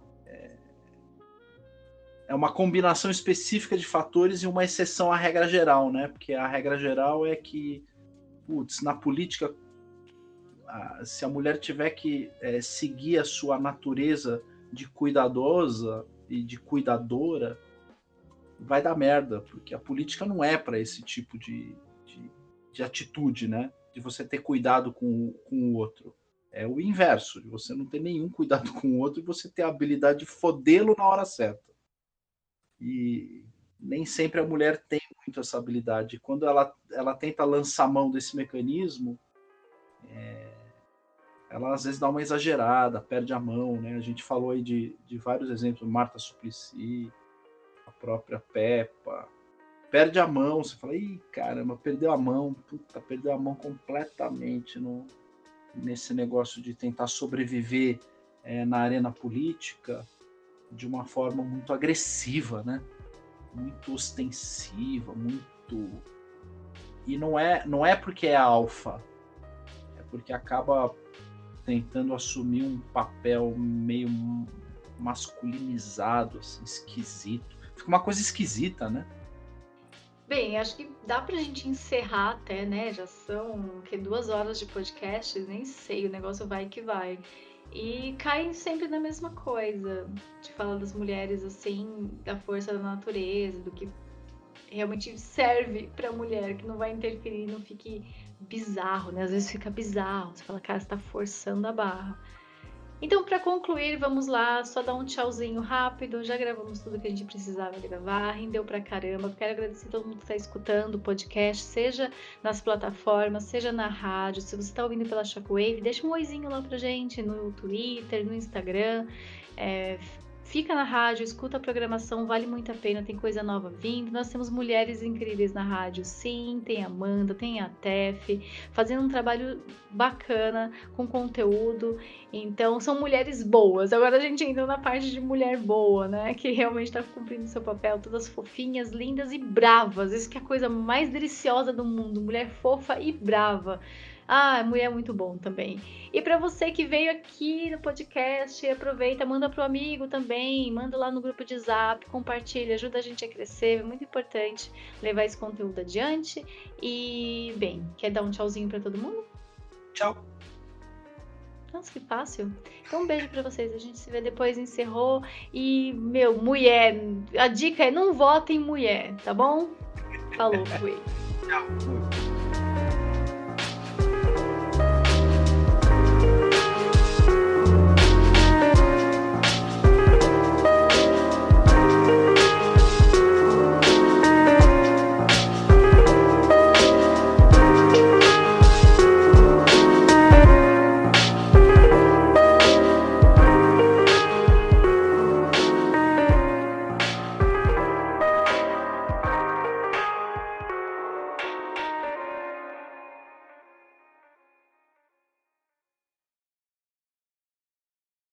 é uma combinação específica de fatores e uma exceção à regra geral, né? Porque a regra geral é que, putz, na política, se a mulher tiver que é, seguir a sua natureza de cuidadosa e de cuidadora, vai dar merda, porque a política não é para esse tipo de, de, de, atitude, né? De você ter cuidado com, com o outro. É o inverso, de você não ter nenhum cuidado com o outro e você ter a habilidade de fodê-lo na hora certa. E nem sempre a mulher tem muito essa habilidade. Quando ela, ela tenta lançar mão desse mecanismo, é, ela às vezes dá uma exagerada, perde a mão, né? A gente falou aí de, de vários exemplos, Marta Suplicy, a própria Peppa, perde a mão, você fala, ih, caramba, perdeu a mão, puta, perdeu a mão completamente no, nesse negócio de tentar sobreviver é, na arena política, de uma forma muito agressiva, né? Muito ostensiva, muito e não é não é porque é alfa, é porque acaba tentando assumir um papel meio masculinizado, assim, esquisito. Fica uma coisa esquisita, né? Bem, acho que dá pra gente encerrar até, né? Já são que duas horas de podcast, nem sei, o negócio vai que vai. E cai sempre na mesma coisa, de falar das mulheres assim, da força da natureza, do que realmente serve para mulher, que não vai interferir, não fique bizarro, né? Às vezes fica bizarro, você fala, cara, você tá forçando a barra. Então, para concluir, vamos lá, só dar um tchauzinho rápido. Já gravamos tudo que a gente precisava gravar, rendeu pra caramba. Quero agradecer a todo mundo que está escutando o podcast, seja nas plataformas, seja na rádio. Se você está ouvindo pela Shockwave, deixa um oizinho lá pra gente no Twitter, no Instagram. É, Fica na rádio, escuta a programação, vale muito a pena, tem coisa nova vindo. Nós temos mulheres incríveis na rádio, sim, tem a Amanda, tem a Tef, fazendo um trabalho bacana com conteúdo. Então, são mulheres boas. Agora a gente entra na parte de mulher boa, né? Que realmente está cumprindo seu papel, todas fofinhas, lindas e bravas. Isso que é a coisa mais deliciosa do mundo, mulher fofa e brava. Ah, mulher é muito bom também. E para você que veio aqui no podcast, aproveita, manda pro amigo também, manda lá no grupo de Zap, compartilha, ajuda a gente a crescer, é muito importante levar esse conteúdo adiante. E, bem, quer dar um tchauzinho para todo mundo? Tchau. Nossa, que fácil. Então, um beijo para vocês. A gente se vê depois, encerrou. E, meu, mulher, a dica é não votem mulher, tá bom? Falou, fui. Tchau.